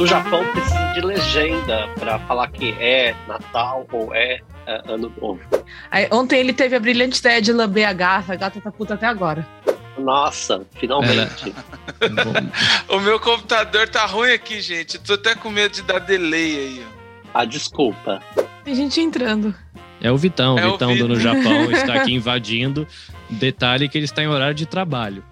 No Japão precisa de legenda para falar que é Natal ou é, é Ano Novo. Aí, ontem ele teve a brilhante ideia de lamber a gata, a gata tá puta até agora. Nossa, finalmente. o meu computador tá ruim aqui, gente. Tô até com medo de dar delay aí. Ah, desculpa. Tem gente entrando. É o Vitão. É o Vitão do No Japão está aqui invadindo. Detalhe que ele está em horário de trabalho.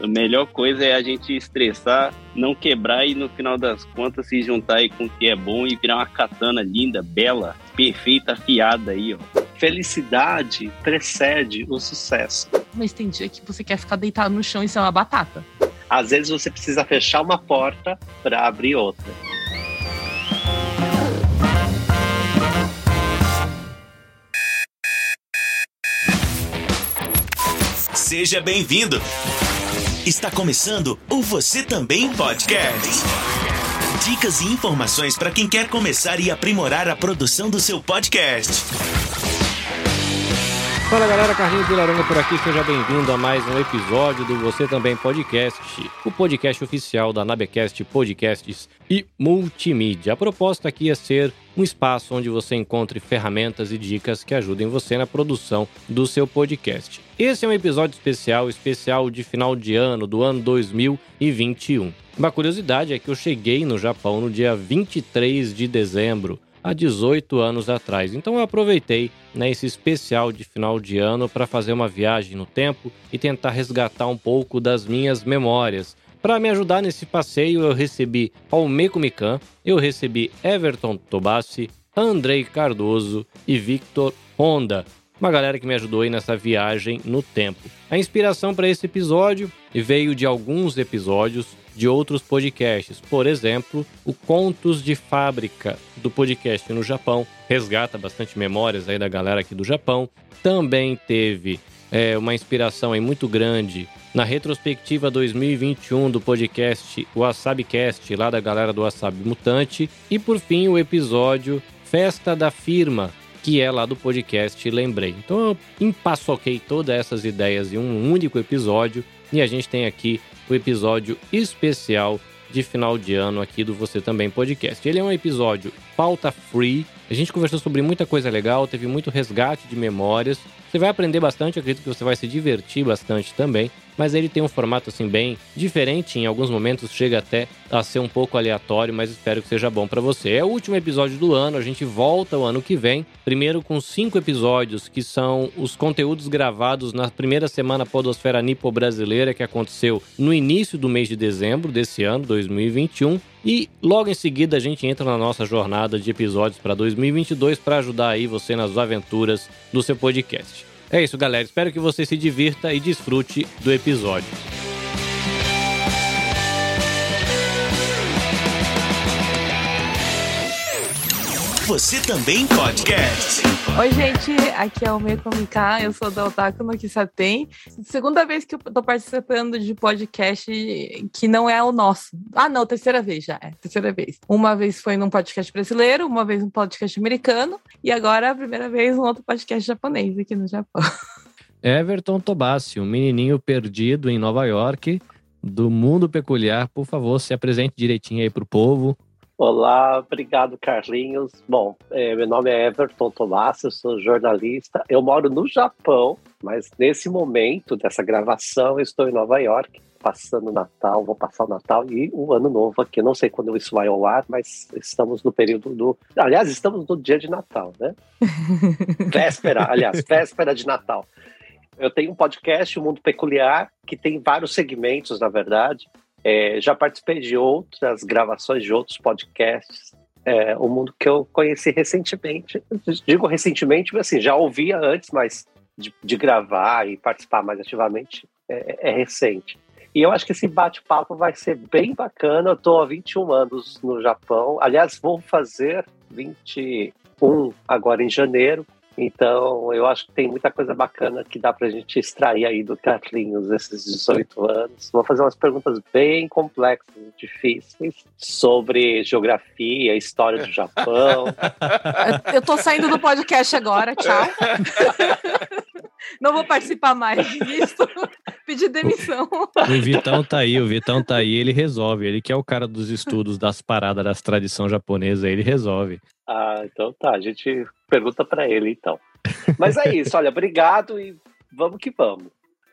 A melhor coisa é a gente estressar, não quebrar e no final das contas se juntar aí com o que é bom e virar uma katana linda, bela, perfeita, afiada aí, ó. Felicidade precede o sucesso. Mas tem dia que você quer ficar deitado no chão e ser uma batata. Às vezes você precisa fechar uma porta para abrir outra. Seja bem-vindo. Está começando o Você Também Podcast. Dicas e informações para quem quer começar e aprimorar a produção do seu podcast. Fala galera, Carlinhos Vilaronga por aqui, seja bem-vindo a mais um episódio do Você Também Podcast, o podcast oficial da Nabecast Podcasts e Multimídia. A proposta aqui é ser um espaço onde você encontre ferramentas e dicas que ajudem você na produção do seu podcast. Esse é um episódio especial, especial de final de ano, do ano 2021. Uma curiosidade é que eu cheguei no Japão no dia 23 de dezembro há 18 anos atrás. Então eu aproveitei né, esse especial de final de ano para fazer uma viagem no tempo e tentar resgatar um pouco das minhas memórias. Para me ajudar nesse passeio, eu recebi Almeco Mikan, eu recebi Everton Tobassi, Andrei Cardoso e Victor Honda. Uma galera que me ajudou aí nessa viagem no tempo. A inspiração para esse episódio veio de alguns episódios de outros podcasts. Por exemplo, o Contos de Fábrica do podcast no Japão resgata bastante memórias aí da galera aqui do Japão. Também teve é, uma inspiração aí muito grande na retrospectiva 2021 do podcast WasabiCast, lá da galera do Wasabi Mutante. E por fim, o episódio Festa da Firma, que é lá do podcast Lembrei. Então eu empaçoquei todas essas ideias em um único episódio e a gente tem aqui o episódio especial de final de ano aqui do Você Também Podcast. Ele é um episódio pauta free. A gente conversou sobre muita coisa legal, teve muito resgate de memórias. Você vai aprender bastante, acredito que você vai se divertir bastante também mas ele tem um formato assim bem diferente, em alguns momentos chega até a ser um pouco aleatório, mas espero que seja bom para você. É o último episódio do ano, a gente volta o ano que vem, primeiro com cinco episódios que são os conteúdos gravados na primeira semana Podosfera Nipo Brasileira, que aconteceu no início do mês de dezembro desse ano, 2021. E logo em seguida a gente entra na nossa jornada de episódios para 2022 para ajudar aí você nas aventuras do seu podcast. É isso, galera. Espero que você se divirta e desfrute do episódio. Você também podcast. Oi, gente. Aqui é o Meiko Mika. Eu sou da Otaku no Kisaten. Segunda vez que eu tô participando de podcast que não é o nosso. Ah, não, terceira vez já. É, terceira vez. Uma vez foi num podcast brasileiro, uma vez num podcast americano. E agora, a primeira vez, um outro podcast japonês aqui no Japão. Everton Tobassi, um menininho perdido em Nova York, do mundo peculiar. Por favor, se apresente direitinho aí pro povo. Olá, obrigado Carlinhos. Bom, é, meu nome é Everton Tomás, eu sou jornalista. Eu moro no Japão, mas nesse momento dessa gravação eu estou em Nova York, passando o Natal, vou passar o Natal e o Ano Novo aqui. Não sei quando isso vai ao ar, mas estamos no período do. Aliás, estamos no dia de Natal, né? véspera, aliás, véspera de Natal. Eu tenho um podcast, O Mundo Peculiar, que tem vários segmentos, na verdade. É, já participei de outras gravações de outros podcasts. É, o mundo que eu conheci recentemente, digo recentemente, assim, já ouvia antes, mas de, de gravar e participar mais ativamente é, é recente. E eu acho que esse bate-papo vai ser bem bacana. Eu estou há 21 anos no Japão. Aliás, vou fazer 21 agora em janeiro. Então, eu acho que tem muita coisa bacana que dá para a gente extrair aí do Carlinhos esses 18 anos. Vou fazer umas perguntas bem complexas, difíceis, sobre geografia, história do Japão. Eu tô saindo do podcast agora, tchau. Não vou participar mais disso. Pedir demissão. O Vitão tá aí, o Vitão tá aí, ele resolve. Ele que é o cara dos estudos das paradas das tradição japonesa, ele resolve. Ah, então tá. A gente pergunta para ele, então. Mas é isso, olha, obrigado e vamos que vamos.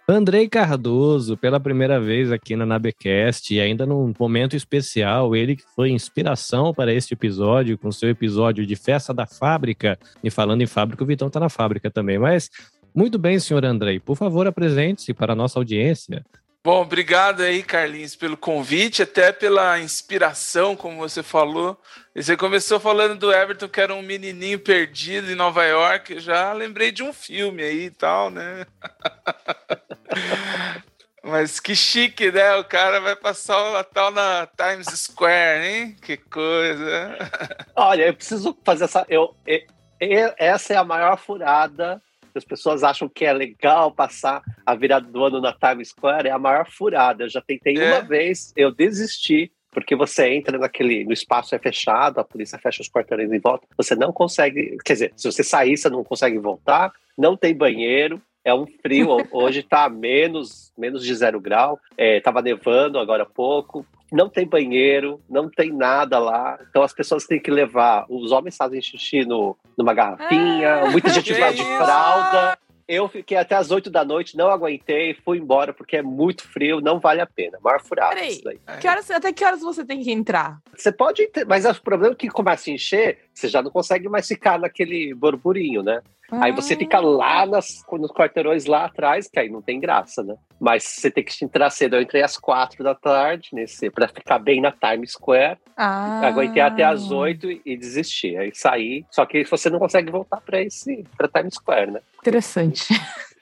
Andrei Cardoso, pela primeira vez aqui na Nabecast, e ainda num momento especial, ele que foi inspiração para este episódio, com seu episódio de Festa da Fábrica. E falando em fábrica, o Vitão tá na fábrica também. Mas, muito bem, senhor Andrei, por favor, apresente-se para a nossa audiência. Bom, obrigado aí, Carlinhos, pelo convite, até pela inspiração, como você falou. E você começou falando do Everton, que era um menininho perdido em Nova York. Já lembrei de um filme aí e tal, né? Mas que chique, né? O cara vai passar o Natal na Times Square, hein? Que coisa. Olha, eu preciso fazer essa. Eu, eu, essa é a maior furada as pessoas acham que é legal passar a virada do ano na Times Square, é a maior furada. Eu já tentei é. uma vez, eu desisti, porque você entra naquele, no espaço é fechado, a polícia fecha os quarteirões em volta, você não consegue, quer dizer, se você sair, você não consegue voltar, não tem banheiro, é um frio, hoje está menos, menos de zero grau, estava é, nevando agora há pouco, não tem banheiro, não tem nada lá. Então as pessoas têm que levar. Os homens fazem xixi no, numa garrafinha, ah, muita gente vai de fralda. Eu fiquei até as 8 da noite, não aguentei, fui embora porque é muito frio, não vale a pena. Maior furada Peraí, isso daí. Que horas, até que horas você tem que entrar? Você pode, mas o problema é que começa a encher, você já não consegue mais ficar naquele burburinho, né? Aí você ah. fica lá nas, nos quarteirões lá atrás, que aí não tem graça, né? Mas você tem que entrar cedo. Eu entrei às quatro da tarde, nesse, pra ficar bem na Times Square. Ah. Aguentei até às oito e desisti. Aí saí. Só que você não consegue voltar pra esse pra Times Square, né? Interessante.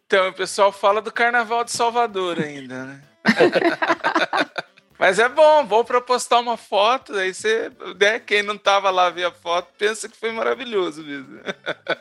Então, o pessoal fala do Carnaval de Salvador ainda, né? Mas é bom, bom para postar uma foto, aí você, né, quem não tava lá ver a foto, pensa que foi maravilhoso mesmo.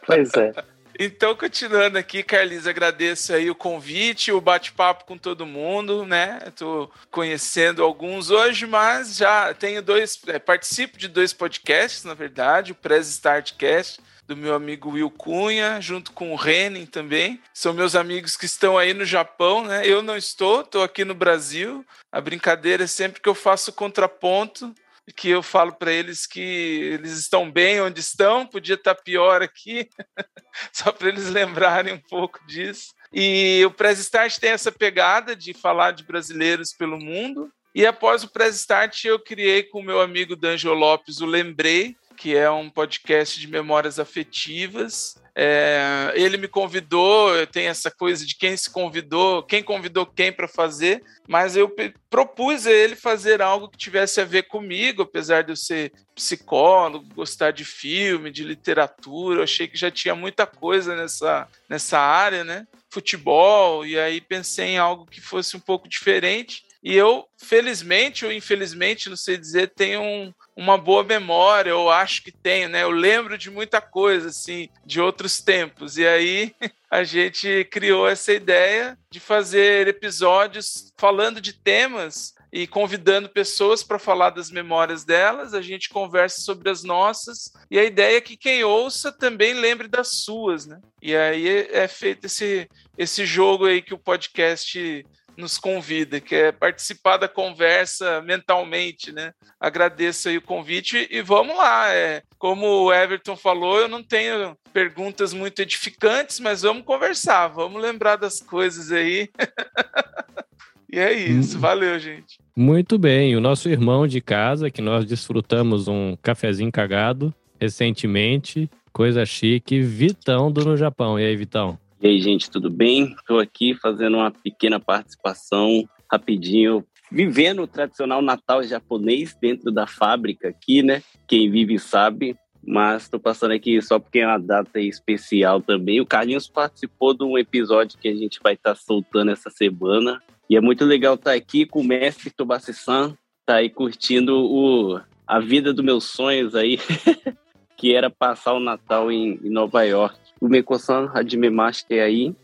Pois é. Então, continuando aqui, Carlinhos, agradeço aí o convite, o bate-papo com todo mundo, né? Estou conhecendo alguns hoje, mas já tenho dois, é, participo de dois podcasts, na verdade, o Press Startcast do meu amigo Will Cunha, junto com o Renin também. São meus amigos que estão aí no Japão, né? Eu não estou, estou aqui no Brasil. A brincadeira é sempre que eu faço contraponto, que eu falo para eles que eles estão bem onde estão, podia estar tá pior aqui, só para eles lembrarem um pouco disso. E o Press Start tem essa pegada de falar de brasileiros pelo mundo. E após o Press Start, eu criei com o meu amigo D'Angelo Lopes o Lembrei, que é um podcast de memórias afetivas. É, ele me convidou, tenho essa coisa de quem se convidou, quem convidou quem para fazer, mas eu propus a ele fazer algo que tivesse a ver comigo, apesar de eu ser psicólogo, gostar de filme, de literatura, eu achei que já tinha muita coisa nessa, nessa área, né? Futebol, e aí pensei em algo que fosse um pouco diferente. E eu, felizmente ou infelizmente, não sei dizer, tenho um, uma boa memória, eu acho que tenho, né? Eu lembro de muita coisa, assim, de outros tempos. E aí a gente criou essa ideia de fazer episódios falando de temas e convidando pessoas para falar das memórias delas. A gente conversa sobre as nossas e a ideia é que quem ouça também lembre das suas, né? E aí é feito esse, esse jogo aí que o podcast nos convida, que é participar da conversa mentalmente, né? Agradeço aí o convite e vamos lá. É, como o Everton falou, eu não tenho perguntas muito edificantes, mas vamos conversar, vamos lembrar das coisas aí. e é isso, hum. valeu, gente. Muito bem, o nosso irmão de casa, que nós desfrutamos um cafezinho cagado recentemente, coisa chique, Vitão do No Japão. E aí, Vitão? E aí, gente, tudo bem? Estou aqui fazendo uma pequena participação rapidinho, vivendo o tradicional Natal japonês dentro da fábrica aqui, né? Quem vive sabe, mas estou passando aqui só porque é uma data especial também. O Carlinhos participou de um episódio que a gente vai estar tá soltando essa semana. E é muito legal estar tá aqui com o mestre Tobassi-san, tá aí curtindo o, a vida dos meus sonhos aí, que era passar o Natal em, em Nova York o Mekosan Hajime Master aí.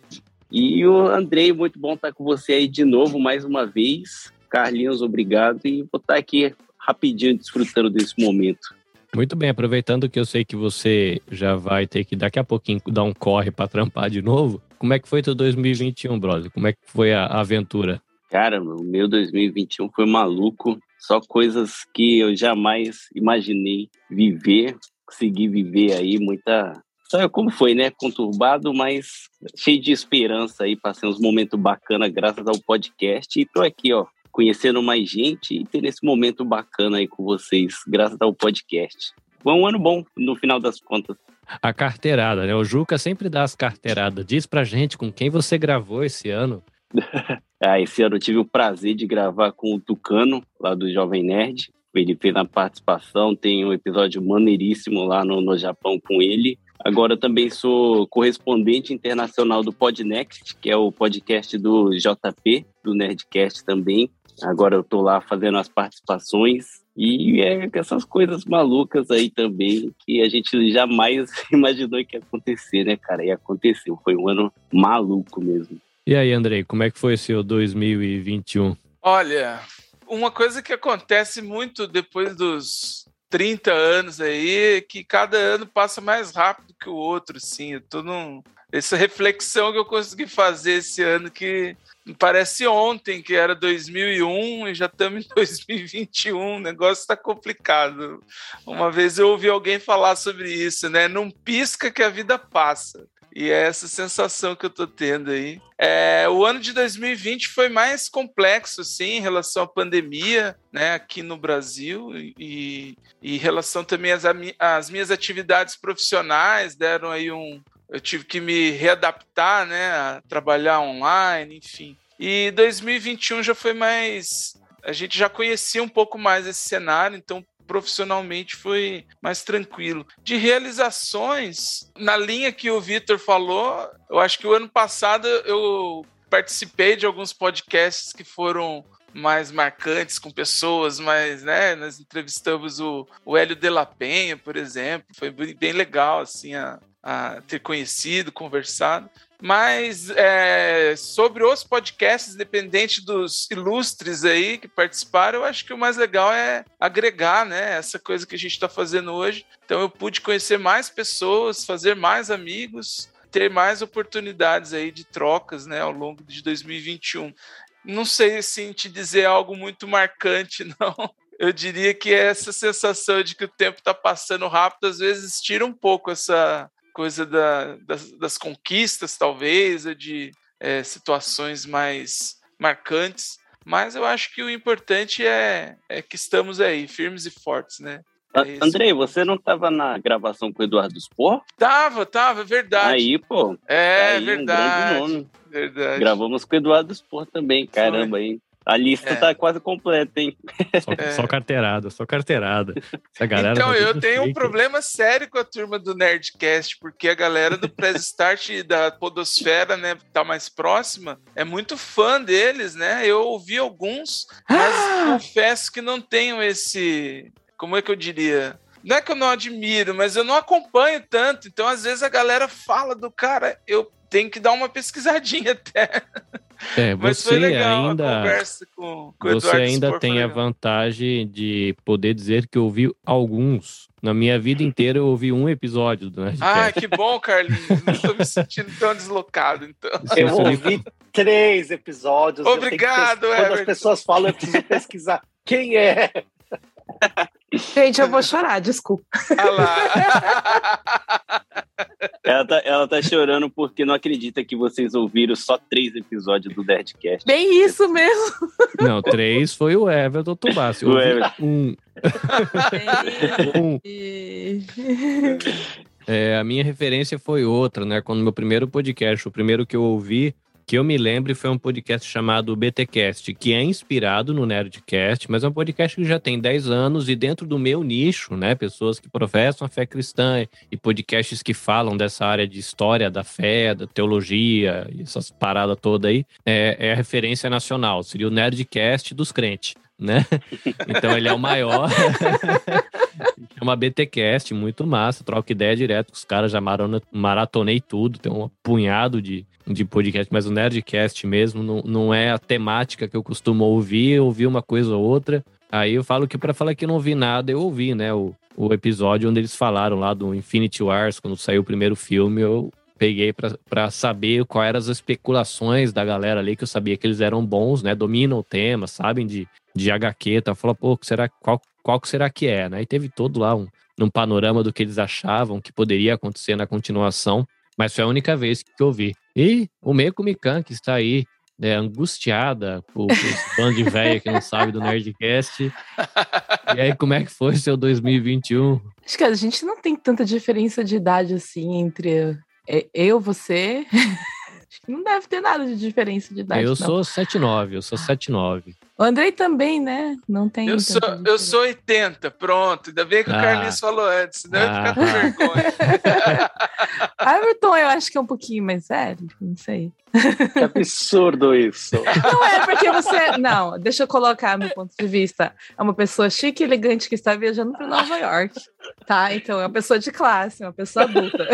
E o Andrei, muito bom estar com você aí de novo, mais uma vez. Carlinhos, obrigado. E vou estar aqui rapidinho desfrutando desse momento. Muito bem, aproveitando que eu sei que você já vai ter que daqui a pouquinho dar um corre para trampar de novo, como é que foi teu 2021, brother? Como é que foi a, aventura? Cara, o meu 2021 foi maluco. Só coisas que eu jamais imaginei viver, conseguir viver aí, muita. Sabe como foi, né? Conturbado, mas cheio de esperança aí, passei uns momentos bacanas graças ao podcast. E tô aqui, ó, conhecendo mais gente e ter esse momento bacana aí com vocês, graças ao podcast. Foi um ano bom, no final das contas. A carteirada, né? O Juca sempre dá as carteiradas. Diz pra gente com quem você gravou esse ano. ah, esse ano eu tive o prazer de gravar com o Tucano, lá do Jovem Nerd. Ele fez a participação, tem um episódio maneiríssimo lá no, no Japão com ele. Agora eu também sou correspondente internacional do Podnext, que é o podcast do JP, do Nerdcast também. Agora eu tô lá fazendo as participações e é essas coisas malucas aí também que a gente jamais imaginou que ia acontecer, né, cara? E aconteceu. Foi um ano maluco mesmo. E aí, Andrei, como é que foi seu 2021? Olha, uma coisa que acontece muito depois dos 30 anos aí, que cada ano passa mais rápido que o outro, assim. Eu tô num... Essa reflexão que eu consegui fazer esse ano que parece ontem, que era 2001 e já estamos em 2021. O negócio está complicado. Uma vez eu ouvi alguém falar sobre isso, né? Não pisca que a vida passa. E é essa sensação que eu tô tendo aí. É, o ano de 2020 foi mais complexo, sim, em relação à pandemia, né, aqui no Brasil, e, e em relação também às, às minhas atividades profissionais, deram aí um. Eu tive que me readaptar, né, a trabalhar online, enfim. E 2021 já foi mais. A gente já conhecia um pouco mais esse cenário, então profissionalmente foi mais tranquilo. De realizações, na linha que o Vitor falou, eu acho que o ano passado eu participei de alguns podcasts que foram mais marcantes com pessoas, mas né, nós entrevistamos o, o Hélio de la Penha, por exemplo, foi bem legal assim a, a ter conhecido, conversado. Mas é, sobre os podcasts, independente dos ilustres aí que participaram, eu acho que o mais legal é agregar, né? Essa coisa que a gente está fazendo hoje. Então eu pude conhecer mais pessoas, fazer mais amigos, ter mais oportunidades aí de trocas, né? Ao longo de 2021. Não sei assim te dizer algo muito marcante, não. Eu diria que essa sensação de que o tempo está passando rápido às vezes tira um pouco essa coisa da, das, das, conquistas, talvez, de é, situações mais marcantes. Mas eu acho que o importante é, é que estamos aí, firmes e fortes, né? É Andrei, você não estava na gravação com o Eduardo Spor? Tava, tava, é verdade. Aí, pô. É, aí, verdade. Um verdade. Gravamos com o Eduardo Spor também, caramba, Foi. hein? A lista é. tá quase completa, hein? Só, é. só carteirada, só carteirada. Essa galera então, eu tenho um problema sério com a turma do Nerdcast, porque a galera do Press Start da Podosfera, né, tá mais próxima, é muito fã deles, né? Eu ouvi alguns, mas ah! confesso que não tenho esse. Como é que eu diria? Não é que eu não admiro, mas eu não acompanho tanto. Então, às vezes, a galera fala do cara, eu tenho que dar uma pesquisadinha até. É, você ainda, com, com você ainda tem a vantagem de poder dizer que ouviu alguns. Na minha vida inteira eu ouvi um episódio do Nerdcast. Ah, que bom, Carlinhos. Não estou me sentindo tão deslocado, então. Eu ouvi três episódios. Obrigado, Quando Everton. as pessoas falam, eu preciso pesquisar quem é. Gente, eu vou chorar, desculpa. Ah lá. Ela tá, ela tá chorando porque não acredita que vocês ouviram só três episódios do Nerdcast. Bem isso mesmo. Não, três foi o Everton Tubassi. O Everton. Um. um. É, a minha referência foi outra, né? Quando meu primeiro podcast, o primeiro que eu ouvi, que eu me lembre foi um podcast chamado BTcast, que é inspirado no Nerdcast, mas é um podcast que já tem 10 anos e dentro do meu nicho, né, pessoas que professam a fé cristã e podcasts que falam dessa área de história da fé, da teologia, essas paradas todas aí, é, é a referência nacional, seria o Nerdcast dos crentes né? Então ele é o maior. é uma BTcast muito massa, troca ideia direto com os caras, já maratonei tudo, tem um punhado de, de podcast, mas o Nerdcast mesmo não, não é a temática que eu costumo ouvir, ouvir uma coisa ou outra. Aí eu falo que para falar que não ouvi nada, eu ouvi, né? O, o episódio onde eles falaram lá do Infinity Wars, quando saiu o primeiro filme, eu peguei para saber quais eram as especulações da galera ali, que eu sabia que eles eram bons, né? Dominam o tema, sabem de, de HQ, tá? Falou, pô, será, qual, qual será que é, né? E teve todo lá um, um panorama do que eles achavam que poderia acontecer na continuação, mas foi a única vez que eu vi. E o Meiko Mikan, que está aí é, angustiada por, por esse bando de velha que não sabe do Nerdcast. E aí, como é que foi seu 2021? Acho que a gente não tem tanta diferença de idade assim entre eu, você. Acho que não deve ter nada de diferença de idade. Eu não. sou 79, eu sou 79. O Andrei também, né? Não tem. Eu sou, eu sou 80, pronto. Ainda bem que ah. o Carlinhos falou antes, senão ah. eu ia ficar com vergonha. Everton, eu acho que é um pouquinho mais velho, não sei. Que absurdo isso. Não é porque você. Não, deixa eu colocar meu ponto de vista. É uma pessoa chique e elegante que está viajando para Nova York. Tá? Então é uma pessoa de classe, uma pessoa adulta.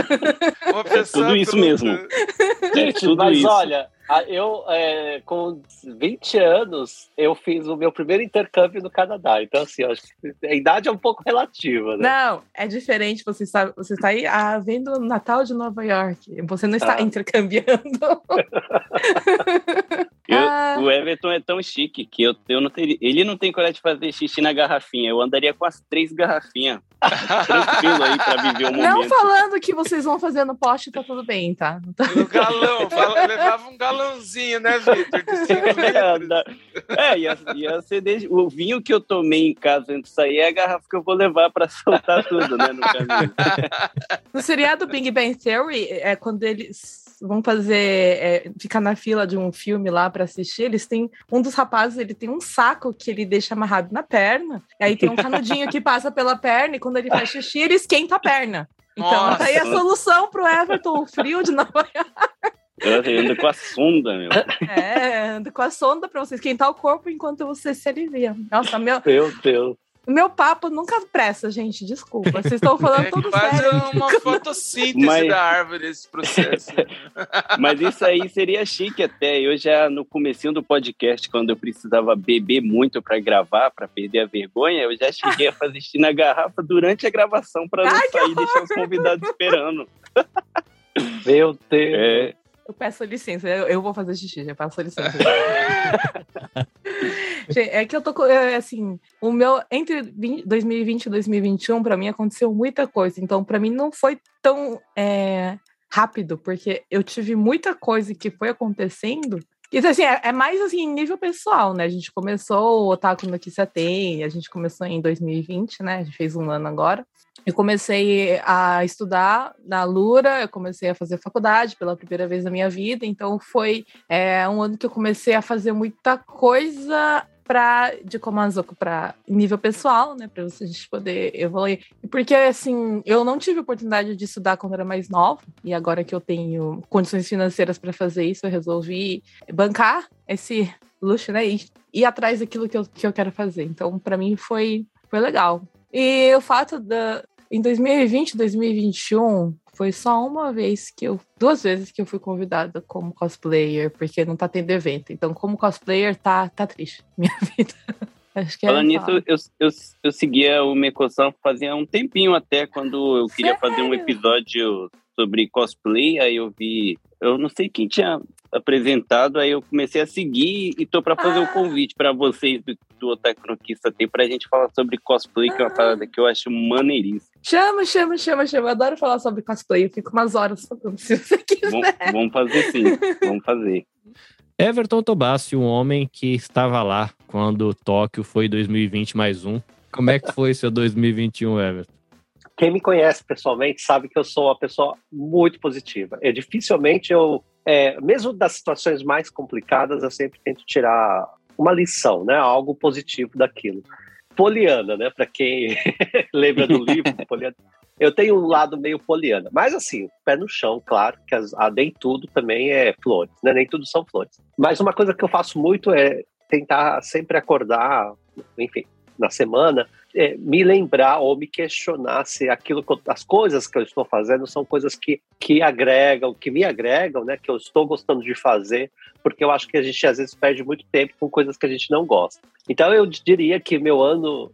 Uma pessoa Tudo isso mesmo. Gente, Tudo mas isso. olha, eu, é, com 20 anos, eu fiz o meu primeiro intercâmbio no Canadá. Então, assim, acho que a idade é um pouco relativa, né? Não, é diferente. Você está, você está aí ah, vendo o Natal de Nova York. Você não está ah. intercambiando. Eu, ah. O Everton é tão chique que eu, eu não teria. Ele não tem coragem de fazer xixi na garrafinha. Eu andaria com as três garrafinhas. Tranquilo aí pra viver o momento. Não falando que vocês vão fazer no poste, tá tudo bem, tá? No galão, levava um galãozinho, né, Vitor? É, ia, ia ser desde, o vinho que eu tomei em casa antes de sair é a garrafa que eu vou levar pra soltar tudo, né, no caminho. No seriado Big Bang Theory, é quando eles vão fazer, é, ficar na fila de um filme lá para assistir, eles têm, um dos rapazes, ele tem um saco que ele deixa amarrado na perna, e aí tem um canudinho que passa pela perna, e quando ele faz xixi, ele esquenta a perna. Então, Nossa. tá aí a solução pro Everton, o frio de Nova York. Eu ando com a sonda, meu. É, ando com a sonda pra você esquentar o corpo enquanto você se alivia. Nossa, meu. Meu Deus. O meu papo nunca pressa, gente. Desculpa. Vocês estão falando é tudo faz sério. uma fotossíntese Mas... da árvore esse processo. Mas isso aí seria chique até. Eu já no comecinho do podcast, quando eu precisava beber muito para gravar, para perder a vergonha, eu já cheguei a fazer xixi na garrafa durante a gravação para não Ai, sair e deixar os convidados esperando. Meu Deus. É. Eu peço licença, eu, eu vou fazer xixi, já peço licença. Gente, é que eu tô é, assim, o meu entre 20, 2020 e 2021 para mim aconteceu muita coisa, então para mim não foi tão é, rápido, porque eu tive muita coisa que foi acontecendo isso, assim, é, é, mais, assim, nível pessoal, né? A gente começou o Otaku no Kissa Tem, a gente começou em 2020, né? A gente fez um ano agora. Eu comecei a estudar na Lura, eu comecei a fazer faculdade pela primeira vez na minha vida, então foi é, um ano que eu comecei a fazer muita coisa para de Komazoku para nível pessoal, né, para a gente poder evoluir. Porque assim, eu não tive oportunidade de estudar quando era mais nova e agora que eu tenho condições financeiras para fazer isso, eu resolvi bancar esse luxo, né, e ir atrás daquilo que eu, que eu quero fazer. Então, para mim foi foi legal. E o fato da em 2020, 2021, foi só uma vez que eu. Duas vezes que eu fui convidada como cosplayer, porque não tá tendo evento. Então, como cosplayer, tá, tá triste minha vida. Acho que Falando nisso, eu, eu, eu seguia o Mecosan fazia um tempinho até, quando eu queria Sério? fazer um episódio sobre cosplay, aí eu vi. Eu não sei quem tinha apresentado, aí eu comecei a seguir e tô para fazer o ah. um convite para vocês do, do Otaku Conquista ter pra gente falar sobre cosplay, que é uma ah. parada que eu acho maneiríssima. Chama, chama, chama, chama. Eu adoro falar sobre cosplay, eu fico umas horas falando se você quiser. Vamos fazer sim, vamos fazer. Everton Tobassi, um homem que estava lá quando Tóquio foi 2020 mais um. Como é que foi seu 2021, Everton? Quem me conhece pessoalmente sabe que eu sou uma pessoa muito positiva. Eu dificilmente eu é, mesmo das situações mais complicadas, eu sempre tento tirar uma lição, né? Algo positivo daquilo. Poliana, né? Para quem lembra do livro, Poliana. Eu tenho um lado meio poliana, mas assim, pé no chão, claro, que as, a, nem tudo também é flores, né? Nem tudo são flores. Mas uma coisa que eu faço muito é tentar sempre acordar, enfim, na semana, é, me lembrar ou me questionar se aquilo que as coisas que eu estou fazendo são coisas que, que agregam, que me agregam, né? Que eu estou gostando de fazer, porque eu acho que a gente às vezes perde muito tempo com coisas que a gente não gosta. Então eu diria que meu ano,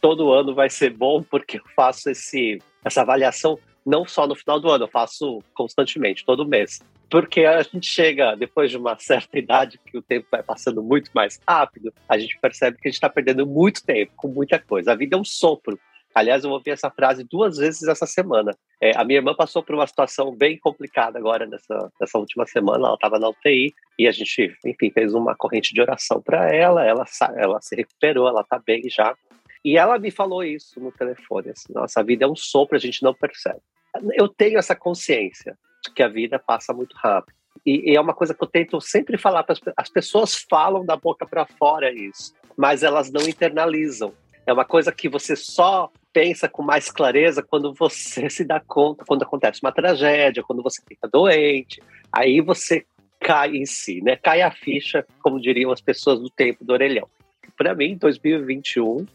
todo ano vai ser bom, porque eu faço esse, essa avaliação não só no final do ano, eu faço constantemente, todo mês. Porque a gente chega, depois de uma certa idade, que o tempo vai passando muito mais rápido, a gente percebe que a gente está perdendo muito tempo com muita coisa. A vida é um sopro. Aliás, eu ouvi essa frase duas vezes essa semana. É, a minha irmã passou por uma situação bem complicada agora nessa, nessa última semana. Ela estava na UTI e a gente, enfim, fez uma corrente de oração para ela. Ela, ela se recuperou, ela está bem já. E ela me falou isso no telefone. Assim, Nossa, a vida é um sopro, a gente não percebe. Eu tenho essa consciência de que a vida passa muito rápido. E, e é uma coisa que eu tento sempre falar para as pessoas falam da boca para fora isso, mas elas não internalizam. É uma coisa que você só pensa com mais clareza quando você se dá conta, quando acontece uma tragédia, quando você fica doente, aí você cai em si, né? Cai a ficha, como diriam as pessoas do tempo do orelhão. Para mim, 2021,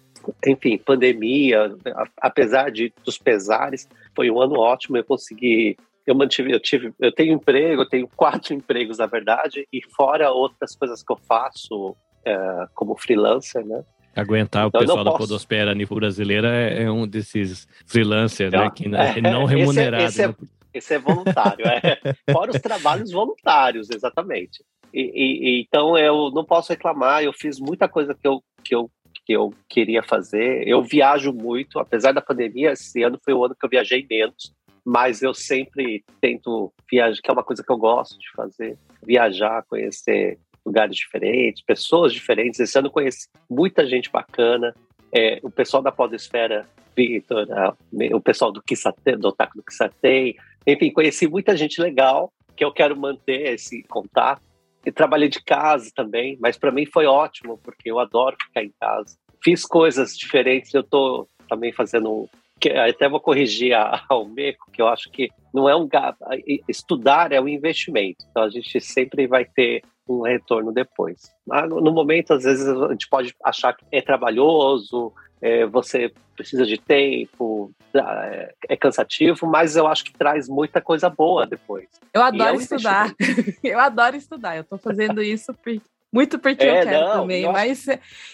enfim, pandemia, apesar de dos pesares, foi um ano ótimo. Eu consegui, eu mantive, eu tive, eu tenho emprego, eu tenho quatro empregos na verdade, e fora outras coisas que eu faço é, como freelancer, né? Aguentar então, o pessoal da Podosfera Nipo Brasileira é, é, um desses freelancers, né? Que é, não remunerado. Esse é, esse, é, esse é voluntário, é. Fora os trabalhos voluntários, exatamente. E, e, então eu não posso reclamar, eu fiz muita coisa que eu, que eu que eu queria fazer. Eu viajo muito, apesar da pandemia, esse ano foi o ano que eu viajei menos, mas eu sempre tento viajar, que é uma coisa que eu gosto de fazer, viajar, conhecer lugares diferentes, pessoas diferentes. Esse ano eu conheci muita gente bacana. É, o pessoal da Podesfera, Vitor, o pessoal do Kissatei, do Otaku do Kissatei. Enfim, conheci muita gente legal que eu quero manter esse contato. E trabalhei de casa também, mas para mim foi ótimo, porque eu adoro ficar em casa. Fiz coisas diferentes, eu estou também fazendo que até vou corrigir a, a Meco, que eu acho que não é um estudar é um investimento. Então a gente sempre vai ter um retorno depois. No momento, às vezes, a gente pode achar que é trabalhoso, é, você precisa de tempo, é, é, cansativo, mas eu acho que traz muita coisa boa depois. Eu adoro é estudar. eu adoro estudar. Eu estou fazendo isso porque muito porque é, eu quero não, também, mas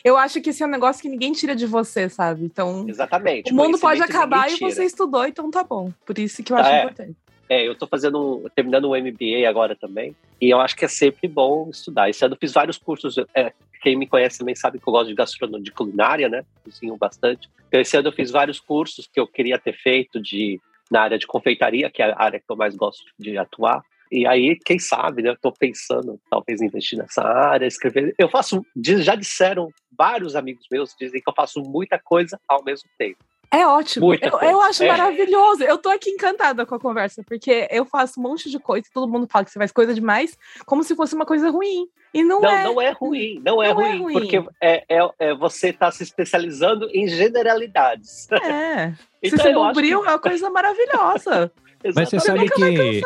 eu acho que esse é um negócio que ninguém tira de você, sabe? Então, exatamente. O mundo pode acabar e você estudou, então tá bom. Por isso que eu acho é. importante. É, eu estou fazendo, terminando um MBA agora também, e eu acho que é sempre bom estudar. Esse ano eu fiz vários cursos, é, quem me conhece também sabe que eu gosto de gastronomia, de culinária, né? Cozinho bastante. Então, esse ano eu fiz vários cursos que eu queria ter feito de na área de confeitaria, que é a área que eu mais gosto de atuar. E aí, quem sabe, né? Eu tô pensando, talvez, investir nessa área, escrever. Eu faço, já disseram, vários amigos meus dizem que eu faço muita coisa ao mesmo tempo. É ótimo. Eu, eu, acho é. maravilhoso. Eu tô aqui encantada com a conversa, porque eu faço um monte de coisa e todo mundo fala que você faz coisa demais, como se fosse uma coisa ruim. E não, não é. Não é ruim, não, é, não ruim, é ruim, porque é, é, é você está se especializando em generalidades. É. então, se você não que... é uma coisa maravilhosa. Mas você sabe que,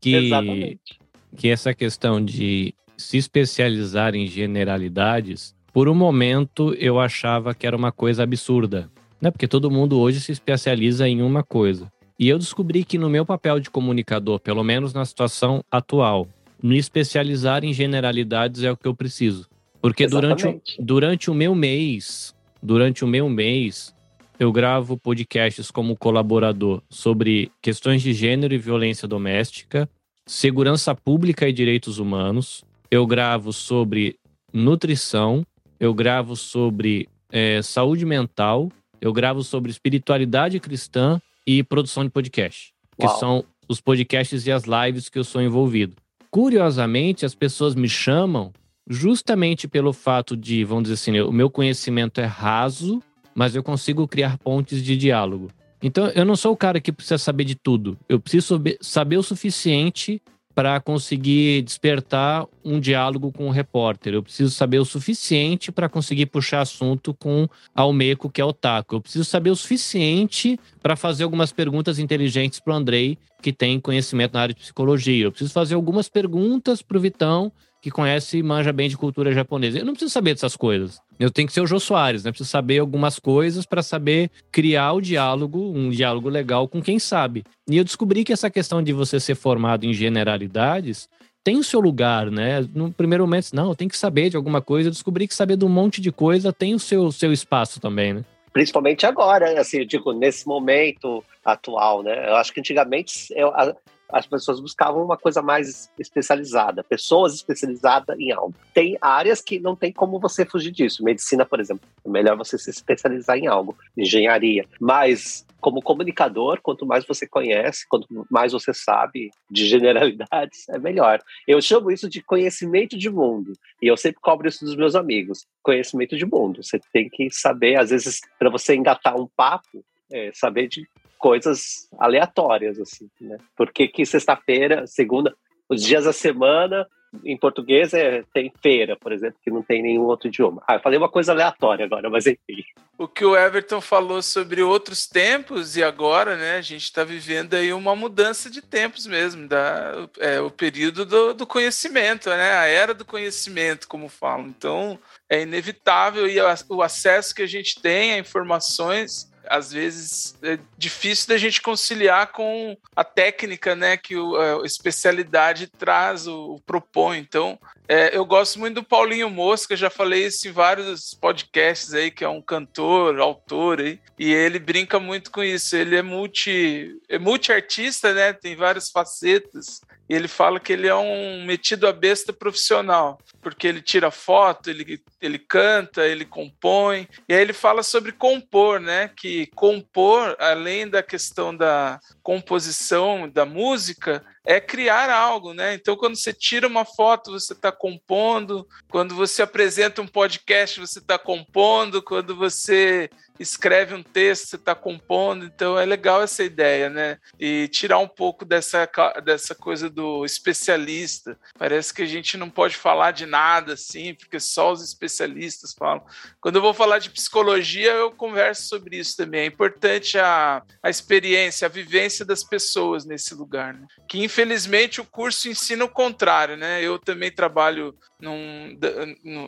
que, que essa questão de se especializar em generalidades, por um momento eu achava que era uma coisa absurda né? Porque todo mundo hoje se especializa em uma coisa. E eu descobri que no meu papel de comunicador, pelo menos na situação atual, me especializar em generalidades é o que eu preciso. Porque durante o, durante o meu mês, durante o meu mês, eu gravo podcasts como colaborador sobre questões de gênero e violência doméstica, segurança pública e direitos humanos. Eu gravo sobre nutrição, eu gravo sobre é, saúde mental eu gravo sobre espiritualidade cristã e produção de podcast, que Uau. são os podcasts e as lives que eu sou envolvido. Curiosamente, as pessoas me chamam justamente pelo fato de, vamos dizer assim, o meu conhecimento é raso, mas eu consigo criar pontes de diálogo. Então, eu não sou o cara que precisa saber de tudo. Eu preciso saber o suficiente para conseguir despertar um diálogo com o repórter. Eu preciso saber o suficiente para conseguir puxar assunto com Almeco, que é o Taco. Eu preciso saber o suficiente para fazer algumas perguntas inteligentes para o Andrei, que tem conhecimento na área de psicologia. Eu preciso fazer algumas perguntas para o Vitão, que conhece e manja bem de cultura japonesa. Eu não preciso saber dessas coisas. Eu tenho que ser o Jô Soares, né? Preciso saber algumas coisas para saber criar o diálogo, um diálogo legal com quem sabe. E eu descobri que essa questão de você ser formado em generalidades tem o seu lugar, né? No primeiro momento, não, tenho que saber de alguma coisa. Eu descobri que saber de um monte de coisa tem o seu, seu espaço também, né? principalmente agora, assim, eu digo, nesse momento atual, né? Eu acho que antigamente eu, as pessoas buscavam uma coisa mais especializada, pessoas especializadas em algo. Tem áreas que não tem como você fugir disso. Medicina, por exemplo, é melhor você se especializar em algo, engenharia. Mas como comunicador, quanto mais você conhece, quanto mais você sabe de generalidades, é melhor. Eu chamo isso de conhecimento de mundo. E eu sempre cobro isso dos meus amigos. Conhecimento de mundo. Você tem que saber, às vezes, para você engatar um papo, é, saber de coisas aleatórias, assim, né? Por que que sexta-feira, segunda, os dias da semana, em português é, tem feira, por exemplo, que não tem nenhum outro idioma. Ah, eu falei uma coisa aleatória agora, mas enfim. O que o Everton falou sobre outros tempos e agora, né, a gente está vivendo aí uma mudança de tempos mesmo, da, é, o período do, do conhecimento, né, a era do conhecimento, como falam. Então, é inevitável e o acesso que a gente tem a informações às vezes é difícil da gente conciliar com a técnica, né, que o, a especialidade traz, o, o propõe. Então, é, eu gosto muito do Paulinho Mosca, já falei isso em vários podcasts aí, que é um cantor, autor aí, e ele brinca muito com isso. Ele é multi, é multi-artista, né? Tem várias facetas. E ele fala que ele é um metido a besta profissional, porque ele tira foto, ele, ele canta, ele compõe. E aí ele fala sobre compor, né? Que compor, além da questão da composição da música, é criar algo, né? Então, quando você tira uma foto, você está compondo. Quando você apresenta um podcast, você está compondo. Quando você escreve um texto, você está compondo, então é legal essa ideia, né? E tirar um pouco dessa, dessa coisa do especialista. Parece que a gente não pode falar de nada assim, porque só os especialistas falam. Quando eu vou falar de psicologia, eu converso sobre isso também. É importante a, a experiência, a vivência das pessoas nesse lugar, né? Que infelizmente o curso ensina o contrário, né? Eu também trabalho num,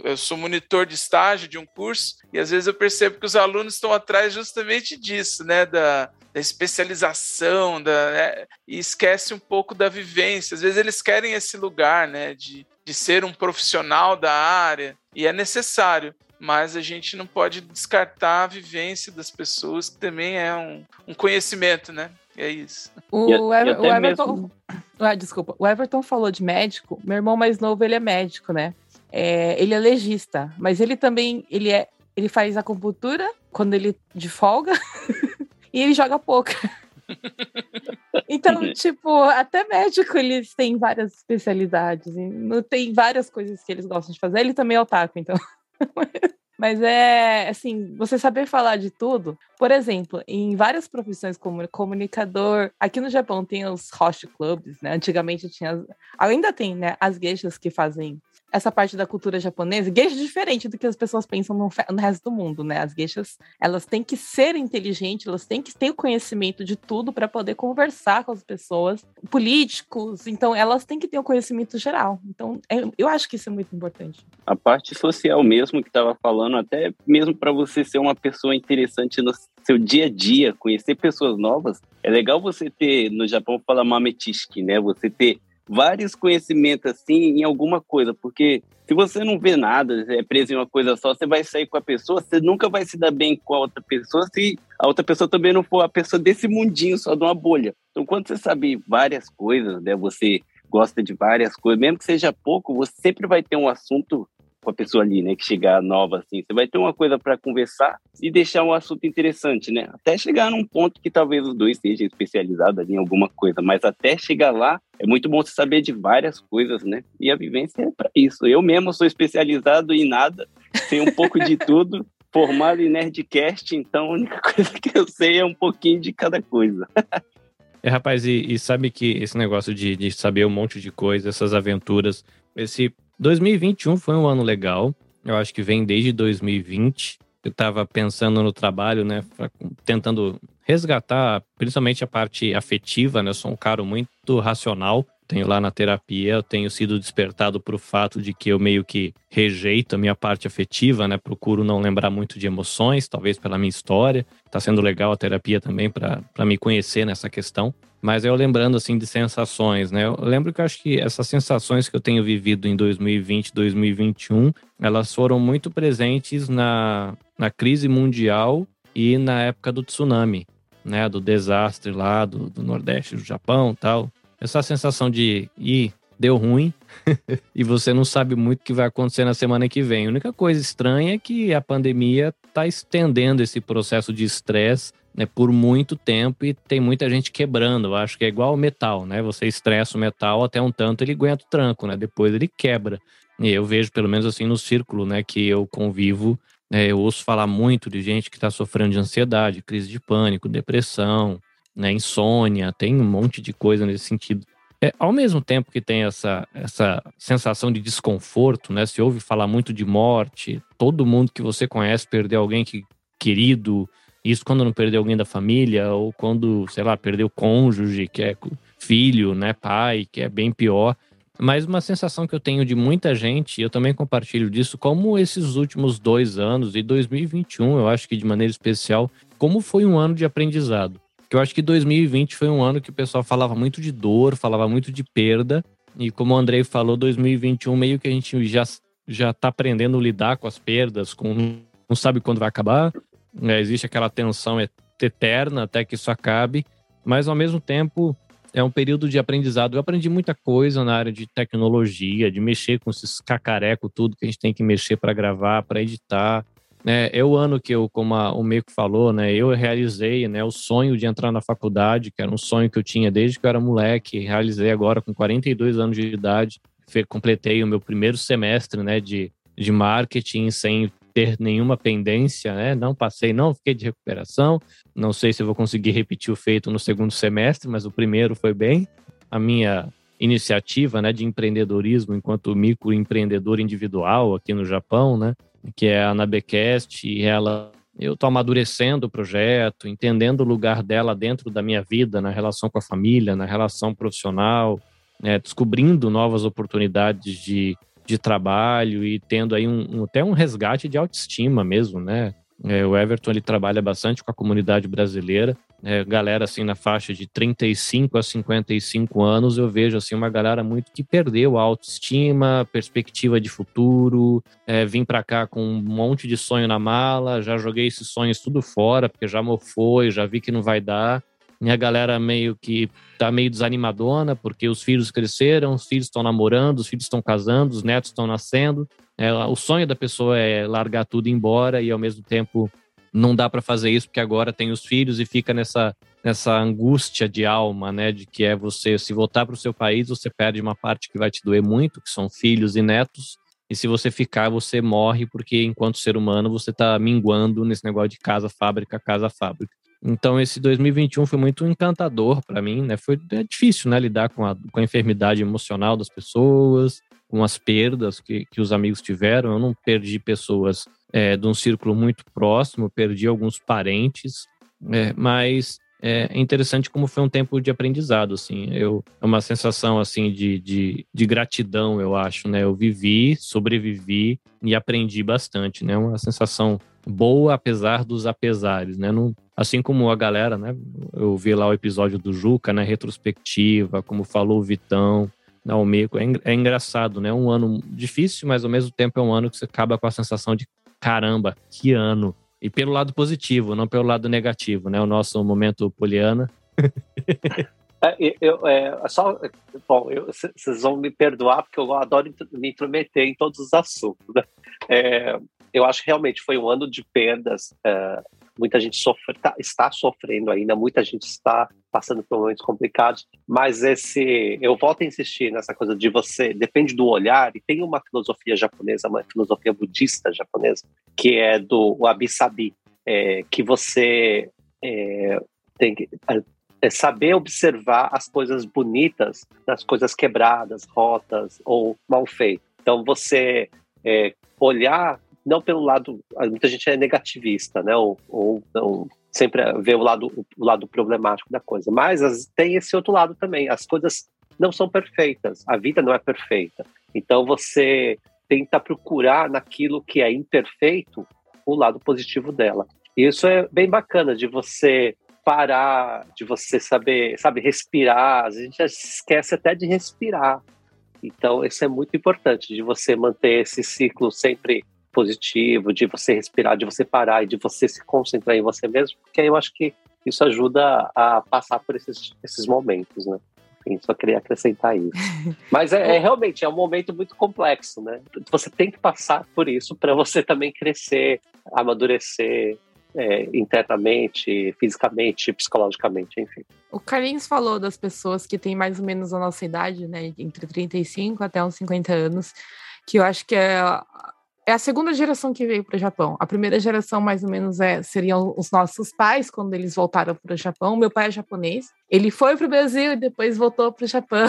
eu sou monitor de estágio de um curso e às vezes eu percebo que os alunos estão atrás justamente disso, né? Da, da especialização, da, né? e esquece um pouco da vivência. Às vezes eles querem esse lugar, né? De, de ser um profissional da área e é necessário. Mas a gente não pode descartar a vivência das pessoas, que também é um, um conhecimento, né? É isso. O, Ever, o Everton. Mesmo... Ah, desculpa. O Everton falou de médico. Meu irmão mais novo, ele é médico, né? É, ele é legista, mas ele também ele é ele faz acupuntura quando ele de folga e ele joga poker. então, tipo, até médico eles têm várias especialidades, tem várias coisas que eles gostam de fazer. Ele também é otaku, então. Mas é assim, você saber falar de tudo. Por exemplo, em várias profissões como comunicador, aqui no Japão tem os host clubs, né? Antigamente tinha, ainda tem, né? As geishas que fazem essa parte da cultura japonesa, geisha é diferente do que as pessoas pensam no, no, resto do mundo, né? As geishas, elas têm que ser inteligentes, elas têm que ter o conhecimento de tudo para poder conversar com as pessoas, políticos, então elas têm que ter o conhecimento geral. Então, é, eu acho que isso é muito importante. A parte social mesmo que estava falando, até mesmo para você ser uma pessoa interessante no seu dia a dia, conhecer pessoas novas, é legal você ter, no Japão fala mametishiki, né? Você ter vários conhecimentos assim em alguma coisa, porque se você não vê nada, é preso em uma coisa só, você vai sair com a pessoa, você nunca vai se dar bem com a outra pessoa se a outra pessoa também não for a pessoa desse mundinho só de uma bolha. Então, quando você sabe várias coisas, né, você gosta de várias coisas, mesmo que seja pouco, você sempre vai ter um assunto com a pessoa ali, né, que chegar nova assim. Você vai ter uma coisa para conversar e deixar um assunto interessante, né? Até chegar num ponto que talvez os dois sejam especializados ali em alguma coisa, mas até chegar lá é muito bom você saber de várias coisas, né? E a vivência é para isso. Eu mesmo sou especializado em nada, sei um pouco de tudo. Formado em Nerdcast, então a única coisa que eu sei é um pouquinho de cada coisa. É, rapaz, e, e, sabe que esse negócio de, de saber um monte de coisa, essas aventuras, esse 2021 foi um ano legal. Eu acho que vem desde 2020. Eu estava pensando no trabalho, né? Tentando resgatar, principalmente a parte afetiva, né? Eu sou um cara muito racional. Tenho lá na terapia, eu tenho sido despertado para o fato de que eu meio que rejeito a minha parte afetiva, né? Procuro não lembrar muito de emoções, talvez pela minha história. Tá sendo legal a terapia também para me conhecer nessa questão. Mas eu lembrando assim de sensações, né? Eu lembro que eu acho que essas sensações que eu tenho vivido em 2020, 2021, elas foram muito presentes na, na crise mundial e na época do tsunami, né, do desastre lá do, do Nordeste do Japão tal. Essa sensação de ir deu ruim e você não sabe muito o que vai acontecer na semana que vem. A única coisa estranha é que a pandemia está estendendo esse processo de estresse né, por muito tempo e tem muita gente quebrando. Eu acho que é igual o metal, né? Você estressa o metal até um tanto ele aguenta o tranco, né? Depois ele quebra. E eu vejo, pelo menos assim, no círculo né, que eu convivo, né, eu ouço falar muito de gente que está sofrendo de ansiedade, crise de pânico, depressão, né, insônia, tem um monte de coisa nesse sentido. É, ao mesmo tempo que tem essa, essa sensação de desconforto, né? Se ouve falar muito de morte, todo mundo que você conhece perdeu alguém que, querido, isso quando não perdeu alguém da família, ou quando, sei lá, perdeu cônjuge, que é filho, né, pai, que é bem pior. Mas uma sensação que eu tenho de muita gente, e eu também compartilho disso, como esses últimos dois anos, e 2021, eu acho que de maneira especial, como foi um ano de aprendizado que eu acho que 2020 foi um ano que o pessoal falava muito de dor, falava muito de perda. E como o Andrei falou, 2021 meio que a gente já, já tá aprendendo a lidar com as perdas, com não sabe quando vai acabar. Né? Existe aquela tensão eterna até que isso acabe. Mas ao mesmo tempo é um período de aprendizado. Eu aprendi muita coisa na área de tecnologia, de mexer com esses cacareco, tudo que a gente tem que mexer para gravar, para editar. É, é o ano que eu, como a, o Meco falou, né, eu realizei né, o sonho de entrar na faculdade, que era um sonho que eu tinha desde que eu era moleque, realizei agora com 42 anos de idade, completei o meu primeiro semestre né, de, de marketing sem ter nenhuma pendência, né? Não passei, não fiquei de recuperação. Não sei se vou conseguir repetir o feito no segundo semestre, mas o primeiro foi bem. A minha iniciativa, né, de empreendedorismo enquanto microempreendedor individual aqui no Japão, né? Que é a Nabecast, e ela eu estou amadurecendo o projeto, entendendo o lugar dela dentro da minha vida, na relação com a família, na relação profissional, né, descobrindo novas oportunidades de, de trabalho e tendo aí um, um, até um resgate de autoestima mesmo, né? É, o Everton ele trabalha bastante com a comunidade brasileira. É, galera assim na faixa de 35 a 55 anos, eu vejo assim uma galera muito que perdeu a autoestima, perspectiva de futuro, é, vim para cá com um monte de sonho na mala, já joguei esses sonhos tudo fora, porque já mofou, já vi que não vai dar. E a galera meio que tá meio desanimadona, porque os filhos cresceram, os filhos estão namorando, os filhos estão casando, os netos estão nascendo. É, o sonho da pessoa é largar tudo embora e ao mesmo tempo não dá para fazer isso porque agora tem os filhos e fica nessa nessa angústia de alma, né, de que é você se voltar para o seu país, você perde uma parte que vai te doer muito, que são filhos e netos, e se você ficar, você morre porque enquanto ser humano você está minguando nesse negócio de casa fábrica, casa fábrica. Então esse 2021 foi muito encantador para mim, né? Foi é difícil, né, lidar com a, com a enfermidade emocional das pessoas, com as perdas que, que os amigos tiveram. Eu não perdi pessoas é, de um círculo muito próximo, perdi alguns parentes, é, mas é interessante como foi um tempo de aprendizado, assim, eu, é uma sensação, assim, de, de, de gratidão, eu acho, né, eu vivi, sobrevivi e aprendi bastante, né, uma sensação boa apesar dos apesares, né, não, assim como a galera, né, eu vi lá o episódio do Juca, né, retrospectiva, como falou o Vitão, Almeco, é, é engraçado, né, um ano difícil, mas ao mesmo tempo é um ano que você acaba com a sensação de caramba, que ano. E pelo lado positivo, não pelo lado negativo, né? O nosso momento poliana. é, eu, é, só, bom, vocês vão me perdoar porque eu adoro me intrometer em todos os assuntos. Né? É, eu acho que realmente foi um ano de perdas é, muita gente sofre, tá, está sofrendo ainda, muita gente está passando por momentos complicados, mas esse, eu volto a insistir nessa coisa de você, depende do olhar, e tem uma filosofia japonesa, uma filosofia budista japonesa, que é do wabi-sabi, é, que você é, tem que é, é saber observar as coisas bonitas nas coisas quebradas, rotas ou mal feitas. Então, você é, olhar não pelo lado. Muita gente é negativista, né? Ou, ou não, sempre vê o lado, o lado problemático da coisa. Mas as, tem esse outro lado também. As coisas não são perfeitas. A vida não é perfeita. Então você tenta procurar naquilo que é imperfeito o lado positivo dela. E isso é bem bacana de você parar, de você saber, sabe, respirar. A gente esquece até de respirar. Então, isso é muito importante, de você manter esse ciclo sempre positivo, de você respirar, de você parar e de você se concentrar em você mesmo, porque aí eu acho que isso ajuda a passar por esses, esses momentos, né? Enfim, só queria acrescentar isso. Mas é, é, realmente é um momento muito complexo, né? Você tem que passar por isso para você também crescer, amadurecer é, internamente, fisicamente, psicologicamente, enfim. O Carlinhos falou das pessoas que têm mais ou menos a nossa idade, né? Entre 35 até uns 50 anos, que eu acho que é é a segunda geração que veio para o Japão. A primeira geração, mais ou menos, é, seriam os nossos pais, quando eles voltaram para o Japão. Meu pai é japonês. Ele foi para o Brasil e depois voltou para o Japão.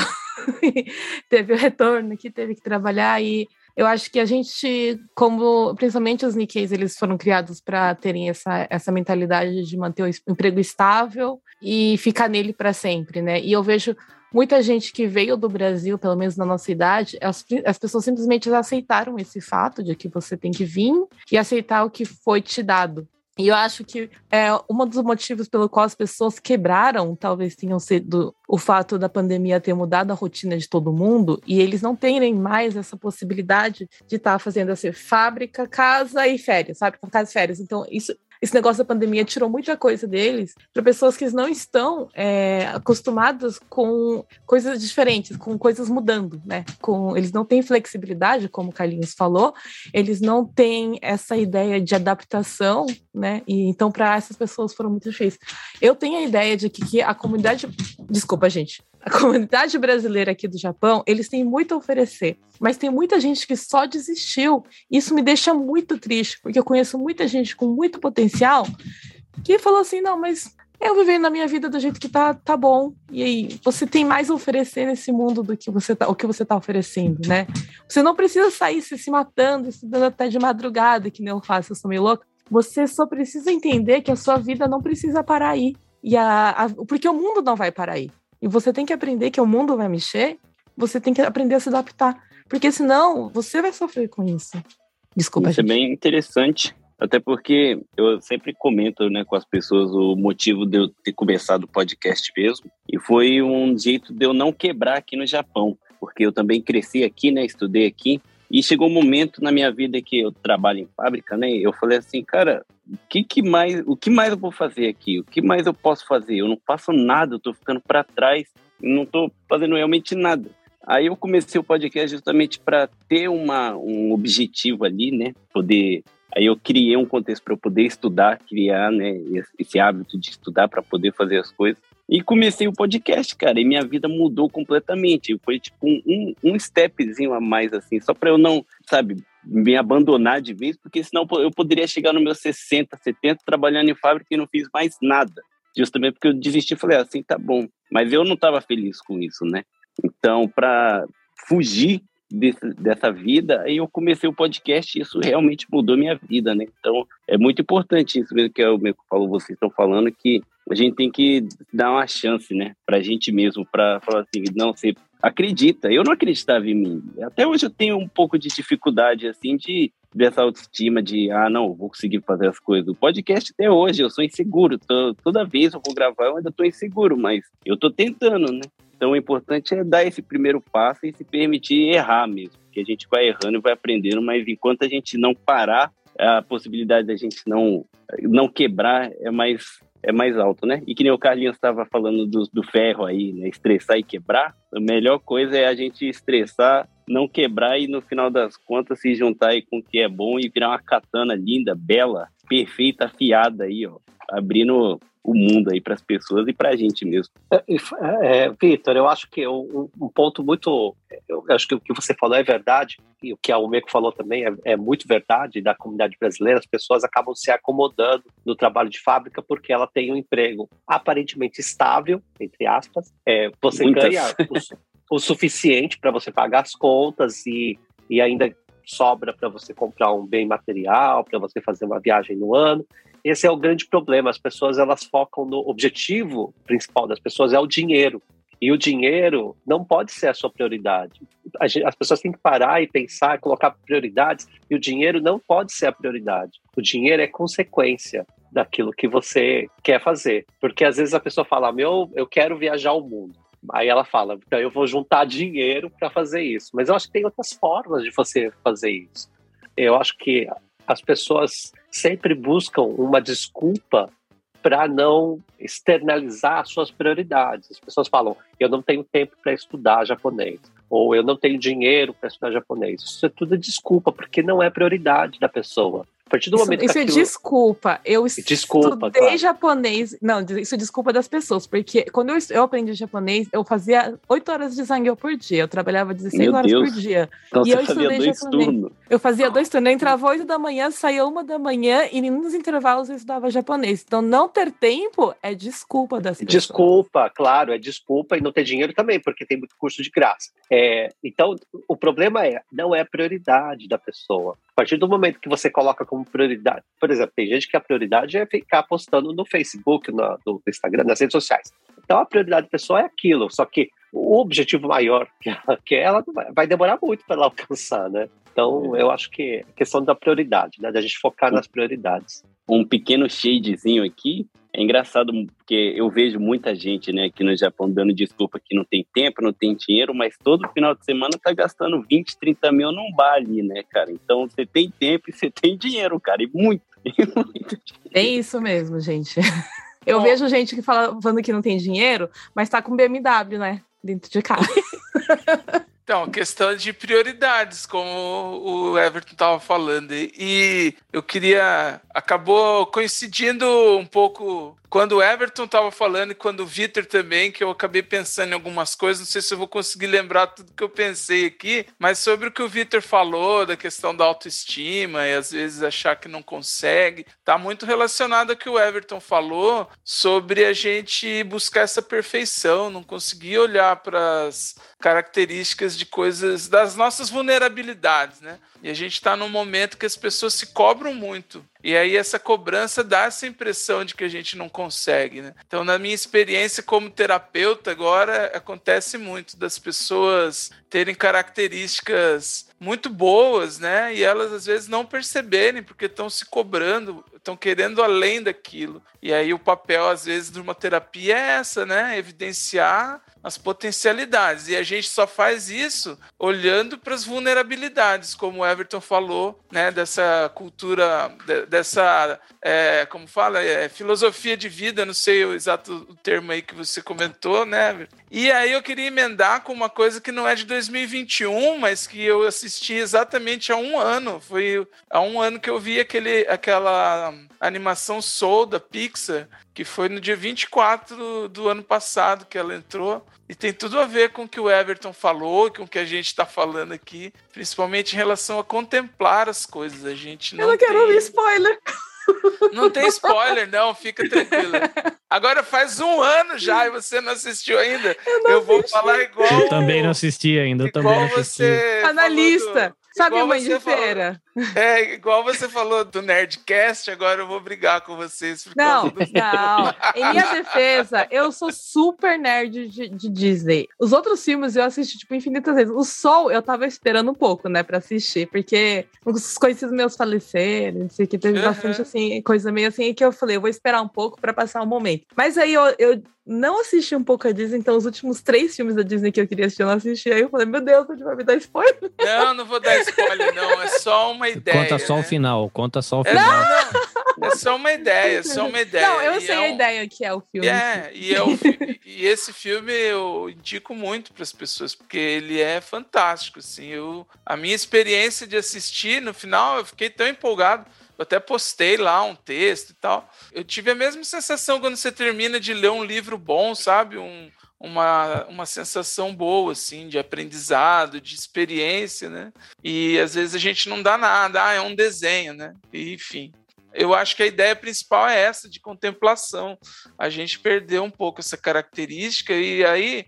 teve o retorno que teve que trabalhar. E eu acho que a gente, como principalmente os Nikkeis, eles foram criados para terem essa, essa mentalidade de manter o emprego estável e ficar nele para sempre, né? E eu vejo muita gente que veio do Brasil, pelo menos na nossa idade, as, as pessoas simplesmente aceitaram esse fato de que você tem que vir e aceitar o que foi te dado. E eu acho que é um dos motivos pelo qual as pessoas quebraram, talvez tenham sido o fato da pandemia ter mudado a rotina de todo mundo e eles não terem mais essa possibilidade de estar tá fazendo assim, fábrica, casa e férias, sabe? Casa e férias. Então, isso esse negócio da pandemia tirou muita coisa deles para pessoas que não estão é, acostumadas com coisas diferentes, com coisas mudando, né? Com, eles não têm flexibilidade, como o Carlinhos falou, eles não têm essa ideia de adaptação, né? E então para essas pessoas foram muito difíceis. Eu tenho a ideia de que, que a comunidade, desculpa gente, a comunidade brasileira aqui do Japão, eles têm muito a oferecer, mas tem muita gente que só desistiu. Isso me deixa muito triste, porque eu conheço muita gente com muito potencial que falou assim: não, mas eu vivendo na minha vida do jeito que tá, tá bom. E aí, você tem mais a oferecer nesse mundo do que você tá, o que você tá oferecendo, né? Você não precisa sair se, se matando, estudando até de madrugada, que nem eu faço, eu sou meio louca. Você só precisa entender que a sua vida não precisa parar aí. E a, a, porque o mundo não vai parar aí e você tem que aprender que o mundo vai mexer, você tem que aprender a se adaptar. Porque senão você vai sofrer com isso. Desculpa, Isso gente. é bem interessante. Até porque eu sempre comento né, com as pessoas o motivo de eu ter começado o podcast mesmo. E foi um jeito de eu não quebrar aqui no Japão. Porque eu também cresci aqui, né? Estudei aqui. E chegou um momento na minha vida que eu trabalho em fábrica, né? Eu falei assim, cara, o que, que mais, o que mais eu vou fazer aqui? O que mais eu posso fazer? Eu não faço nada, eu tô ficando para trás, não tô fazendo realmente nada. Aí eu comecei o podcast justamente para ter uma, um objetivo ali, né? Poder. Aí eu criei um contexto para eu poder estudar, criar, né? Esse hábito de estudar para poder fazer as coisas. E comecei o podcast, cara, e minha vida mudou completamente. Foi tipo um, um, stepzinho a mais, assim, só para eu não, sabe, me abandonar de vez, porque senão eu poderia chegar no meu 60, 70 trabalhando em fábrica e não fiz mais nada. Justamente porque eu desisti e falei ah, assim, tá bom. Mas eu não estava feliz com isso, né? Então, para fugir desse, dessa vida, aí eu comecei o podcast e isso realmente mudou minha vida, né? Então, é muito importante isso mesmo que o meu falou, vocês estão falando, que a gente tem que dar uma chance, né, pra gente mesmo, para falar assim, não, você acredita. Eu não acreditava em mim. Até hoje eu tenho um pouco de dificuldade, assim, de dessa autoestima de, ah, não, vou conseguir fazer as coisas. O podcast até hoje, eu sou inseguro. Tô, toda vez eu vou gravar, eu ainda tô inseguro, mas eu tô tentando, né? Então, o importante é dar esse primeiro passo e se permitir errar mesmo, porque a gente vai errando e vai aprendendo, mas enquanto a gente não parar, a possibilidade da gente não, não quebrar é mais, é mais alto, né? E que nem o Carlinhos estava falando do, do ferro aí, né? Estressar e quebrar, a melhor coisa é a gente estressar, não quebrar e no final das contas se juntar aí com o que é bom e virar uma katana linda, bela, perfeita, afiada aí, ó, abrindo o mundo aí para as pessoas e para a gente mesmo. É, é, Vitor, eu acho que um, um, ponto muito, eu acho que o que você falou é verdade e o que a Umeco falou também é, é, muito verdade da comunidade brasileira. As pessoas acabam se acomodando no trabalho de fábrica porque ela tem um emprego aparentemente estável, entre aspas. É, você Muitas. ganha o, o suficiente para você pagar as contas e, e ainda sobra para você comprar um bem material, para você fazer uma viagem no ano. Esse é o grande problema. As pessoas elas focam no objetivo principal das pessoas é o dinheiro. E o dinheiro não pode ser a sua prioridade. As pessoas têm que parar e pensar, colocar prioridades, e o dinheiro não pode ser a prioridade. O dinheiro é consequência daquilo que você quer fazer. Porque às vezes a pessoa fala: Meu, eu quero viajar o mundo. Aí ela fala: Então eu vou juntar dinheiro para fazer isso. Mas eu acho que tem outras formas de você fazer isso eu acho que as pessoas sempre buscam uma desculpa para não externalizar suas prioridades. As pessoas falam: eu não tenho tempo para estudar japonês, ou eu não tenho dinheiro para estudar japonês. Isso é tudo desculpa, porque não é prioridade da pessoa. A partir do isso, momento isso que é aquilo... desculpa. Eu desculpa, estudei claro. japonês. Não, isso é desculpa das pessoas, porque quando eu, eu aprendi japonês, eu fazia 8 horas de zangyo por dia. Eu trabalhava 16 Meu horas Deus. por dia. Então E você eu fazia estudei dois japonês. turnos. Eu fazia dois turnos. Eu entrava 8 da manhã, saía 1 da manhã e nos intervalos eu estudava japonês. Então não ter tempo é desculpa das pessoas. Desculpa, claro, é desculpa e não ter dinheiro também, porque tem muito curso de graça. É, então, o problema é, não é prioridade da pessoa. A partir do momento que você coloca como prioridade, por exemplo, tem gente que a prioridade é ficar postando no Facebook, no, no Instagram, nas redes sociais. Então, a prioridade da pessoa é aquilo, só que o objetivo maior que ela quer, ela vai, vai demorar muito para ela alcançar, né? Então, eu acho que é questão da prioridade, né? Da gente focar nas prioridades. um pequeno shadezinho aqui. É engraçado porque eu vejo muita gente, né, aqui no Japão dando desculpa que não tem tempo, não tem dinheiro, mas todo final de semana tá gastando 20, 30 mil num bar ali, né, cara? Então você tem tempo e você tem dinheiro, cara, e muito, e muito. É isso mesmo, gente. Eu Bom. vejo gente que fala, falando que não tem dinheiro, mas tá com BMW, né? Dentro de casa. Então, questão de prioridades, como o Everton estava falando. E eu queria. Acabou coincidindo um pouco quando o Everton estava falando e quando o Vitor também, que eu acabei pensando em algumas coisas. Não sei se eu vou conseguir lembrar tudo que eu pensei aqui, mas sobre o que o Vitor falou, da questão da autoestima e às vezes achar que não consegue, tá muito relacionado ao que o Everton falou sobre a gente buscar essa perfeição, não conseguir olhar para as características de coisas das nossas vulnerabilidades, né? E a gente está num momento que as pessoas se cobram muito. E aí essa cobrança dá essa impressão de que a gente não consegue, né? Então, na minha experiência como terapeuta, agora acontece muito das pessoas terem características muito boas, né? E elas às vezes não perceberem porque estão se cobrando, estão querendo além daquilo. E aí o papel às vezes de uma terapia é essa, né? Evidenciar as potencialidades. E a gente só faz isso olhando para as vulnerabilidades, como o Everton falou, né? Dessa cultura, de- dessa, é, como fala, é, filosofia de vida, não sei o exato termo aí que você comentou, né? Everton? E aí eu queria emendar com uma coisa que não é de 2021, mas que eu assisti exatamente há um ano. Foi há um ano que eu vi aquele, aquela animação Soul da Pixar, que foi no dia 24 do ano passado que ela entrou. E tem tudo a ver com o que o Everton falou, com o que a gente está falando aqui, principalmente em relação a contemplar as coisas. A gente não Eu não quero tem... ouvir spoiler. Não tem spoiler, não, fica tranquila. Agora faz um ano já e você não assistiu ainda. Eu, vou falar igual. Eu também não assisti ainda, eu também igual não assisti. você. Analista. Falou Sabe igual mãe de falou. feira? do- é, igual você falou do Nerdcast, agora eu vou brigar com vocês. Não, do... não. Em minha defesa, eu sou super nerd de, de Disney. Os outros filmes eu assisti, tipo, infinitas vezes. O Sol, eu tava esperando um pouco, né, pra assistir, porque os conhecidos meus faleceram, não sei que, teve Uhum. bastante, assim, coisa meio assim, que eu falei, eu vou esperar um pouco pra passar o momento. Mas aí eu, eu não assisti um pouco a Disney, então os últimos três filmes da Disney que eu queria assistir, eu não assisti. Aí eu falei, meu Deus, você vai me dar spoiler? Não, não vou dar spoiler, não. É só uma ideia. Conta só né? o final, conta só o É, final. não, não. É só uma ideia, é só uma ideia. Não, eu E sei é a um- ideia que é o filme. É, e, é o fi- e esse filme eu indico muito para as pessoas, porque ele é fantástico, assim. Eu, a minha experiência de assistir, no final, eu fiquei tão empolgado. Eu até postei lá um texto e tal. Eu tive a mesma sensação quando você termina de ler um livro bom, sabe? Um, uma, uma sensação boa, assim, de aprendizado, de experiência, né? E às vezes a gente não dá nada, ah, é um desenho, né? E, enfim. Eu acho que a ideia principal é essa, de contemplação. A gente perdeu um pouco essa característica e aí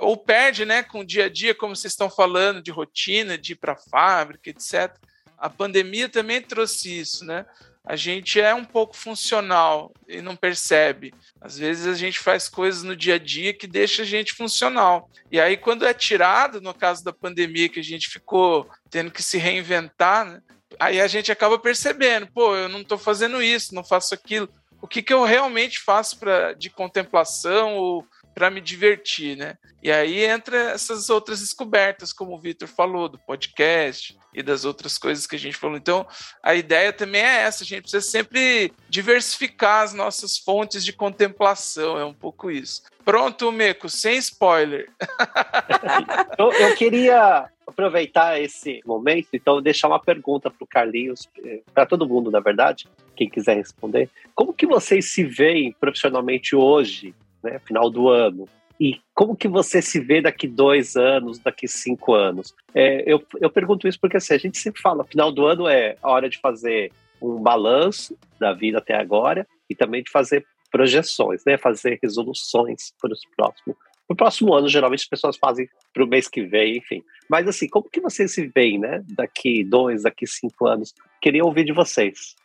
ou perde, né, com o dia a dia, como vocês estão falando, de rotina, de ir para a fábrica, etc. A pandemia também trouxe isso, né? A gente é um pouco funcional e não percebe. Às vezes a gente faz coisas no dia a dia que deixa a gente funcional. E aí, quando é tirado, no caso da pandemia, que a gente ficou tendo que se reinventar, né? aí a gente acaba percebendo, pô, eu não estou fazendo isso, não faço aquilo. O que, que eu realmente faço pra, de contemplação ou para me divertir, né? E aí entra essas outras descobertas, como o Vitor falou, do podcast e das outras coisas que a gente falou. Então, a ideia também é essa, a gente precisa sempre diversificar as nossas fontes de contemplação, é um pouco isso. Pronto, Meco, sem spoiler. eu, eu queria aproveitar esse momento, então deixar uma pergunta para o Carlinhos, eh, para todo mundo, na verdade, quem quiser responder. Como que vocês se veem profissionalmente hoje, né, final do ano? E como que você se vê daqui dois anos, daqui cinco anos? É, eu, eu pergunto isso porque assim, a gente sempre fala, final do ano é a hora de fazer um balanço da vida até agora e também de fazer projeções, né? Fazer resoluções para os próximos. Para o próximo ano, geralmente as pessoas fazem para o mês que vem, enfim. Mas assim, como que vocês se veem, né? Daqui dois, daqui cinco anos? Queria ouvir de vocês.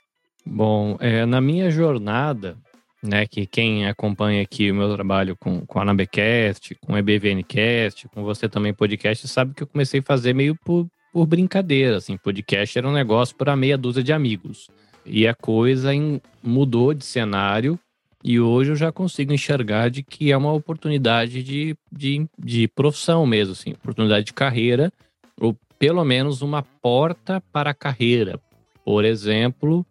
Bom, é, na minha jornada, né, que quem acompanha aqui o meu trabalho com, com a Nabecast, com o EBVNcast, com você também podcast, sabe que eu comecei a fazer meio por, por brincadeira, assim, podcast era um negócio para meia dúzia de amigos. E a coisa em, mudou de cenário e hoje eu já consigo enxergar de que é uma oportunidade de, de, de profissão mesmo, assim, oportunidade de carreira, ou pelo menos uma porta para a carreira. Por exemplo,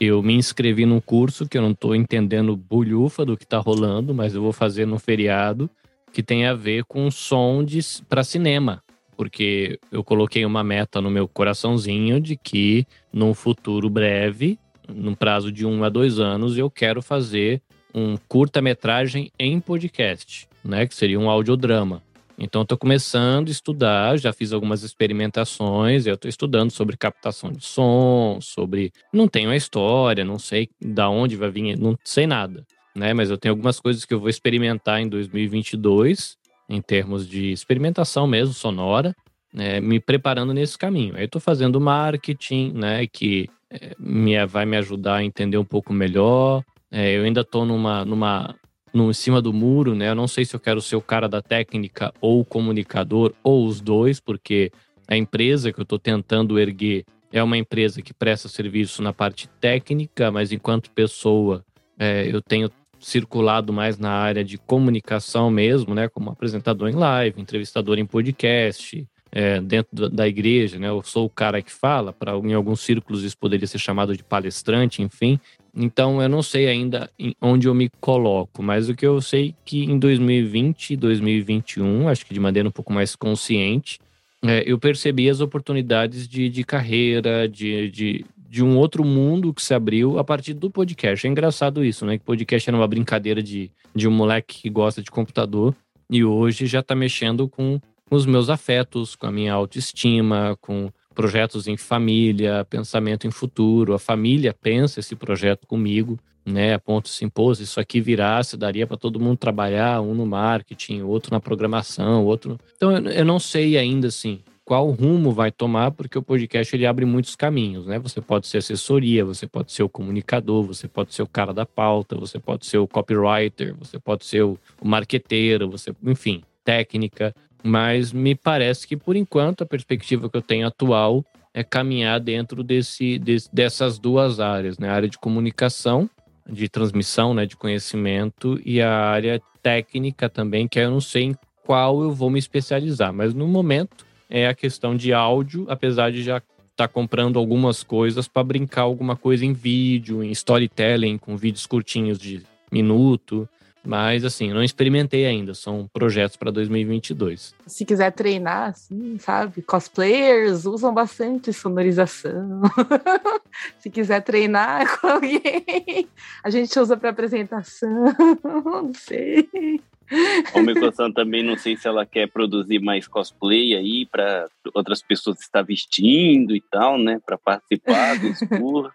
eu me inscrevi num curso que eu não estou entendendo bulhufa do que está rolando, mas eu vou fazer no feriado, que tem a ver com som para cinema. Porque eu coloquei uma meta no meu coraçãozinho de que num futuro breve, num prazo de um a dois anos, eu quero fazer um curta-metragem em podcast, né? Que seria um audiodrama. Então, estou começando a estudar, já fiz algumas experimentações, eu estou estudando sobre captação de som, sobre. Não tenho a história, não sei da onde vai vir, não sei nada, né? Mas eu tenho algumas coisas que eu vou experimentar em 2022, em termos de experimentação mesmo, sonora, né? me preparando nesse caminho. Aí, estou fazendo marketing, né? Que é, me, vai me ajudar a entender um pouco melhor, é, eu ainda estou numa, numa, no, em cima do muro, né? Eu não sei se eu quero ser o cara da técnica ou o comunicador, ou os dois, porque a empresa que eu estou tentando erguer é uma empresa que presta serviço na parte técnica, mas enquanto pessoa, é, eu tenho circulado mais na área de comunicação mesmo, né? Como apresentador em live, entrevistador em podcast, é, dentro da igreja, né? Eu sou o cara que fala, para em alguns círculos isso poderia ser chamado de palestrante, enfim. Então eu não sei ainda onde eu me coloco, mas o que eu sei é que em 2020 e 2021, acho que de maneira um pouco mais consciente, é, eu percebi as oportunidades de, de carreira, de, de, de um outro mundo que se abriu a partir do podcast. É engraçado isso, né? Que podcast era uma brincadeira de, de um moleque que gosta de computador e hoje já está mexendo com os meus afetos, com a minha autoestima, com projetos em família, pensamento em futuro. A família pensa esse projeto comigo, né? A ponto se impôs, isso aqui virasse, daria para todo mundo trabalhar, um no marketing, outro na programação, outro. Então eu não sei ainda assim qual rumo vai tomar, porque o podcast ele abre muitos caminhos, né? Você pode ser assessoria, você pode ser o comunicador, você pode ser o cara da pauta, você pode ser o copywriter, você pode ser o marqueteiro, você, enfim, técnica, mas me parece que, por enquanto, a perspectiva que eu tenho atual é caminhar dentro desse, desse dessas duas áreas, né? A área de comunicação, de transmissão, né, de conhecimento, e a área técnica também, que eu não sei em qual eu vou me especializar. Mas no momento é a questão de áudio, apesar de já estar tá comprando algumas coisas para brincar alguma coisa em vídeo, em storytelling, com vídeos curtinhos de minuto. Mas, assim, não experimentei ainda. São projetos para 2022. Se quiser treinar, assim, sabe? Cosplayers usam bastante sonorização. Se quiser treinar com alguém, a gente usa para apresentação. Não sei. O Mikosan também não sei se ela quer produzir mais cosplay aí para outras pessoas estar vestindo e tal, né? Para participar do escuro.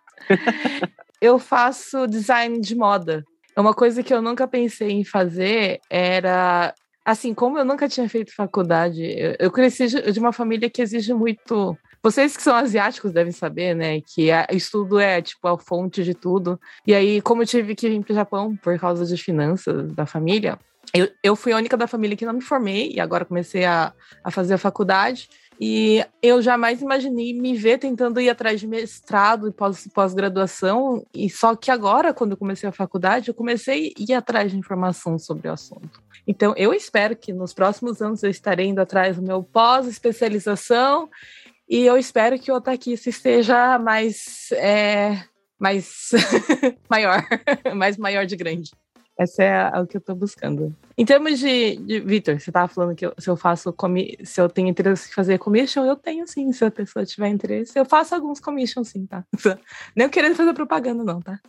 Eu faço design de moda. Uma coisa que eu nunca pensei em fazer era. Assim, como eu nunca tinha feito faculdade, eu, eu cresci de uma família que exige muito. Vocês que são asiáticos devem saber, né? Que o estudo é, tipo, a fonte de tudo. E aí, como eu tive que vir para o Japão por causa de finanças da família, eu, eu fui a única da família que não me formei e agora comecei a, a fazer a faculdade. E eu jamais imaginei me ver tentando ir atrás de mestrado e pós-graduação. e só que agora, quando eu comecei a faculdade, eu comecei a ir atrás de informação sobre o assunto. Então, eu espero que nos próximos anos eu estarei indo atrás do meu pós-especialização e eu espero que o Otakista esteja mais, é, mais maior, mais maior de grande. Essa é o que eu estou buscando. Em termos de, de Vitor, você estava falando que eu, se eu faço comi se eu tenho interesse em fazer commission, eu tenho sim. Se a pessoa tiver interesse, eu faço alguns commissions sim, tá? Nem querendo fazer propaganda, não, tá?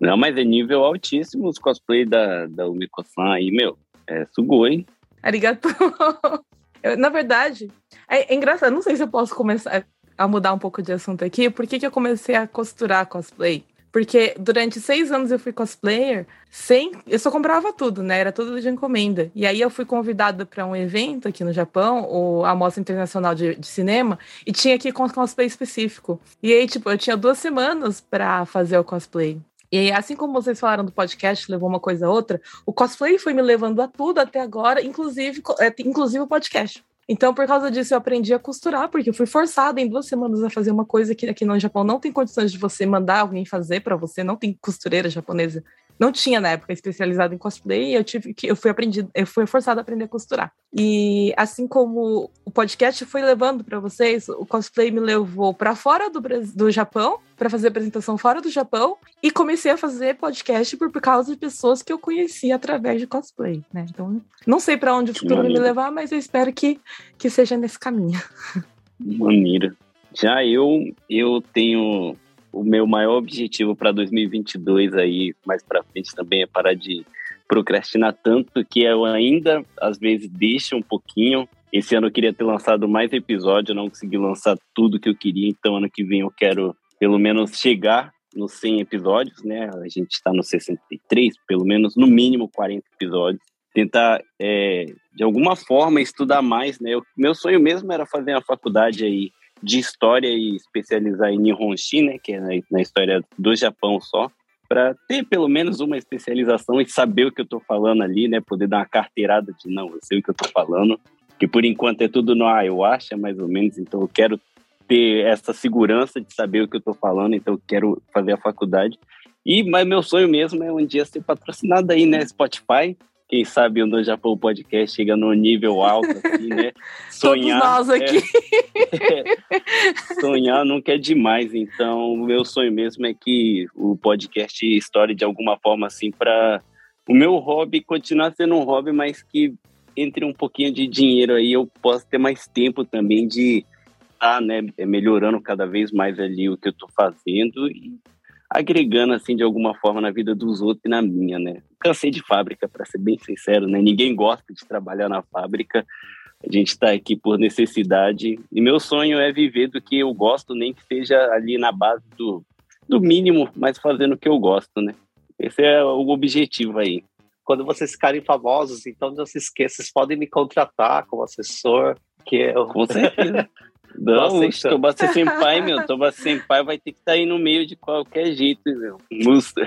Não, mas é nível altíssimo os cosplay da, da Umiko-san aí, meu. É sugoi. Arigato. Eu, na verdade, é, é, engraçado, não sei se eu posso começar a mudar um pouco de assunto aqui. Por que, que eu comecei a costurar cosplay? Porque durante seis anos eu fui cosplayer sem. Eu só comprava tudo, né? Era tudo de encomenda. E aí eu fui convidada para um evento aqui no Japão, o, a Mostra Internacional de, de Cinema, e tinha que ir com cosplay específico. E aí, tipo, eu tinha duas semanas para fazer o cosplay. E aí, assim como vocês falaram do podcast, levou uma coisa a outra, o cosplay foi me levando a tudo até agora, inclusive, é, inclusive o podcast. Então, por causa disso, eu aprendi a costurar, porque eu fui forçada em duas semanas a fazer uma coisa que aqui no Japão não tem condições de você mandar alguém fazer para você, não tem costureira japonesa não tinha na época especializado em cosplay, e eu tive que eu fui aprendido, eu fui forçada a aprender a costurar. E assim como o podcast foi levando para vocês, o cosplay me levou para fora do, do Japão, para fazer apresentação fora do Japão, e comecei a fazer podcast por, causa de pessoas que eu conheci através de cosplay, né? Então, não sei para onde o futuro vai me levar, mas eu espero que, que seja nesse caminho. Maneiro. Já eu, eu tenho o meu maior objetivo para 2022 aí, mais para frente também é parar de procrastinar tanto que eu ainda às vezes deixo um pouquinho. Esse ano eu queria ter lançado mais episódio, não consegui lançar tudo que eu queria, então ano que vem eu quero pelo menos chegar nos 100 episódios, né? A gente está no 63, pelo menos no mínimo 40 episódios. Tentar, é, de alguma forma, estudar mais, né? Eu, meu sonho mesmo era fazer uma faculdade aí de história e especializar em Nihonshi, né, que é na, na história do Japão só, para ter pelo menos uma especialização e saber o que eu estou falando ali, né, poder dar uma carteirada de não, eu sei o que eu estou falando, que por enquanto é tudo no ah, eu acho, mais ou menos, então eu quero ter essa segurança de saber o que eu estou falando, então eu quero fazer a faculdade. E mas meu sonho mesmo é um dia ser patrocinado aí, né, Spotify, quem sabe o No Japão Podcast chega no nível alto, assim, né? Sonhar. Todos nós aqui. É, sonhar nunca é demais. Então, o meu sonho mesmo é que o podcast estoure de alguma forma, assim, para o meu hobby continuar sendo um hobby, mas que entre um pouquinho de dinheiro aí eu possa ter mais tempo também de estar, tá, né, melhorando cada vez mais ali o que eu estou fazendo e agregando assim de alguma forma na vida dos outros e na minha, né? Cansei de fábrica, para ser bem sincero, né? Ninguém gosta de trabalhar na fábrica. A gente está aqui por necessidade e meu sonho é viver do que eu gosto, nem que seja ali na base do, do mínimo, mas fazendo o que eu gosto, né? Esse é o objetivo aí. Quando vocês ficarem famosos, então não se esqueça, vocês podem me contratar como assessor, que eu... Com certeza. Não, Nossa, Tobassa Senpai, meu. Tobassa Senpai vai ter que estar tá aí no meio de qualquer jeito, meu.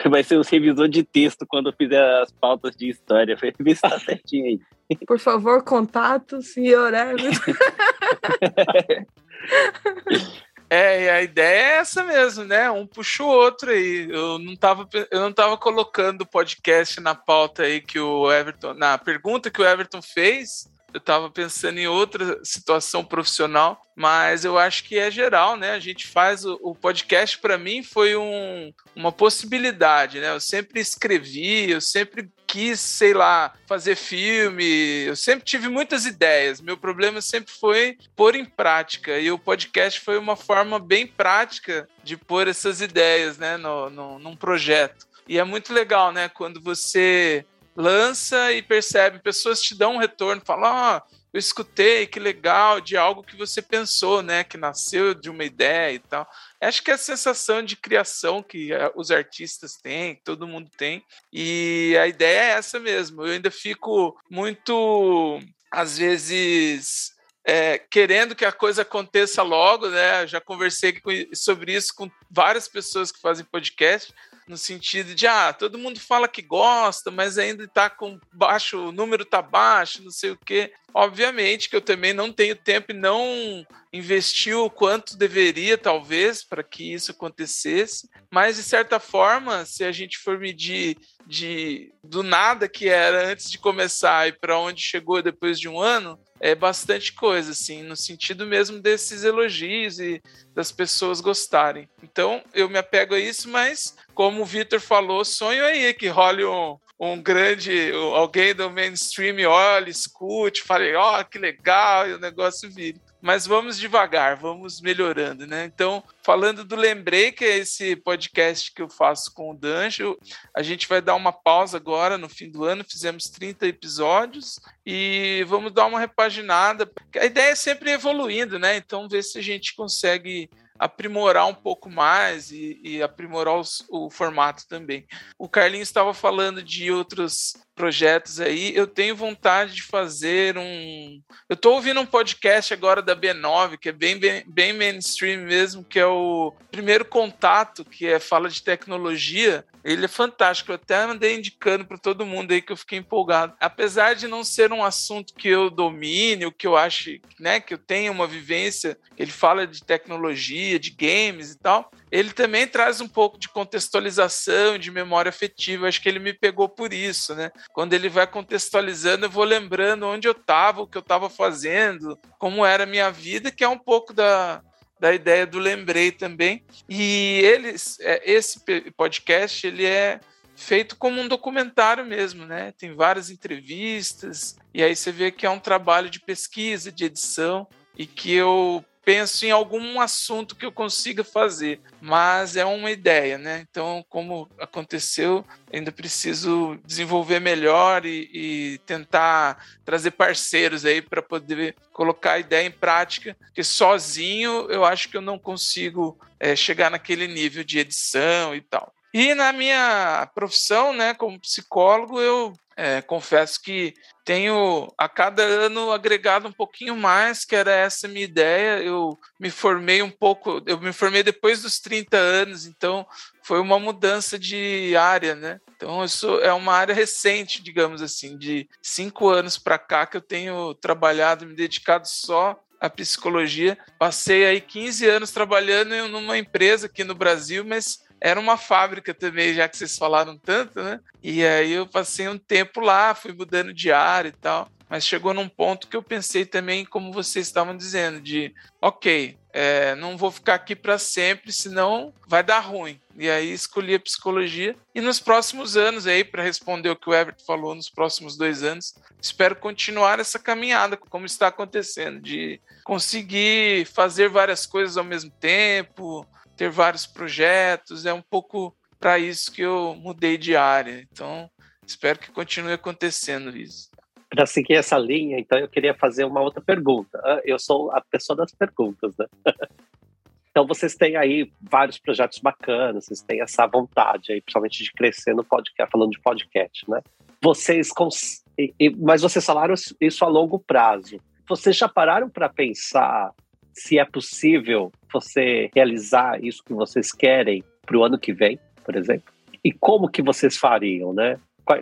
Vai ser o revisor de texto quando eu fizer as pautas de história. Vai ver se tá certinho aí. Por favor, contato, senhor Hermes. É, e a ideia é essa mesmo, né? Um puxa o outro aí. Eu não tava, eu não tava colocando o podcast na pauta aí que o Everton, na pergunta que o Everton fez, eu estava pensando em outra situação profissional, mas eu acho que é geral, né? A gente faz o, o podcast para mim foi um, uma possibilidade, né? Eu sempre escrevi, eu sempre quis, sei lá, fazer filme, eu sempre tive muitas ideias. Meu problema sempre foi pôr em prática e o podcast foi uma forma bem prática de pôr essas ideias, né, no, no, num projeto. E é muito legal, né, quando você lança e percebe, pessoas te dão um retorno, falam, ó, oh, eu escutei, que legal, de algo que você pensou, né, que nasceu de uma ideia e tal. Acho que é a sensação de criação que eh, os artistas têm, que todo mundo tem, e a ideia é essa mesmo. Eu ainda fico muito, às vezes, é, querendo que a coisa aconteça logo, né? Já conversei com, sobre isso com várias pessoas que fazem podcast, no sentido de ah, todo mundo fala que gosta, mas ainda está com baixo, o número está baixo, não sei o quê. Obviamente que eu também não tenho tempo e não investi o quanto deveria, talvez, para que isso acontecesse. Mas, de certa forma, se a gente for medir de, do nada que era antes de começar e para onde chegou depois de um ano, é bastante coisa, assim, no sentido mesmo desses elogios e das pessoas gostarem. Então, eu me apego a isso, mas, como o Vitor falou, sonho aí que role um, um grande, alguém do mainstream olhe, escute, fale, ó, oh, que legal, e o negócio vire mas vamos devagar, vamos melhorando, né? Então, falando do Lembrei, que é esse podcast que eu faço com o Danjo, a gente vai dar uma pausa agora no fim do ano, fizemos 30 episódios e vamos dar uma repaginada. A ideia é sempre evoluindo, né? Então, ver se a gente consegue aprimorar um pouco mais e, e aprimorar os, o formato também. O Carlinhos estava falando de outros projetos aí. Eu tenho vontade de fazer um. Eu estou ouvindo um podcast agora da B9, que é bem, bem, bem, mainstream mesmo, que é o Primeiro Contato, que é fala de tecnologia. Ele é fantástico. Eu até andei indicando para todo mundo aí que eu fiquei empolgado. Apesar de não ser um assunto que eu domine, o que eu acho, né, que eu tenho uma vivência, ele fala de tecnologia, de games e tal ele também traz um pouco de contextualização, de memória afetiva. Acho que ele me pegou por isso, né? Quando ele vai contextualizando, eu vou lembrando onde eu estava, o que eu estava fazendo, como era a minha vida, que é um pouco da, da ideia do lembrei também. E eles, é, esse podcast, ele é feito como um documentário mesmo, né? Tem várias entrevistas e aí você vê que é um trabalho de pesquisa, de edição e que eu penso em algum assunto que eu consiga fazer, mas é uma ideia, né? Então, como aconteceu, ainda preciso desenvolver melhor e, e tentar trazer parceiros aí para poder colocar a ideia em prática, porque sozinho eu acho que eu não consigo é, chegar naquele nível de edição e tal. E na minha profissão, né, como psicólogo, eu é, confesso que tenho a cada ano agregado um pouquinho mais, que era essa minha ideia. Eu me formei um pouco, eu me formei depois dos 30 anos, então foi uma mudança de área, né? Então isso é uma área recente, digamos assim, de cinco anos para cá que eu tenho trabalhado, me dedicado só à psicologia. Passei aí 15 anos trabalhando em uma empresa aqui no Brasil, mas era uma fábrica também, já que vocês falaram tanto, né? E aí eu passei um tempo lá, fui mudando de área e tal. Mas chegou num ponto que eu pensei também, como vocês estavam dizendo, de ok, é, não vou ficar aqui para sempre, senão vai dar ruim. E aí escolhi a psicologia. E nos próximos anos, aí, para responder o que o Everett falou, nos próximos dois anos, espero continuar essa caminhada, como está acontecendo, de conseguir fazer várias coisas ao mesmo tempo, ter vários projetos, é um pouco para isso que eu mudei de área. Então, espero que continue acontecendo isso. Para seguir essa linha, então eu queria fazer uma outra pergunta. Ah, eu sou a pessoa das perguntas, né? Então vocês têm aí vários projetos bacanas, vocês têm essa vontade aí, principalmente de crescer no podcast, falando de podcast, né? Vocês cons... mas vocês falaram isso a longo prazo. Vocês já pararam para pensar se é possível você realizar isso que vocês querem para o ano que vem, por exemplo? E como que vocês fariam, né?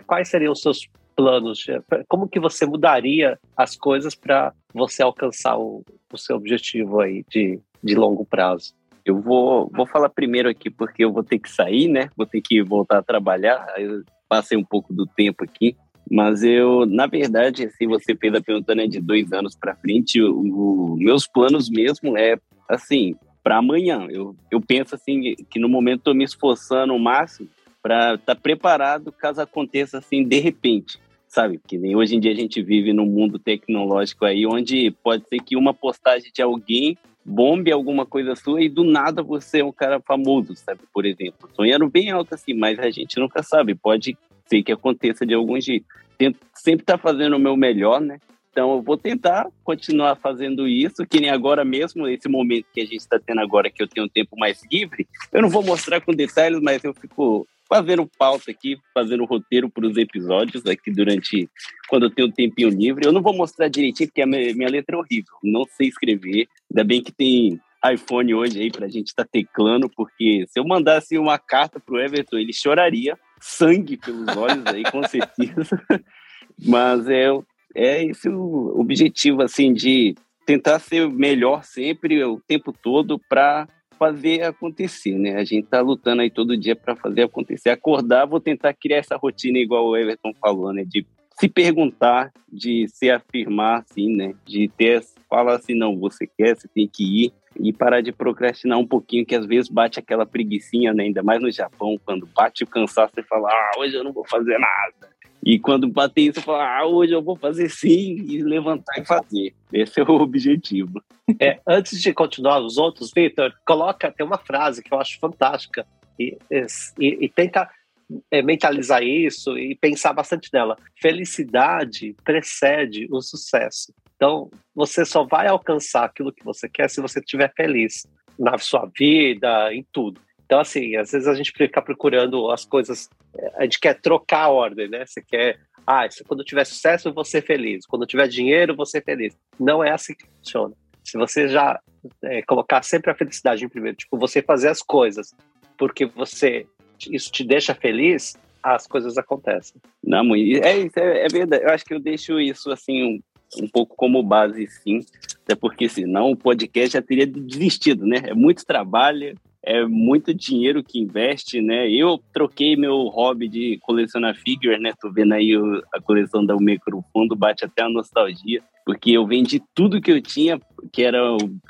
Quais seriam os seus planos? Como que você mudaria as coisas para você alcançar o, o, seu objetivo aí de, de longo prazo? Eu vou, vou falar primeiro aqui porque eu vou ter que sair, né? Vou ter que voltar a trabalhar. Eu passei um pouco do tempo aqui. Mas eu, na verdade, assim, você fez a pergunta né, de dois anos para frente, o, o, meus planos mesmo é, assim, para amanhã. Eu, eu penso, assim, que no momento estou me esforçando o máximo para estar tá preparado caso aconteça, assim, de repente, sabe? Que nem hoje em dia a gente vive num mundo tecnológico aí, onde pode ser que uma postagem de alguém bombe alguma coisa sua e do nada você é um cara famoso, sabe? Por exemplo, sonhando bem alto assim, mas a gente nunca sabe, pode ser que aconteça de algum jeito. Tento sempre estar tá fazendo o meu melhor, né? Então eu vou tentar continuar fazendo isso, que nem agora mesmo, esse momento que a gente está tendo agora, que eu tenho um tempo mais livre. Eu não vou mostrar com detalhes, mas eu fico fazendo pauta aqui, fazendo roteiro para os episódios aqui durante quando eu tenho um tempinho livre. Eu não vou mostrar direitinho porque a minha, letra é horrível, não sei escrever. Ainda bem que tem iPhone hoje aí pra gente estar tá teclando, porque se eu mandasse uma carta pro Everton, ele choraria sangue pelos olhos aí, com certeza. Mas é, é esse o objetivo, assim, de tentar ser melhor sempre, o tempo todo, para fazer acontecer, né? A gente tá lutando aí todo dia para fazer acontecer. Acordar, vou tentar criar essa rotina igual o Everton falou, né? De se perguntar, de se afirmar, assim, né? De ter, falar assim, não, você quer, você tem que ir e parar de procrastinar um pouquinho, que às vezes bate aquela preguiçinha, né? Ainda mais no Japão, quando bate o cansaço, você fala, ah, hoje eu não vou fazer nada. E quando bater isso, você fala, ah, hoje eu vou fazer sim, e levantar e fazer. Esse é o objetivo. É, antes de continuar os outros, Victor, coloca, tem uma frase que eu acho fantástica, e, e, e tenta é, mentalizar isso e pensar bastante nela. Felicidade precede o sucesso. Então, você só vai alcançar aquilo que você quer se você estiver feliz na sua vida, em tudo. Então, assim, às vezes a gente fica procurando as coisas, a gente quer trocar a ordem, né? Você quer, ah, quando tiver sucesso, eu vou ser feliz. Quando tiver dinheiro, eu vou ser feliz. Não é assim que funciona. Se você já é, colocar sempre a felicidade em primeiro, tipo, você fazer as coisas porque você isso te deixa feliz, as coisas acontecem. Não, é, é, é verdade. Eu acho que eu deixo isso assim um, um pouco como base, sim. Até porque senão o podcast já teria desistido, né? É muito trabalho, é muito dinheiro que investe, né? Eu troquei meu hobby de colecionar figures, né? Tô vendo aí a coleção da Micro Fundo, bate até a nostalgia, porque eu vendi tudo que eu tinha, que era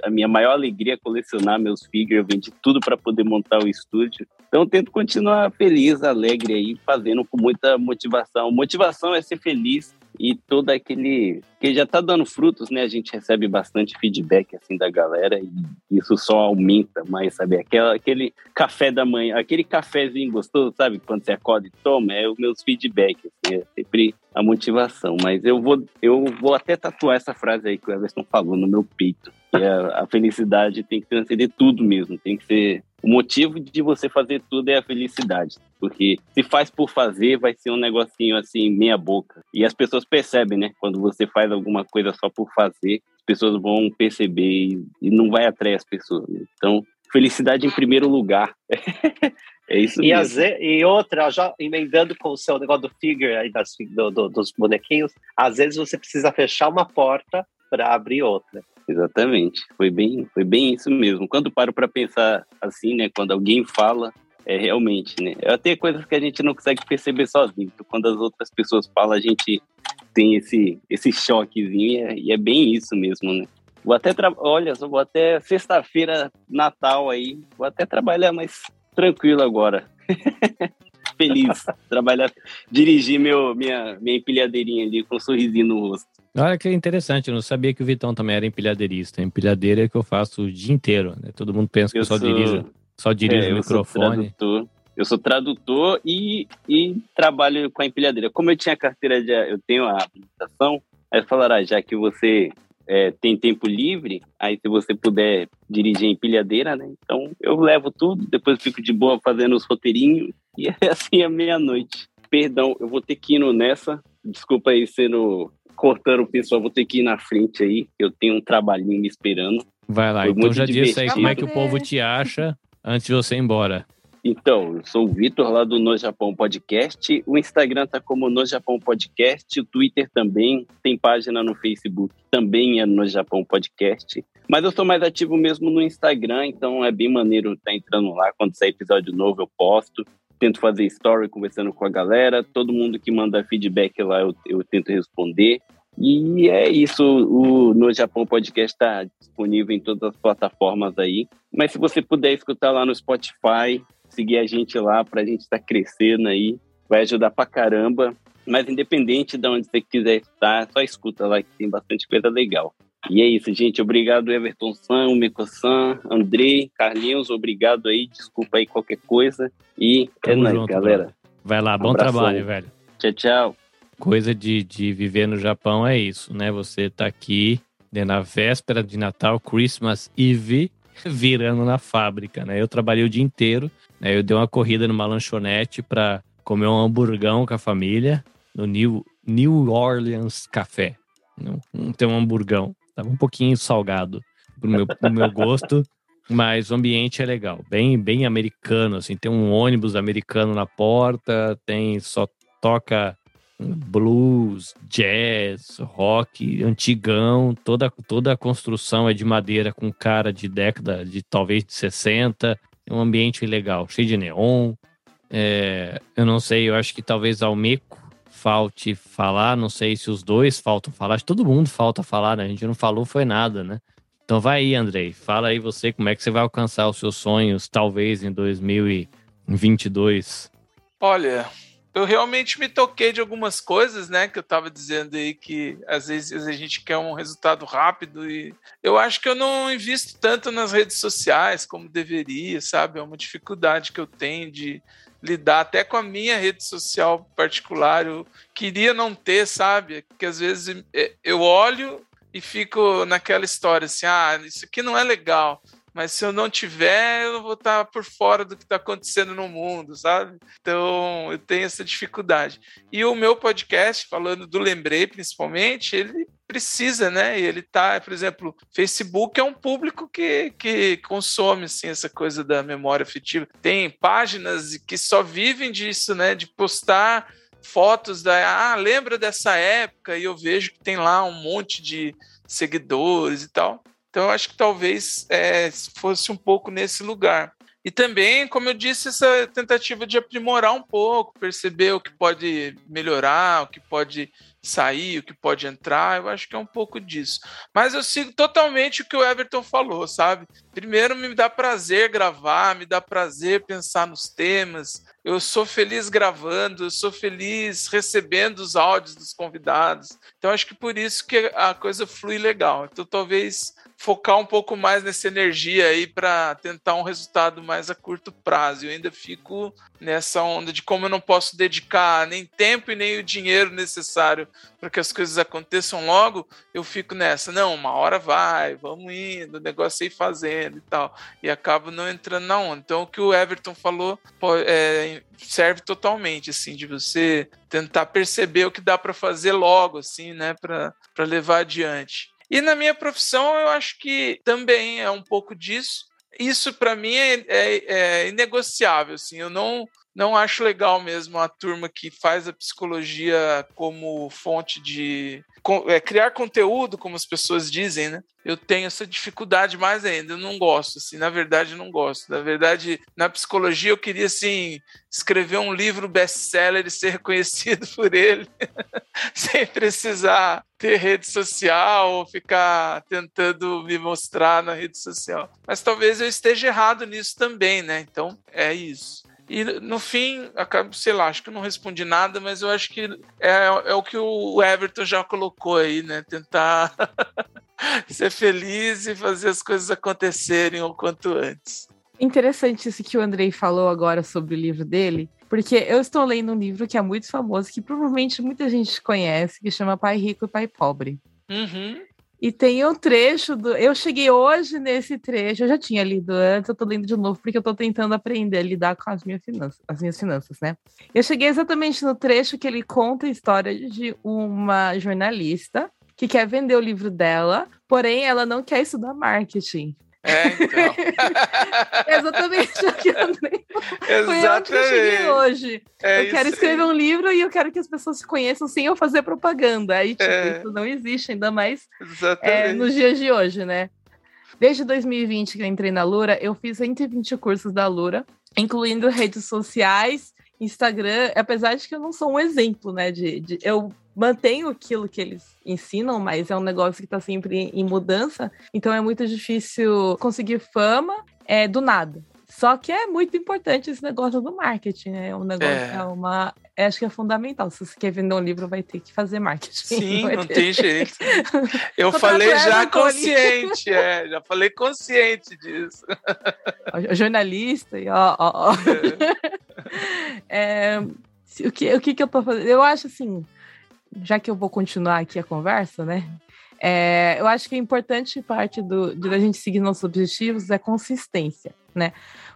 a minha maior alegria colecionar meus figures, eu vendi tudo para poder montar o estúdio. Então tento continuar feliz, alegre aí, fazendo com muita motivação. Motivação é ser feliz e todo aquele que já está dando frutos, né? A gente recebe bastante feedback assim da galera e isso só aumenta mais, sabe? Aquela, aquele café da manhã, aquele cafezinho gostoso, sabe? Quando você acorda e toma, é os meus feedbacks, assim, é sempre a motivação. Mas eu vou, eu vou até tatuar essa frase aí que o Everson falou no meu peito. Que a, a felicidade tem que transcender tudo mesmo, tem que ser o motivo de você fazer tudo é a felicidade. Porque se faz por fazer, vai ser um negocinho assim, meia boca. E as pessoas percebem, né? Quando você faz alguma coisa só por fazer, as pessoas vão perceber e, não vai atrair as pessoas. Né? Então, felicidade em primeiro lugar. é isso e, mesmo. e outra, já emendando com o seu negócio do figure aí das, do, do, dos bonequinhos, às vezes você precisa fechar uma porta para abrir outra. Exatamente. Foi bem, foi bem isso mesmo. Quando paro para pensar assim, né, quando alguém fala, é realmente, né? É até coisas que a gente não consegue perceber sozinho. Então, quando as outras pessoas falam, a gente tem esse esse choquezinho e é, e é bem isso mesmo, né? Vou até olha, só vou até sexta-feira, Natal aí, vou até trabalhar mais tranquilo agora. Feliz trabalhar, dirigir meu minha minha empilhadeirinha ali com um sorrisinho no rosto. Olha que interessante, eu não sabia que o Vitão também era empilhadeirista. Empilhadeira é que eu faço o dia inteiro, né? Todo mundo pensa que eu, eu só sou... dirijo, só dirijo é, o microfone. Sou eu sou tradutor e, e trabalho com a empilhadeira. Como eu tinha carteira de. Eu tenho a habilitação, aí falaram, ah, já que você é, tem tempo livre, aí se você puder dirigir a empilhadeira, né? Então eu levo tudo, depois fico de boa fazendo os roteirinhos e é assim a meia-noite. Perdão, eu vou ter que ir nessa. Desculpa aí sendo cortando o pessoal, vou ter que ir na frente aí, eu tenho um trabalhinho me esperando. Vai lá, Foi então já disse aí como é que o povo te acha antes de você ir embora. Então, eu sou o Vitor lá do No Japão Podcast. O Instagram tá como No Japão Podcast, o Twitter também, tem página no Facebook, também é No Japão Podcast. Mas eu sou mais ativo mesmo no Instagram, então é bem maneiro estar tá entrando lá. Quando sair episódio novo, eu posto tento fazer story conversando com a galera. Todo mundo que manda feedback lá eu, eu tento responder. E é isso, o No Japão Podcast está disponível em todas as plataformas aí. Mas se você puder escutar lá no Spotify, seguir a gente lá para a gente estar tá crescendo aí, vai ajudar pra caramba. Mas independente de onde você quiser estar, só escuta lá que tem bastante coisa legal. E é isso, gente. Obrigado, Everton San, Meco-san, Andrei, Carlinhos. Obrigado aí. Desculpa aí qualquer coisa. E é Tamo é nóis, galera. Bro. Vai lá, bom Abração. trabalho, velho. Tchau, tchau. Coisa de, de viver no Japão é isso, né? Você tá aqui né, na véspera de Natal, Christmas Eve, virando na fábrica, né? Eu trabalhei o dia inteiro, né? Eu dei uma corrida numa lanchonete para comer um hamburgão com a família no New, New Orleans Café. Não, não tem um hamburgão. Tava um pouquinho salgado pro meu, pro meu gosto, Mas o ambiente é legal, bem, bem americano, assim, tem um ônibus americano na porta, tem só toca blues, jazz, rock, antigão, toda, toda a construção é de madeira com cara de década de talvez de 60, é um ambiente legal, cheio de neon. É, eu não sei, eu acho que talvez ao Meco falte falar, não sei se os dois faltam falar, todo mundo falta falar, né? A gente não falou foi nada, né? Então vai aí, Andrei, fala aí você como é que você vai alcançar os seus sonhos, talvez em 2022. Olha, eu realmente me toquei de algumas coisas, né? Que eu tava dizendo aí que às vezes a gente quer um resultado rápido e eu acho que eu não invisto tanto nas redes sociais como deveria, sabe? É uma dificuldade que eu tenho de lidar até com a minha rede social particular. Eu queria não ter, sabe? Que às vezes é, eu olho e fico naquela história assim: ah, isso aqui não é legal. Mas se eu não tiver, eu vou estar por fora do que está acontecendo no mundo, sabe? Então eu tenho essa dificuldade. E o meu podcast, falando do Lembrei principalmente, ele precisa, né? Ele tá, por exemplo, Facebook é um público que, que consome assim, essa coisa da memória afetiva. Tem páginas que só vivem disso, né? De postar fotos da. Ah, lembra dessa época? E eu vejo que tem lá um monte de seguidores e tal. Então, eu acho que talvez é, fosse um pouco nesse lugar. E também, como eu disse, essa tentativa de aprimorar um pouco, perceber o que pode melhorar, o que pode sair, o que pode entrar, eu acho que é um pouco disso. Mas eu sigo totalmente o que o Everton falou, sabe? Primeiro, me dá prazer gravar, me dá prazer pensar nos temas. Eu sou feliz gravando, eu sou feliz recebendo os áudios dos convidados. Então, acho que por isso que a coisa flui legal. Então, talvez focar um pouco mais nessa energia aí para tentar um resultado mais a curto prazo. Eu ainda fico nessa onda de como eu não posso dedicar nem tempo e nem o dinheiro necessário para que as coisas aconteçam logo, eu fico nessa, não, uma hora vai, vamos indo, o negócio aí fazendo e tal. E acabo não entrando na onda. Então o que o Everton falou é, serve totalmente, assim, de você tentar perceber o que dá para fazer logo, assim, né, para levar adiante. E na minha profissão, eu acho que também é um pouco disso. Isso, para mim, é, é, é inegociável. Assim, eu não, não acho legal mesmo a turma que faz a psicologia como fonte de é, criar conteúdo, como as pessoas dizem, né? Eu tenho essa dificuldade mais ainda. Eu não gosto, assim, na verdade, não gosto. Na verdade, na psicologia, eu queria, assim, escrever um livro best-seller e ser reconhecido por ele, sem precisar ter rede social ou ficar tentando me mostrar na rede social. Mas talvez eu esteja errado nisso também, né? Então, é isso. E no fim, acabo, sei lá, acho que eu não respondi nada, mas eu acho que é, é o que o Everton já colocou aí, né? Tentar ser feliz e fazer as coisas acontecerem o quanto antes. Interessante isso que o Andrei falou agora sobre o livro dele, porque eu estou lendo um livro que é muito famoso, que provavelmente muita gente conhece, que chama Pai Rico e Pai Pobre. Uhum. E tem um trecho do. Eu cheguei hoje nesse trecho, eu já tinha lido antes, eu tô lendo de novo, porque eu tô tentando aprender a lidar com as minhas finanças, as minhas finanças, né? Eu cheguei exatamente no trecho que ele conta a história de uma jornalista que quer vender o livro dela, porém ela não quer estudar marketing. É, então. Exatamente o que. Foi eu que cheguei hoje. É eu quero escrever aí. um livro e eu quero que as pessoas se conheçam sem eu fazer propaganda. Aí, tipo, é. isso não existe, ainda mais é, nos dias de hoje, né? Desde 2020 que eu entrei na Lura, eu fiz 120 cursos da Lura, incluindo redes sociais, Instagram, apesar de que eu não sou um exemplo, né? De, de eu mantenho aquilo que eles ensinam, mas é um negócio que está sempre em mudança, então é muito difícil conseguir fama é, do nada. Só que é muito importante esse negócio do marketing, né? É um negócio, é, é uma. É, acho que é fundamental. Se você quer vender um livro, vai ter que fazer marketing. Sim, não, não tem jeito. Eu falei já consciente, é, já falei consciente disso. O jornalista, e ó, ó, ó. É. é o que, o que, que eu tô fazendo? Eu acho assim, já que eu vou continuar aqui a conversa, né? É, eu acho que é importante parte do, de a gente seguir nossos objetivos é consistência, né?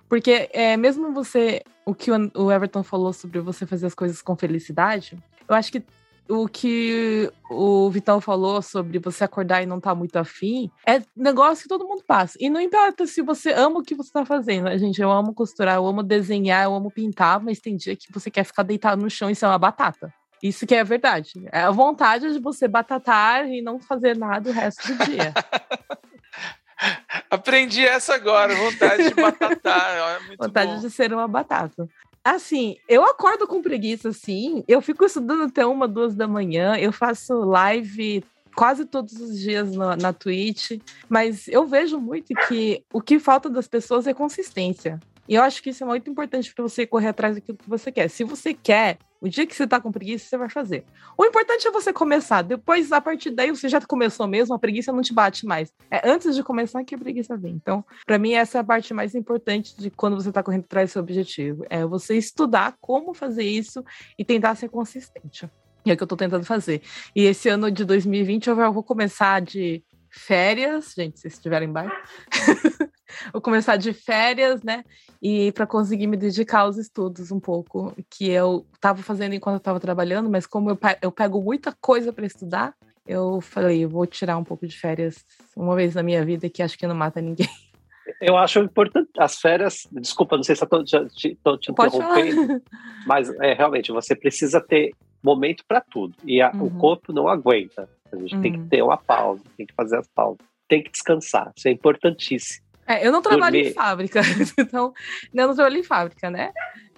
Porque é, mesmo você, o que o Everton falou sobre você fazer as coisas com felicidade, eu acho que o que o Vitão falou sobre você acordar e não estar tá muito afim, é negócio que todo mundo passa. E não importa se você ama o que você está fazendo, né, gente? Eu amo costurar, eu amo desenhar, eu amo pintar, mas tem dia que você quer ficar deitado no chão e ser uma batata. Isso que é verdade. É a vontade de você batatar e não fazer nada o resto do dia. Aprendi essa agora, vontade de batatar. É vontade bom. de ser uma batata. Assim, eu acordo com preguiça, assim. Eu fico estudando até uma, duas da manhã. Eu faço live quase todos os dias na, na Twitch. Mas eu vejo muito que o que falta das pessoas é consistência. E eu acho que isso é muito importante para você correr atrás daquilo que você quer. Se você quer, o dia que você tá com preguiça, você vai fazer. O importante é você começar. Depois, a partir daí, você já começou mesmo, a preguiça não te bate mais. É antes de começar que a preguiça vem. Então, para mim, essa é a parte mais importante de quando você tá correndo atrás do seu objetivo. É você estudar como fazer isso e tentar ser consistente. E é o que eu tô tentando fazer. E esse ano de 2020 eu vou começar de férias, gente, se estiverem em baixo. vou começar de férias, né? E para conseguir me dedicar aos estudos um pouco, que eu estava fazendo enquanto eu estava trabalhando, mas como eu, eu pego muita coisa para estudar, eu falei, eu vou tirar um pouco de férias uma vez na minha vida, que acho que não mata ninguém. Eu acho importante as férias. Desculpa, não sei se estou te, tô te interrompendo, mas é, realmente você precisa ter momento para tudo e a, uhum. o corpo não aguenta. A gente uhum. tem que uhum. ter uma pausa, tem que fazer as pausas, tem que descansar. Isso é importantíssimo. É, eu não trabalho Dormir. em fábrica, então eu não trabalho em fábrica, né?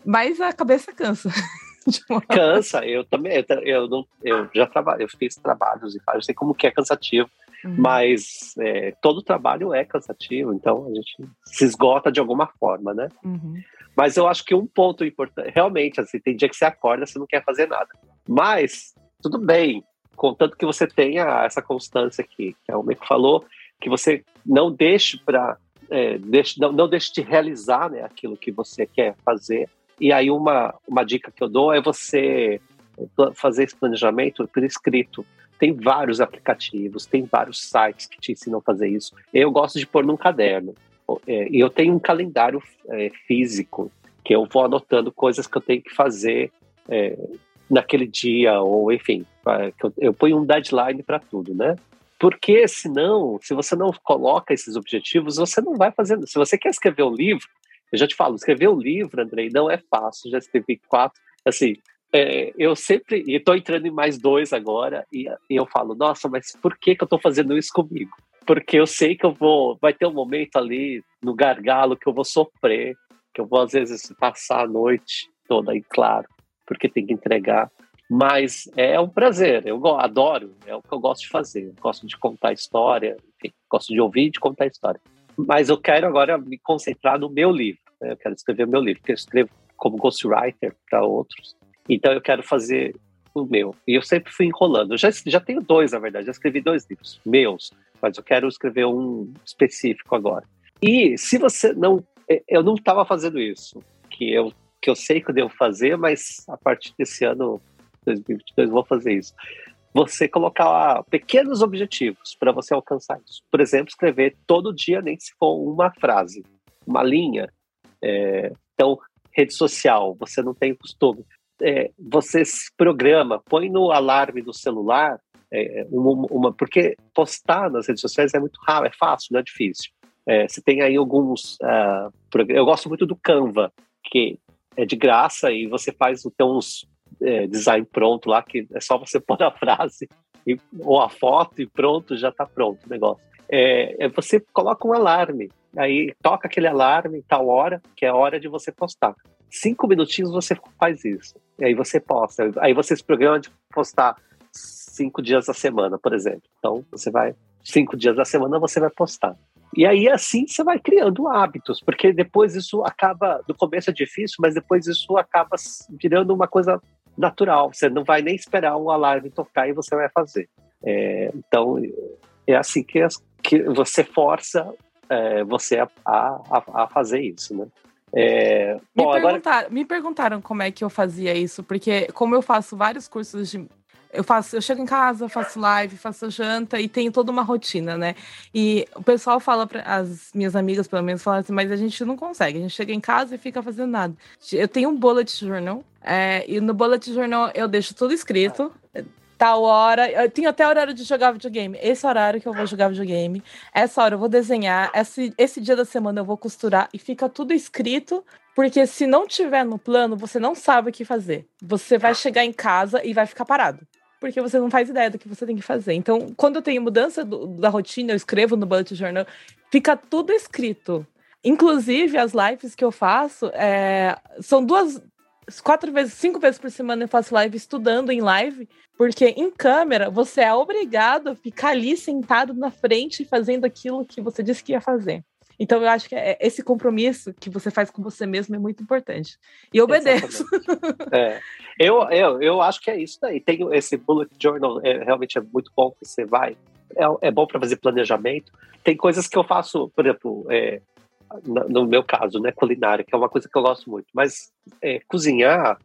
Mas a cabeça cansa. Cansa, eu também, eu, eu, não, eu já trabalho, eu fiz trabalhos e eu sei como que é cansativo, uhum. mas é, todo trabalho é cansativo, então a gente se esgota de alguma forma, né? Uhum. Mas eu acho que um ponto importante, realmente, assim, tem dia que você acorda, você não quer fazer nada. Mas, tudo bem, contanto que você tenha essa constância aqui, que é o Meco falou, que você não deixe para é, deixe, não, não deixe de realizar né, aquilo que você quer fazer. E aí uma, uma dica que eu dou é você fazer esse planejamento por escrito. Tem vários aplicativos, tem vários sites que te ensinam a fazer isso. Eu gosto de pôr num caderno. É, e eu tenho um calendário é, físico que eu vou anotando coisas que eu tenho que fazer é, naquele dia, ou enfim, eu, ponho um deadline para tudo, né? Porque senão, se você não coloca esses objetivos, você não vai fazendo. Se você quer escrever um livro, eu já te falo, escrever um livro, Andrei, não é fácil. Já escrevi quatro. Assim, é, eu sempre. Estou entrando em mais dois agora, e, e, eu falo, nossa, mas por que, que eu estou fazendo isso comigo? Porque eu sei que eu vou. Vai ter um momento ali no gargalo que eu vou sofrer, que eu vou, às vezes, passar a noite toda, e claro, porque tem que entregar. Mas é um prazer, eu adoro, é o que eu gosto de fazer. Gosto de contar história, enfim, gosto de ouvir e de contar história. Mas eu quero agora me concentrar no meu livro. Né? Eu quero escrever o meu livro, porque eu escrevo como ghostwriter para outros. Então eu quero fazer o meu. E eu sempre fui enrolando. Eu já, já tenho dois, na verdade, já escrevi dois livros meus, mas eu quero escrever um específico agora. E se você não. Eu não estava fazendo isso, que eu, que eu sei que eu devo fazer, mas a partir desse ano 2022 vou fazer isso. Você colocar pequenos objetivos para você alcançar isso. Por exemplo, escrever todo dia, nem se for uma frase, uma linha. É, então, rede social, você não tem costume. É, você se programa, põe no alarme do celular, é, uma, uma, porque postar nas redes sociais é muito raro, é fácil, não é difícil. É, você tem aí alguns. Uh, eu gosto muito do Canva, que é de graça e você faz tem uns é, design pronto lá, que é só você pôr a frase e, ou a foto e pronto, já está pronto o negócio. É, é, você coloca um alarme, aí toca aquele alarme tal hora, que é a hora de você postar. Cinco minutinhos você faz isso, e aí você posta. Aí você se programa de postar cinco dias da semana, por exemplo. Então você vai, cinco dias da semana você vai postar. E aí, assim, você vai criando hábitos, porque depois isso acaba. No começo é difícil, mas depois isso acaba virando uma coisa natural. Você não vai nem esperar um alarme tocar e você vai fazer. É, então, é assim que, as, que você força é, você a, a, a, fazer isso, né? É, bom, me, perguntaram, agora... me perguntaram como é que eu fazia isso, porque como eu faço vários cursos de eu faço, eu chego em casa, faço live, faço janta e tenho toda uma rotina, né? E o pessoal fala para as minhas amigas, pelo menos, falam assim, mas a gente não consegue. A gente chega em casa e fica fazendo nada. Eu tenho um bullet journal é, e no bullet journal eu deixo tudo escrito tal hora. Eu tenho até horário de jogar videogame. Esse horário que eu vou jogar videogame. Essa hora eu vou desenhar. Esse, esse dia da semana eu vou costurar. E fica tudo escrito. Porque se não tiver no plano, você não sabe o que fazer. Você vai chegar em casa e vai ficar parado. Porque você não faz ideia do que você tem que fazer. Então, quando eu tenho mudança do, da rotina, eu escrevo no bullet journal, fica tudo escrito. Inclusive, as lives que eu faço é, são duas, quatro vezes, cinco vezes por semana eu faço live estudando em live, porque em câmera você é obrigado a ficar ali sentado na frente fazendo aquilo que você disse que ia fazer. Então eu acho que é, esse compromisso que você faz com você mesmo é muito importante. E obedeço. é. eu, eu, eu acho que é isso daí. Tem esse bullet journal, é, realmente é muito bom que você vai. É, é bom para fazer planejamento. Tem coisas que eu faço, por exemplo, é, no meu caso, né, culinária, que é uma coisa que eu gosto muito. Mas é, cozinhar,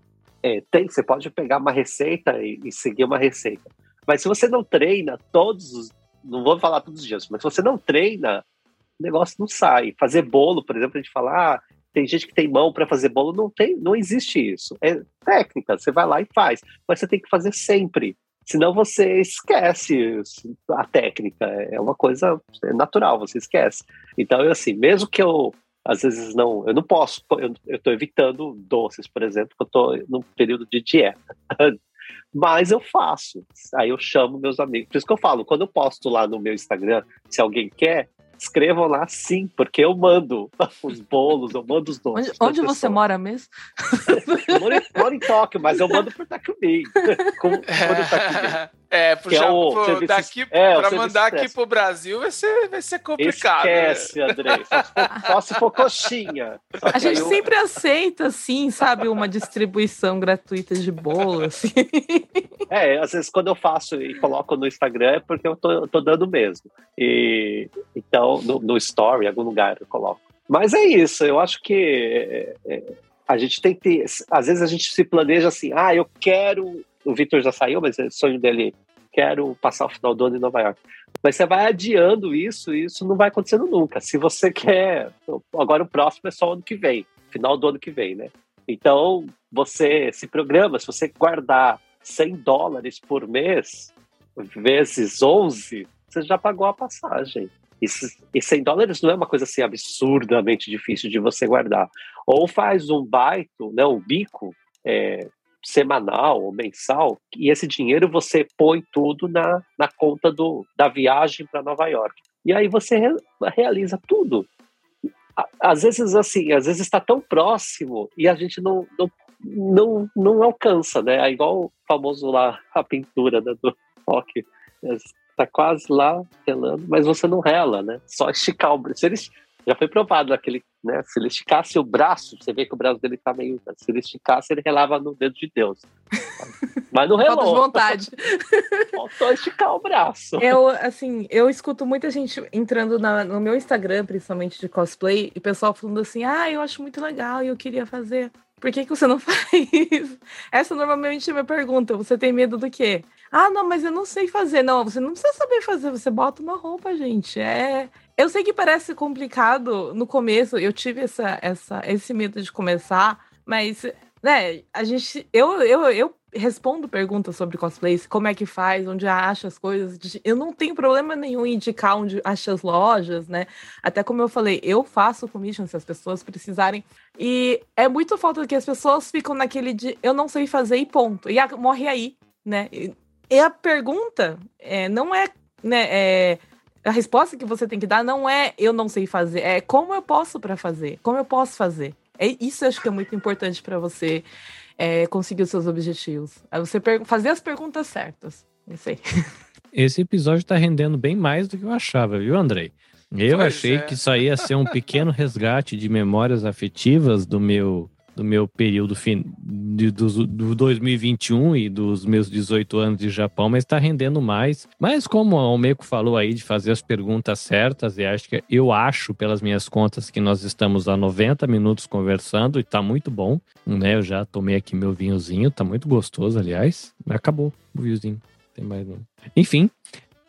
é, tem, você pode pegar uma receita e, e, seguir uma receita. Mas se você não treina todos os, não vou falar todos os dias, mas se você não treina, o negócio não sai. Fazer bolo, por exemplo, a gente fala, ah, tem gente que tem mão para fazer bolo, não tem, não existe isso. É técnica, você vai lá e faz, mas você tem que fazer sempre. Senão você esquece a técnica, é uma coisa natural, você esquece. Então, eu, assim, mesmo que eu às vezes não, eu não posso, eu estou evitando doces, por exemplo, porque eu estou num período de dieta. Mas eu faço. Aí eu chamo meus amigos. Por isso que eu falo, quando eu posto lá no meu Instagram, se alguém quer, escrevam lá sim, porque eu mando os bolos, eu mando os doces. Onde, onde você mora mesmo? eu moro, em, moro em Tóquio, mas eu mando por Takumi. Quando Takumi. É, pro, é o, pro, daqui é, para mandar aqui pro Brasil vai ser, vai ser complicado. Esquece, né? André. Só se for, só se for coxinha. A gente eu... sempre aceita, assim, sabe, uma distribuição gratuita de bolo, assim. É, às vezes quando eu faço e coloco no Instagram é porque eu tô, eu tô dando mesmo. E, então, no, no story, em algum lugar eu coloco. Mas é isso, eu acho que é, é, a gente tem que. Às vezes a gente se planeja assim, ah, eu quero o Victor já saiu, mas é o sonho dele, quero passar o final do ano em Nova York. Mas você vai adiando isso e isso não vai acontecendo nunca. Se você quer. Agora o próximo é só ano que vem, final do ano que vem, né? Então, você se programa, se você guardar 100 dólares por mês, vezes 11, você já pagou a passagem. E 100 dólares não é uma coisa assim absurdamente difícil de você guardar. Ou faz um baito, né, um bico, é, semanal ou mensal, e esse dinheiro você põe tudo na, na conta do, da viagem para Nova York. E aí você re, realiza tudo. Às vezes, assim, às vezes está tão próximo e a gente não, não, não, não alcança, né? É igual o famoso lá, a pintura né, do rock. Está quase lá relando, mas você não rela, né? Só esticar o braço. Já foi provado aquele né? Se ele esticasse o braço, você vê que o braço dele tá meio. Se ele esticasse, ele relava no dedo de Deus. Mas não relou. Falta de vontade. Faltou esticar o braço. Eu, assim, eu escuto muita gente entrando na, no meu Instagram, principalmente de cosplay, e o pessoal falando assim: ah, eu acho muito legal e eu queria fazer. Por que, que você não faz? Essa normalmente é a minha pergunta. Você tem medo do quê? Ah, não, mas eu não sei fazer. Não, você não precisa saber fazer, você bota uma roupa, gente. É, eu sei que parece complicado no começo, eu tive essa, essa, esse medo de começar, mas, né, a gente. Eu, eu, eu respondo perguntas sobre cosplays, como é que faz, onde acha as coisas. Eu não tenho problema nenhum em indicar onde acha as lojas, né? Até como eu falei, eu faço commission se as pessoas precisarem. E é muito falta que as pessoas ficam naquele de eu não sei fazer e ponto. E a, morre aí, né? E, e a pergunta é, não é, né? É, a resposta que você tem que dar não é eu não sei fazer, é como eu posso para fazer, como eu posso fazer. É isso eu acho que é muito importante para você é, conseguir os seus objetivos. É você fazer as perguntas certas. Isso aí. Esse episódio está rendendo bem mais do que eu achava, viu, Andrei? Eu pois achei é. que isso aí ia ser um pequeno resgate de memórias afetivas do meu do meu período fin... de, do, do 2021 e dos meus 18 anos de Japão, mas está rendendo mais. Mas como o Almeco falou aí de fazer as perguntas certas, e acho que eu acho pelas minhas contas que nós estamos há 90 minutos conversando e está muito bom, né? Eu já tomei aqui meu vinhozinho, tá muito gostoso, aliás. Acabou o vinhozinho. Tem mais não. Enfim,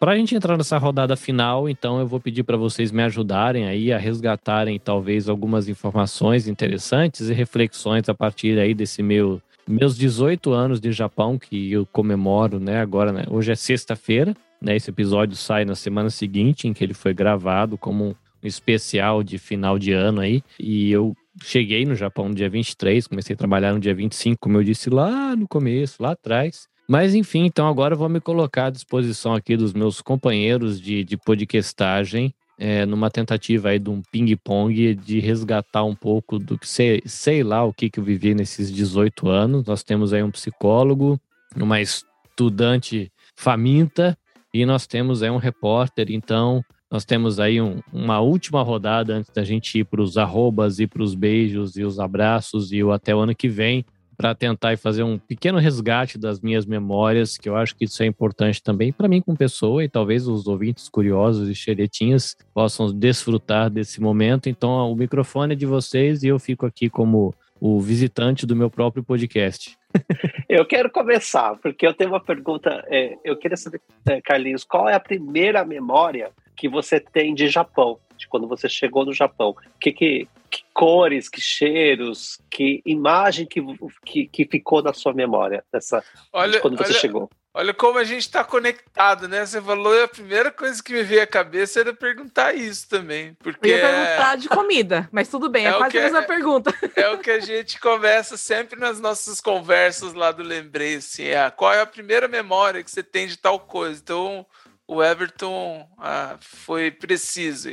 para a gente entrar nessa rodada final, então eu vou pedir para vocês me ajudarem aí a resgatarem talvez algumas informações interessantes e reflexões a partir aí desse meu meus 18 anos de Japão que eu comemoro, né? Agora, né? hoje é sexta-feira, né? Esse episódio sai na semana seguinte em que ele foi gravado como um especial de final de ano aí, e eu cheguei no Japão no dia 23, comecei a trabalhar no dia 25, como eu disse lá no começo, lá atrás. Mas enfim, então agora eu vou me colocar à disposição aqui dos meus companheiros de, de podcastagem, é, numa tentativa aí de um ping-pong de resgatar um pouco do que sei, sei lá o que, que eu vivi nesses 18 anos. Nós temos aí um psicólogo, uma estudante faminta e nós temos aí um repórter. Então, nós temos aí um, uma última rodada antes da gente ir para os arrobas e para os beijos e os abraços e o até o ano que vem para tentar fazer um pequeno resgate das minhas memórias, que eu acho que isso é importante também para mim como pessoa e talvez os ouvintes curiosos e xeretinhas possam desfrutar desse momento. Então, o microfone é de vocês e eu fico aqui como o visitante do meu próprio podcast. eu quero começar, porque eu tenho uma pergunta. É, eu queria saber, é, Carlinhos, qual é a primeira memória que você tem de Japão, de quando você chegou no Japão? Que, que, que cores, que cheiros, que imagem que, que, que ficou na sua memória dessa, olha, de quando você olha, chegou? Olha como a gente está conectado, né? Você falou e a primeira coisa que me veio à cabeça era perguntar isso também. Porque eu ia perguntar é... de comida, mas tudo bem, é, é quase a mesma é, pergunta. É o que a gente conversa sempre nas nossas conversas lá do Lembrei, assim, é, qual é a primeira memória que você tem de tal coisa? Então, o Everton ah, foi preciso.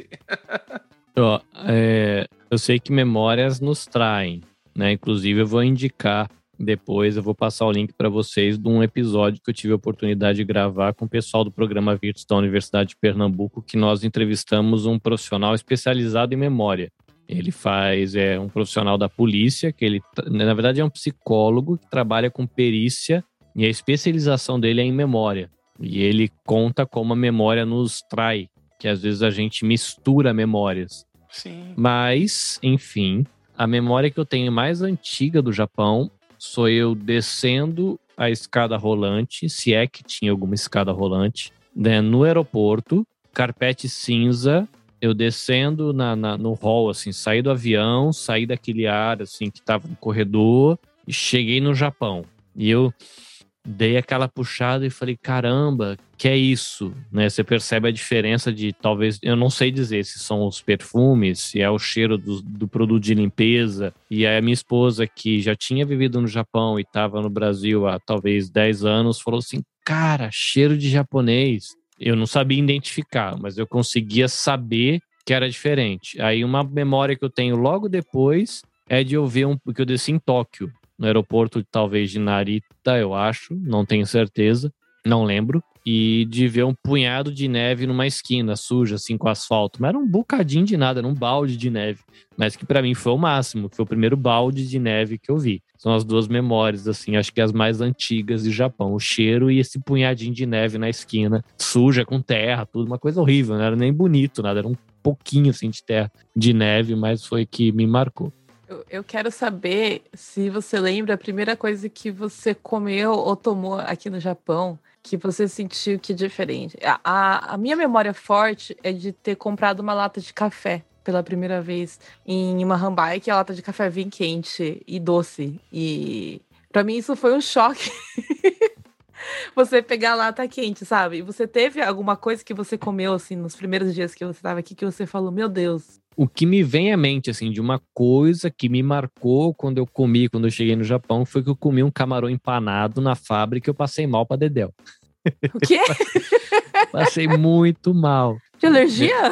Ó, é, eu sei que memórias nos traem, né? Inclusive, eu vou indicar depois, eu vou passar o link para vocês de um episódio que eu tive a oportunidade de gravar com o pessoal do programa Virtus da Universidade de Pernambuco, que nós entrevistamos um profissional especializado em memória. Ele faz, é um profissional da polícia, que ele, na verdade, é um psicólogo que trabalha com perícia e a especialização dele é em memória. E ele conta como a memória nos trai, que às vezes a gente mistura memórias. Sim. Mas, enfim, a memória que eu tenho mais antiga do Japão sou eu descendo a escada rolante, se é que tinha alguma escada rolante, né, no aeroporto, carpete cinza, eu descendo na, na, no hall, assim, saí do avião, saí daquele ar, assim, que tava no corredor, e cheguei no Japão. E eu dei aquela puxada e falei, caramba, que é isso? Né? Você percebe a diferença de talvez, eu não sei dizer se são os perfumes, se é o cheiro do, do produto de limpeza. E aí a minha esposa, que já tinha vivido no Japão e estava no Brasil há talvez 10 anos, falou assim: cara, cheiro de japonês. Eu não sabia identificar, mas eu conseguia saber que era diferente. Aí uma memória que eu tenho logo depois é de eu ver um, que eu desci em Tóquio no aeroporto, talvez de Narita, eu acho, não tenho certeza, não lembro. E de ver um punhado de neve numa esquina suja, assim, com asfalto. Mas era um bocadinho de nada, era um balde de neve. Mas que para mim foi o máximo, foi o primeiro balde de neve que eu vi. São as duas memórias, assim, acho que as mais antigas de Japão. O cheiro e esse punhadinho de neve na esquina, suja, com terra, tudo, uma coisa horrível, não era nem bonito, nada, era um pouquinho, assim, de terra, de neve, mas foi que me marcou. Eu, eu quero saber se você lembra a primeira coisa que você comeu ou tomou aqui no Japão que você sentiu que é diferente. A, a, a, minha memória forte é de ter comprado uma lata de café pela primeira vez em uma rambai, que a lata de café vinha quente e doce. E para mim isso foi um choque. você pegar a lata quente, sabe? Você teve alguma coisa que você comeu assim nos primeiros dias que você estava aqui que você falou, meu Deus, o que me vem à mente, assim, de uma coisa que me marcou quando eu comi, quando eu cheguei no Japão, foi que eu comi um camarão empanado na fábrica e eu passei mal para Dedéu. O quê? passei muito mal. De alergia?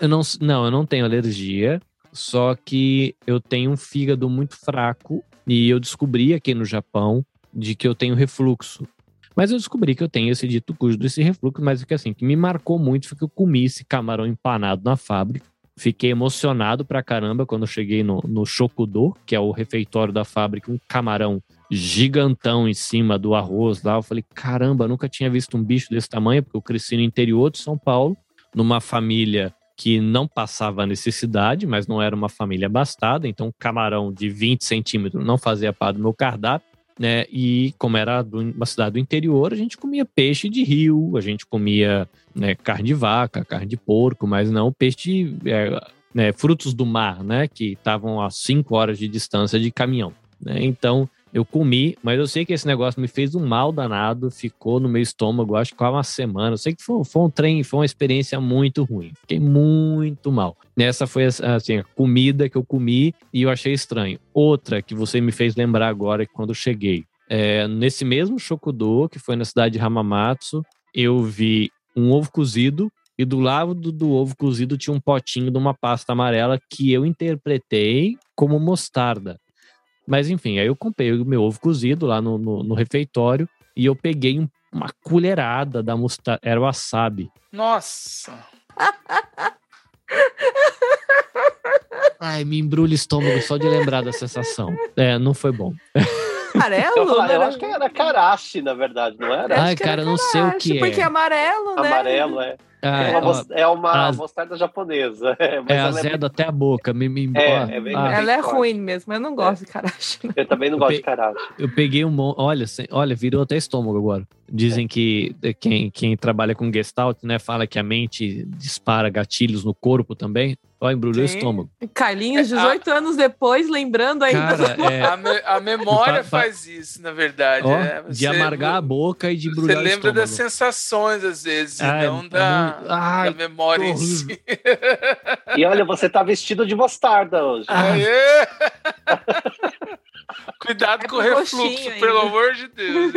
Eu não, não, eu não tenho alergia, só que eu tenho um fígado muito fraco e eu descobri aqui no Japão de que eu tenho refluxo. Mas eu descobri que eu tenho esse dito cujo desse refluxo, mas o que assim, que me marcou muito foi que eu comi esse camarão empanado na fábrica Fiquei emocionado pra caramba quando cheguei no, no Shokudo, que é o refeitório da fábrica, um camarão gigantão em cima do arroz lá. Eu falei, caramba, nunca tinha visto um bicho desse tamanho, porque eu cresci no interior de São Paulo, numa família que não passava necessidade, mas não era uma família abastada, então camarão de 20 centímetros não fazia parte do meu cardápio, né? E como era uma cidade do interior, a gente comia peixe de rio, a gente comia né, carne de vaca, carne de porco, mas não peixe, é, né, frutos do mar, né? Que estavam a 5 horas de distância de caminhão. Né? Então, eu comi, mas eu sei que esse negócio me fez um mal danado, ficou no meu estômago, acho que quase uma semana. Eu sei que foi, foi um trem, foi uma experiência muito ruim. Fiquei muito mal. Essa foi assim, a comida que eu comi e eu achei estranho. Outra que você me fez lembrar agora que quando eu cheguei. É, nesse mesmo Shokudo, que foi na cidade de Hamamatsu, eu vi um ovo cozido e do lado do, do, ovo cozido tinha um potinho de uma pasta amarela que eu interpretei como mostarda. Mas enfim, aí eu comprei o meu ovo cozido lá no, no, no refeitório e eu peguei um, uma colherada da mostarda. Era wasabi. Nossa! Ai, me embrulha o estômago só de lembrar da sensação. É, não foi bom. Amarelo? Eu, eu acho que era karashi, na verdade, não era? Ai, cara, não sei o que é. Porque é amarelo, né? Amarelo, é. Ah, é uma, ó, é uma a- mostarda japonesa. É, mas é azedo até a boca. Me, me, É, ó, é bem- ah, Ela é forte. ruim mesmo, eu não gosto de karashi. não. Eu também não Eu gosto pe- de karashi. eu peguei um monte. Olha, olha, virou até estômago agora. Dizem que eh, quem, quem trabalha com Gestalt, né, fala que a mente dispara gatilhos no corpo também. Ó, embrulhou o Sim. estômago. Carlinhos, É, a- 18 anos depois, lembrando ainda. Cara, é, A, me- a memória Fa- fa- faz isso, na verdade. ó, é. de Você- amargar a boca e de Você embrulhar o lembra estômago. das sensações, às vezes, Ah, e é- não é da, Ai, da memória em si. E olha, você tá vestido de mostarda hoje. Ah. Aê! Cuidado É com o refluxo, pelo amor de Deus.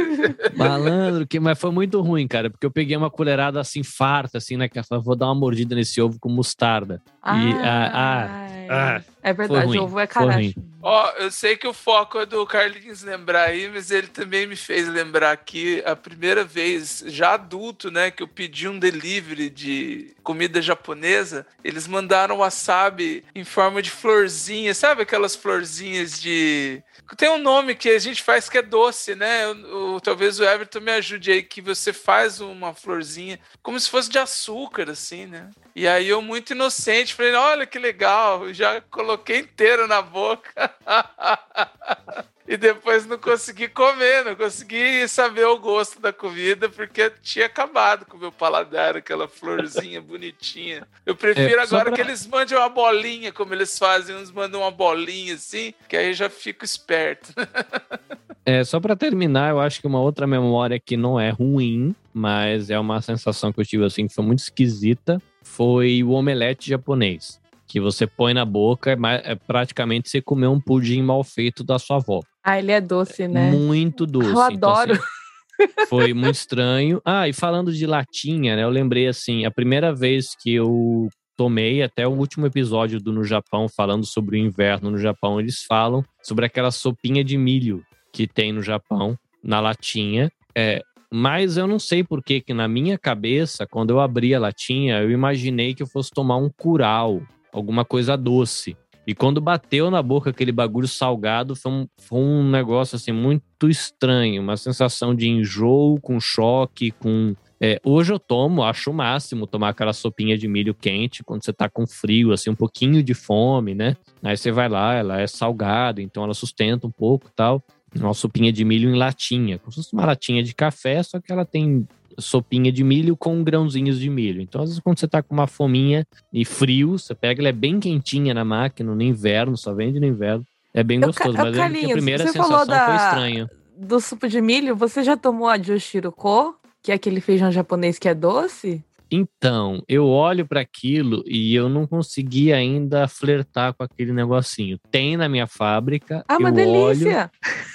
Malandro, que, mas foi muito ruim, cara, porque eu peguei uma colherada assim, farta, assim, né? Que eu falei, vou dar uma mordida nesse ovo com mostarda. E, ah, Ai, ah, é verdade, ovo é karashi. Ó, eu sei que o foco é do Carlinhos lembrar aí, mas ele também me fez lembrar que a primeira vez, já adulto, né, que eu pedi um delivery de comida japonesa, eles mandaram wasabi em forma de florzinha, sabe aquelas florzinhas de. Tem um nome que a gente faz que é doce, né? O- o- talvez o Everton me ajude aí, que você faz uma florzinha como se fosse de açúcar, assim, né? E aí eu, muito inocente, falei, olha que legal, já coloquei inteiro na boca. e depois não consegui comer, não consegui saber o gosto da comida, porque tinha acabado com o meu paladar, aquela florzinha bonitinha. Eu prefiro É, agora pra- que eles mandem uma bolinha, como eles fazem, uns mandam uma bolinha assim, que aí eu já fico esperto. É, só pra terminar, eu acho que uma outra memória que não é ruim, mas é uma sensação que eu tive assim que foi muito esquisita, foi o omelete japonês. Que você põe na boca, é é praticamente você comer um pudim mal feito da sua avó. Ah, ele é doce, né? Muito doce. Eu Então, adoro. assim, foi muito estranho. Ah, e falando de latinha, né? Eu lembrei assim, a primeira vez que eu tomei, até o último episódio do No Japão, falando sobre o inverno no Japão, eles falam sobre aquela sopinha de milho que tem no Japão, na latinha. É, mas eu não sei por que que na minha cabeça, quando eu abri a latinha, eu imaginei que eu fosse tomar um curau, alguma coisa doce. E quando bateu na boca aquele bagulho salgado, foi um, foi um negócio assim muito estranho, uma sensação de enjoo, com choque, com. é, hoje eu tomo, acho o máximo tomar aquela sopinha de milho quente quando você tá com frio, assim, um pouquinho de fome, né? Aí você vai lá, ela é salgada, então ela sustenta um pouco tal. Uma sopinha de milho em latinha, como se fosse uma latinha de café, só que ela tem sopinha de milho com grãozinhos de milho. Então, às vezes, quando você tá com uma fominha e frio, você pega, ela é bem quentinha na máquina, no inverno, só vende no inverno. É bem Eu, gostoso, Ca- mas eu que a Carlinhos, primeira sensação da- foi estranha. Do suco de milho, você já tomou a Jushiruko? Que é aquele feijão japonês que é doce? Então, eu olho para aquilo e eu não consegui ainda flertar com aquele negocinho. Tem na minha fábrica, Ah, uma eu olho, delícia!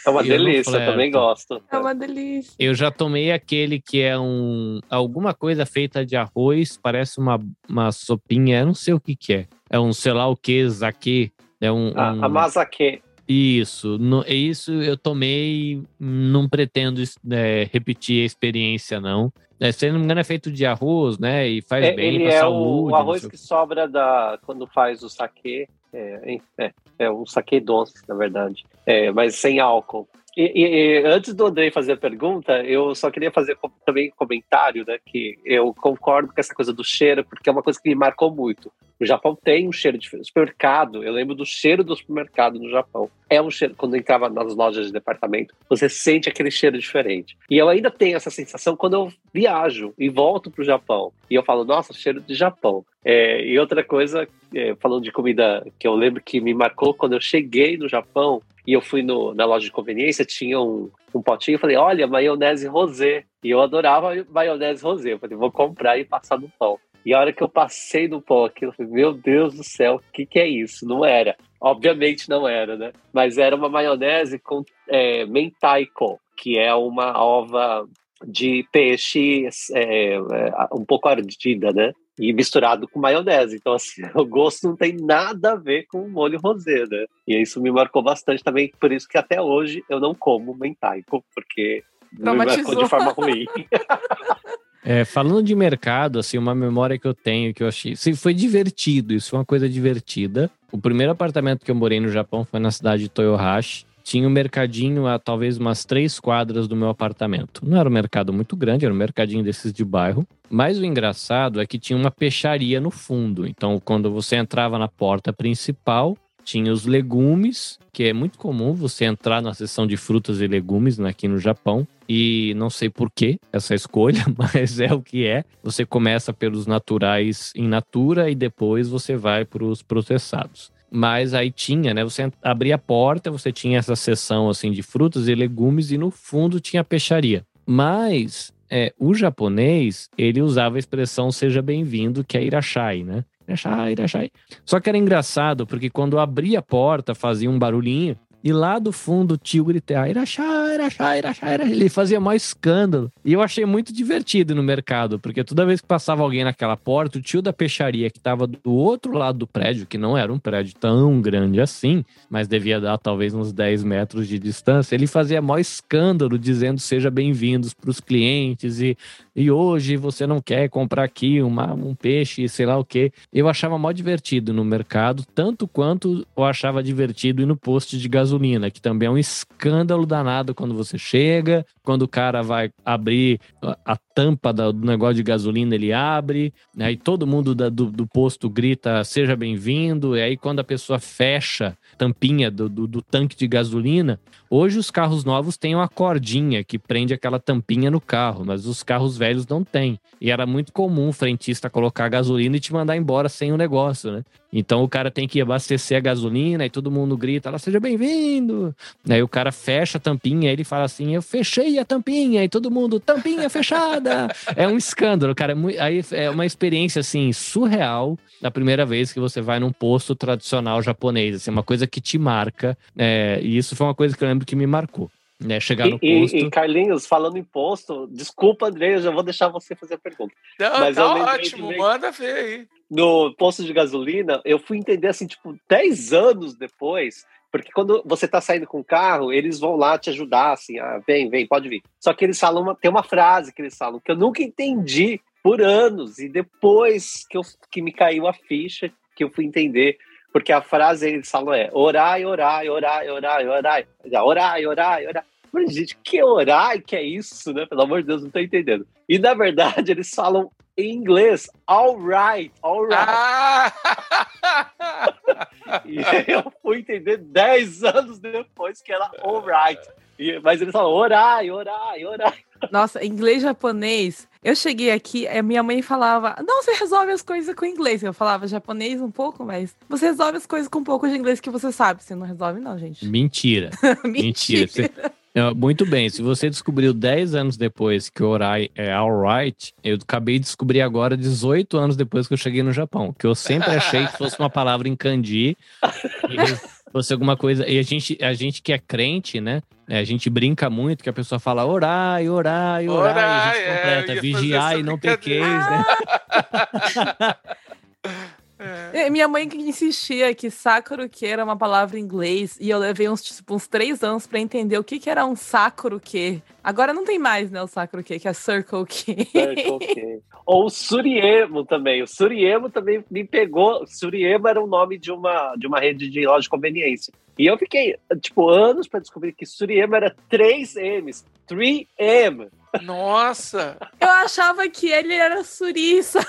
É uma delícia, eu também gosto. É uma delícia. Eu já tomei aquele que é um alguma coisa feita de arroz, parece uma, uma sopinha, eu não sei o que que é. É um sei lá o que, zaque. É um, A, um- a mazake. Isso, no, isso eu tomei, não pretendo é, repetir a experiência, não. É, se não me engano, é feito de arroz, né? E faz É, bem pra é saúde. o, arroz que sobra da quando faz o saquê. É, é, é um saquê doce, na verdade. É, mas sem álcool. E, e- e antes do Andrei fazer a pergunta, eu só queria fazer também um comentário, né? Que eu concordo com essa coisa do cheiro, porque é uma coisa que me marcou muito. O Japão tem um cheiro diferente. Supermercado, eu lembro do cheiro do supermercado no Japão. É um cheiro, quando eu entrava nas lojas de departamento, você sente aquele cheiro diferente. E eu ainda tenho essa sensação quando eu viajo e volto pro Japão. E eu falo, nossa, cheiro de Japão. É, e outra coisa, é, falando de comida que eu lembro que me marcou quando eu cheguei no Japão e eu fui no- na loja de conveniência, tinha um, um potinho, eu falei, olha, maionese rosé. E eu adorava maionese rosé. Eu falei, vou comprar e passar no pão. E a hora que eu passei no aquilo, eu falei, meu Deus do céu, o que, que é isso? Não era. Obviamente não era, né? Mas era uma maionese com é, mentaiko, que é uma ova de peixe é, é, um pouco ardida, né? E misturado com maionese. Então, assim, o gosto não tem nada a ver com o molho rosé, né? E isso me marcou bastante também, por isso que até hoje eu não como mentaiko, porque me marcou Traumatizou. de forma ruim. É, falando de mercado, assim, uma memória que eu tenho que eu achei. Assim, foi divertido, isso foi uma coisa divertida. O primeiro apartamento que eu morei no Japão foi na cidade de Toyohashi. Tinha um mercadinho a talvez umas três quadras do meu apartamento. Não era um mercado muito grande, era um mercadinho desses de bairro. Mas o engraçado é que tinha uma peixaria no fundo. Então, quando você entrava na porta principal, tinha os legumes, que é muito comum você entrar na seção de frutas e legumes né, aqui no Japão. E não sei por que essa escolha, mas é o que é. Você começa pelos naturais em natura e depois você vai para os processados. Mas aí tinha, né? Você abria a porta, você tinha essa seção assim de frutas e legumes e no fundo tinha a peixaria. Mas é, o japonês, ele usava a expressão seja bem-vindo, que é irachai, né? Irachai, irachai. Só que era engraçado, porque quando abria a porta, fazia um barulhinho, e lá do fundo o tio gritava, irachai, irachai, irachai, irachai. Ele fazia maior escândalo. E eu achei muito divertido no mercado, porque toda vez que passava alguém naquela porta, o tio da peixaria que estava do outro lado do prédio, que não era um prédio tão grande assim, mas devia dar talvez uns 10 metros de distância, ele fazia maior escândalo dizendo seja bem-vindos para os clientes e, e hoje você não quer comprar aqui uma, um peixe, sei lá o quê. Eu achava mó divertido no mercado, tanto quanto eu achava divertido ir no posto de gasolina, que também é um escândalo danado quando você chega, quando o cara vai abrir a, tampa do negócio de gasolina, ele abre, né, e todo mundo da- do, do posto grita seja bem-vindo, e aí quando a pessoa fecha tampinha do, do- do tanque de gasolina, hoje os carros novos têm uma cordinha que prende aquela tampinha no carro, mas os carros velhos não têm. E era muito comum o frentista colocar gasolina e te mandar embora sem o negócio, né? Então o cara tem que abastecer a gasolina e todo mundo grita, lá, seja bem-vindo. Aí o cara fecha a tampinha, ele fala assim, eu fechei a tampinha, e todo mundo, tampinha fechada. é um escândalo, cara. é Aí é uma experiência, assim, surreal da primeira vez que você vai num posto tradicional japonês, assim, uma coisa que te marca. é, e isso foi uma coisa que eu lembro que me marcou. Né, chegar no E, e- posto. e, Carlinhos, falando em posto, desculpa, André, eu já vou deixar você fazer a pergunta. Não, Mas tá ótimo, também- manda ver aí. no posto de gasolina, eu fui entender assim, tipo, 10 anos depois, porque quando você tá saindo com o carro, eles vão lá te ajudar, assim, ah, vem, vem, pode vir. Só que eles falam, uma, tem uma frase que eles falam que eu nunca entendi por anos, e depois que, eu, que me caiu a ficha, que eu fui entender, porque a frase eles falam é orai, orai, orai, orai, orai, orai, orai, orai. Mas, gente, que orai que é isso, né? Pelo amor de Deus, não tô entendendo. E, na verdade, eles falam em inglês, all right, all right. Ah! E aí eu fui entender 10 anos depois que era alright. E, mas eles falam orai, orai, orai. Nossa, inglês japonês. Eu cheguei aqui, a minha mãe falava: Não, você resolve as coisas com inglês. Eu falava japonês um pouco, mas você resolve as coisas com um pouco de inglês que você sabe. Você não resolve, não, gente. Mentira. Mentira. Você- Muito bem, se você descobriu 10 anos depois que o orai é alright, eu acabei de descobrir agora 18 anos depois que eu cheguei no Japão, que eu sempre achei que fosse uma palavra em kanji, e fosse alguma coisa. E a gente, a gente que é crente, né? É, A gente brinca muito que a pessoa fala orai, orai, orai, e a Orai, gente é, completa, vigiar essa e não pequeis, né? É. É, Minha mãe que insistia que Sakura que era uma palavra em inglês e eu levei uns, tipo, uns três anos pra entender o que, que era um Sakura que. Agora não tem mais, né, o Sakura que, que é Circle que. Circle K. Ou o Suriemo também. O Suriemo também me pegou. Suriemo era o nome de uma, de uma rede de loja de conveniência. E eu fiquei, tipo, anos para descobrir que Suriemo era 3 M's. 3M. Nossa! Eu achava que ele era suriça.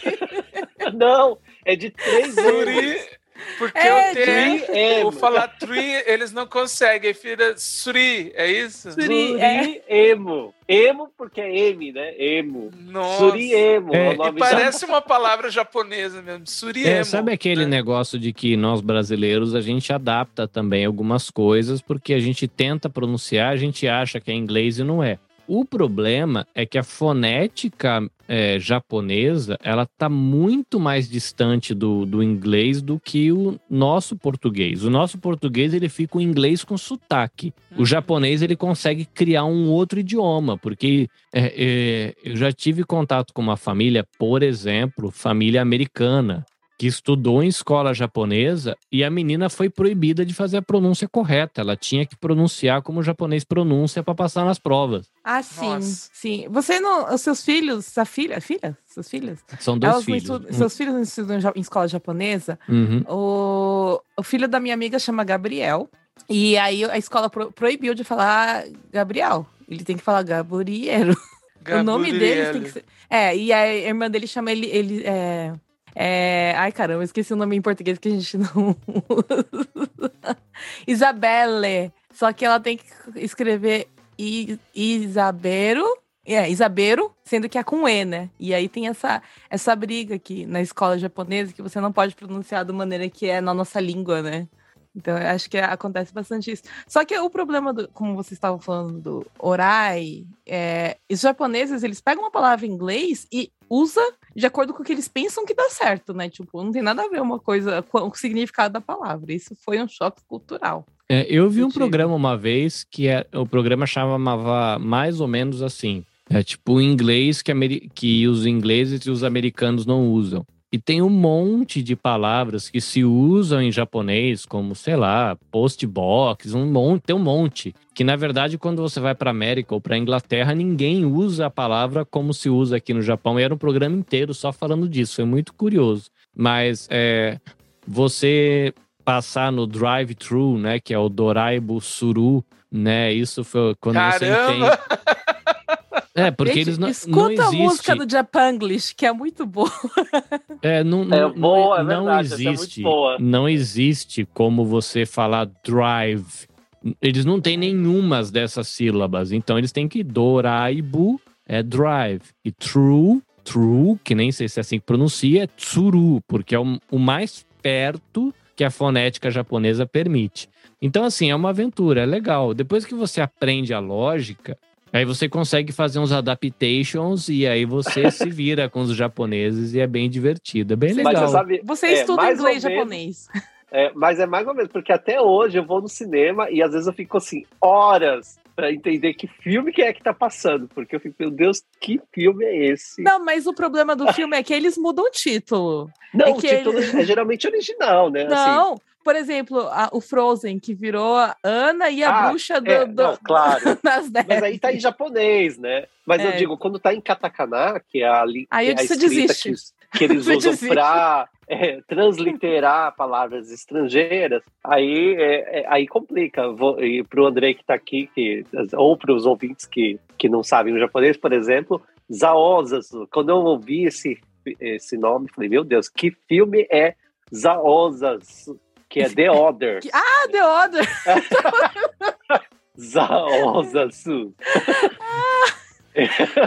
Não, é de 3 Suri, M's. Porque É, eu tenho. 3M. Vou falar tree, eles não conseguem. Vira Suri, é isso? Suri, é. Suriemo. Emo porque é M, né? Emo. Nossa. Suriemo. É, É, o E parece uma palavra japonesa mesmo. Suriemo. É, sabe aquele né? negócio de que nós brasileiros a gente adapta também algumas coisas porque a gente tenta pronunciar, a gente acha que é inglês e não é. O problema é que a fonética é, japonesa ela está muito mais distante do, do inglês do que o nosso português. O nosso português ele fica o inglês com sotaque. O Uhum. japonês ele consegue criar um outro idioma, porque é, é, eu já tive contato com uma família, por exemplo, família americana, que estudou em escola japonesa e a menina foi proibida de fazer a pronúncia correta. Ela tinha que pronunciar como o japonês pronuncia para passar nas provas. Ah, sim. Nossa. Sim. Você não. Os seus filhos, sua filha, filha? Seus filhos? São dois Elas filhos. estudam- seus filhos não estudam em escola japonesa? Uhum. O, o filho da minha amiga chama Gabriel. E aí a escola pro- proibiu de falar Gabriel. Ele tem que falar Gabriel. O nome dele tem que ser. É, e a irmã dele chama ele. ele é, é... Ai, caramba, esqueci o nome em português que a gente não usa. Isabelle. Só que ela tem que escrever I, Isabero. É, Isabero, sendo que é com E, né? E aí tem essa, essa briga aqui na escola japonesa que você não pode pronunciar da maneira que é na nossa língua, né? Então, eu acho que acontece bastante isso. Só que o problema, do, como vocês estavam falando do orai, é, os japoneses, eles pegam uma palavra em inglês e usa de acordo com o que eles pensam que dá certo, né? Tipo, não tem nada a ver uma coisa com o significado da palavra. Isso foi um choque cultural. É, eu vi um Eu programa uma vez que é, o programa chamava mais ou menos assim. É tipo inglês que, que os ingleses e os americanos não usam. E tem um monte de palavras que se usam em japonês, como, sei lá, postbox, um monte, tem um monte. Que na verdade, quando você vai para América ou para Inglaterra, ninguém usa a palavra como se usa aqui no Japão. E era um programa inteiro só falando disso. Foi muito curioso. Mas é, você passar no drive-thru, né, que é o Doraibu Suru, né, isso foi quando você entende. É, porque Gente, eles não, escuta não a existe. música do Japanglish, que é muito boa. É, não, É não, boa, é não verdade, essa é muito existe. boa. Não existe como você falar drive. Eles não têm nenhumas dessas sílabas. Então eles têm que doraibu é drive. E true, true, que nem sei se é assim que pronuncia, é tsuru, porque é o, o mais perto que a fonética japonesa permite. Então, assim, é uma aventura, é legal. Depois que você aprende a lógica, aí você consegue fazer uns adaptations e aí você se vira com os japoneses e é bem divertido. É bem Mas legal. você sabe, Você é, estuda inglês e menos- japonês. É, mas é mais ou menos, porque até hoje eu vou no cinema e às vezes eu fico assim, horas pra entender que filme que é que tá passando. Porque eu fico, meu Deus, que filme é esse? Não, mas o problema do filme é que eles mudam o título. Não, é o título ele- é geralmente original, né? Assim, Não, por exemplo, a- o Frozen, que virou a Ana e a Ah, bruxa do, é, do- não, claro. Mas aí tá em japonês, né? Mas eu É. digo, quando tá em katakana, que é a, li- Aí que é a escrita desiste. que, que eles usam pra é, transliterar palavras estrangeiras, aí, é, é, aí complica. Vou, e pro André que tá aqui, que, ou pros ouvintes que, que não sabem o japonês, por exemplo, Zaozasu. Quando eu ouvi esse, esse nome, falei, meu Deus, que filme é Zaozasu? Que é The Other. Ah, The Other! Zaozasu.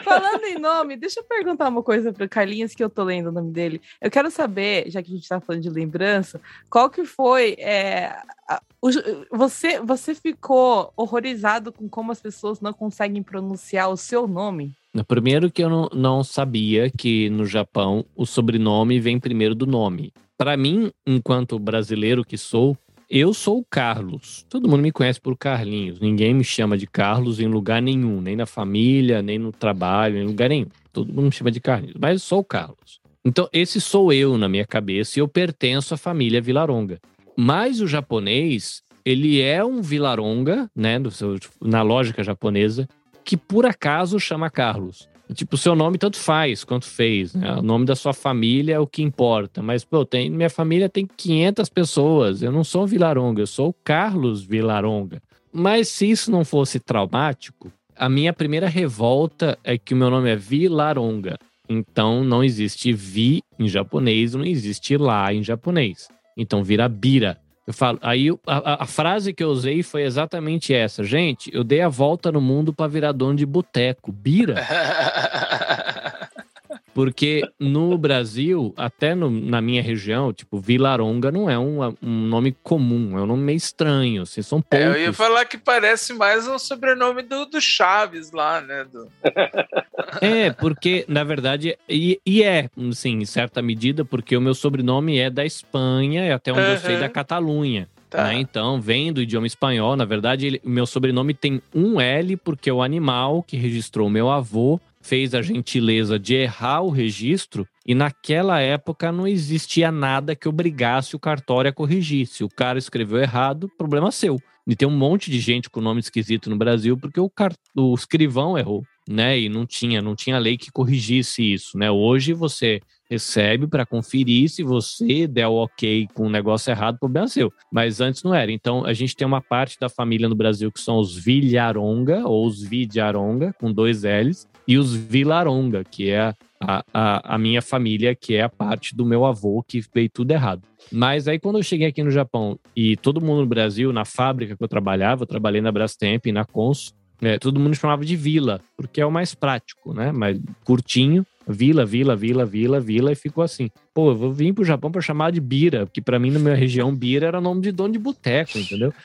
Falando em nome, deixa eu perguntar uma coisa pro Carlinhos, que eu tô lendo o nome dele. Eu quero saber, já que a gente tá falando de lembrança, qual que foi. é, a- o- você, você ficou horrorizado com como as pessoas não conseguem pronunciar o seu nome? Primeiro que eu não, não sabia que no Japão o sobrenome vem primeiro do nome. Para mim, enquanto brasileiro que sou, eu sou o Carlos. Todo mundo me conhece por Carlinhos. Ninguém me chama de Carlos em lugar nenhum, nem na família, nem no trabalho, em lugar nenhum. Todo mundo me chama de Carlinhos, mas eu sou o Carlos. Então, esse sou eu na minha cabeça e eu pertenço à família Vilaronga. Mas o japonês, ele é um Vilaronga, né, seu, na lógica japonesa, que por acaso chama Carlos. Tipo, o seu nome tanto faz quanto fez, né? O nome da sua família é o que importa. Mas, pô, tem, minha família tem 500 pessoas. Eu não sou um Vilaronga, eu sou o Carlos Vilaronga. Mas se isso não fosse traumático, a minha primeira revolta é que o meu nome é Vilaronga. Então não existe vi em japonês, não existe lá em japonês. Então vira bira. Eu falo, aí a, a, frase que eu usei foi exatamente essa. Gente, eu dei a volta no mundo para virar dono de boteco. Bira. Porque no Brasil, até no, na minha região, tipo, Vilaronga não é um, um nome comum, é um nome meio estranho, assim, são poucos. É, eu ia falar que parece mais um sobrenome do, do Chaves lá, né? Do... é, porque, na verdade, e, e, é, sim, em certa medida, porque o meu sobrenome é da Espanha, e até onde uhum. eu sei, da Catalunha. Tá. Né? Então, vem do idioma espanhol. Na verdade, ele, meu sobrenome tem um L, porque o animal que registrou meu avô fez a gentileza de errar o registro e naquela época não existia nada que obrigasse o cartório a corrigir. Se o cara escreveu errado, problema seu. E tem um monte de gente com nome esquisito no Brasil porque o, car... o escrivão errou, né? E não tinha, não tinha lei que corrigisse isso, né? Hoje você recebe para conferir se você der o ok com o negócio errado, problema seu. Mas antes não era. Então a gente tem uma parte da família no Brasil que são os Vilharonga ou os Vidiaronga com dois L's e os Vilaronga, que é a, a, a, minha família, que é a parte do meu avô, que veio tudo errado. Mas aí, quando eu cheguei aqui no Japão e todo mundo no Brasil, na fábrica que eu trabalhava, eu trabalhei na Brastemp, na Cons, é, todo mundo chamava de vila, porque é o mais prático, né? Mas curtinho, vila, vila, vila, vila, vila, e ficou assim. Pô, eu vou vir pro Japão para chamar de Bira, porque para mim, na minha região, Bira era nome de dono de boteco, entendeu?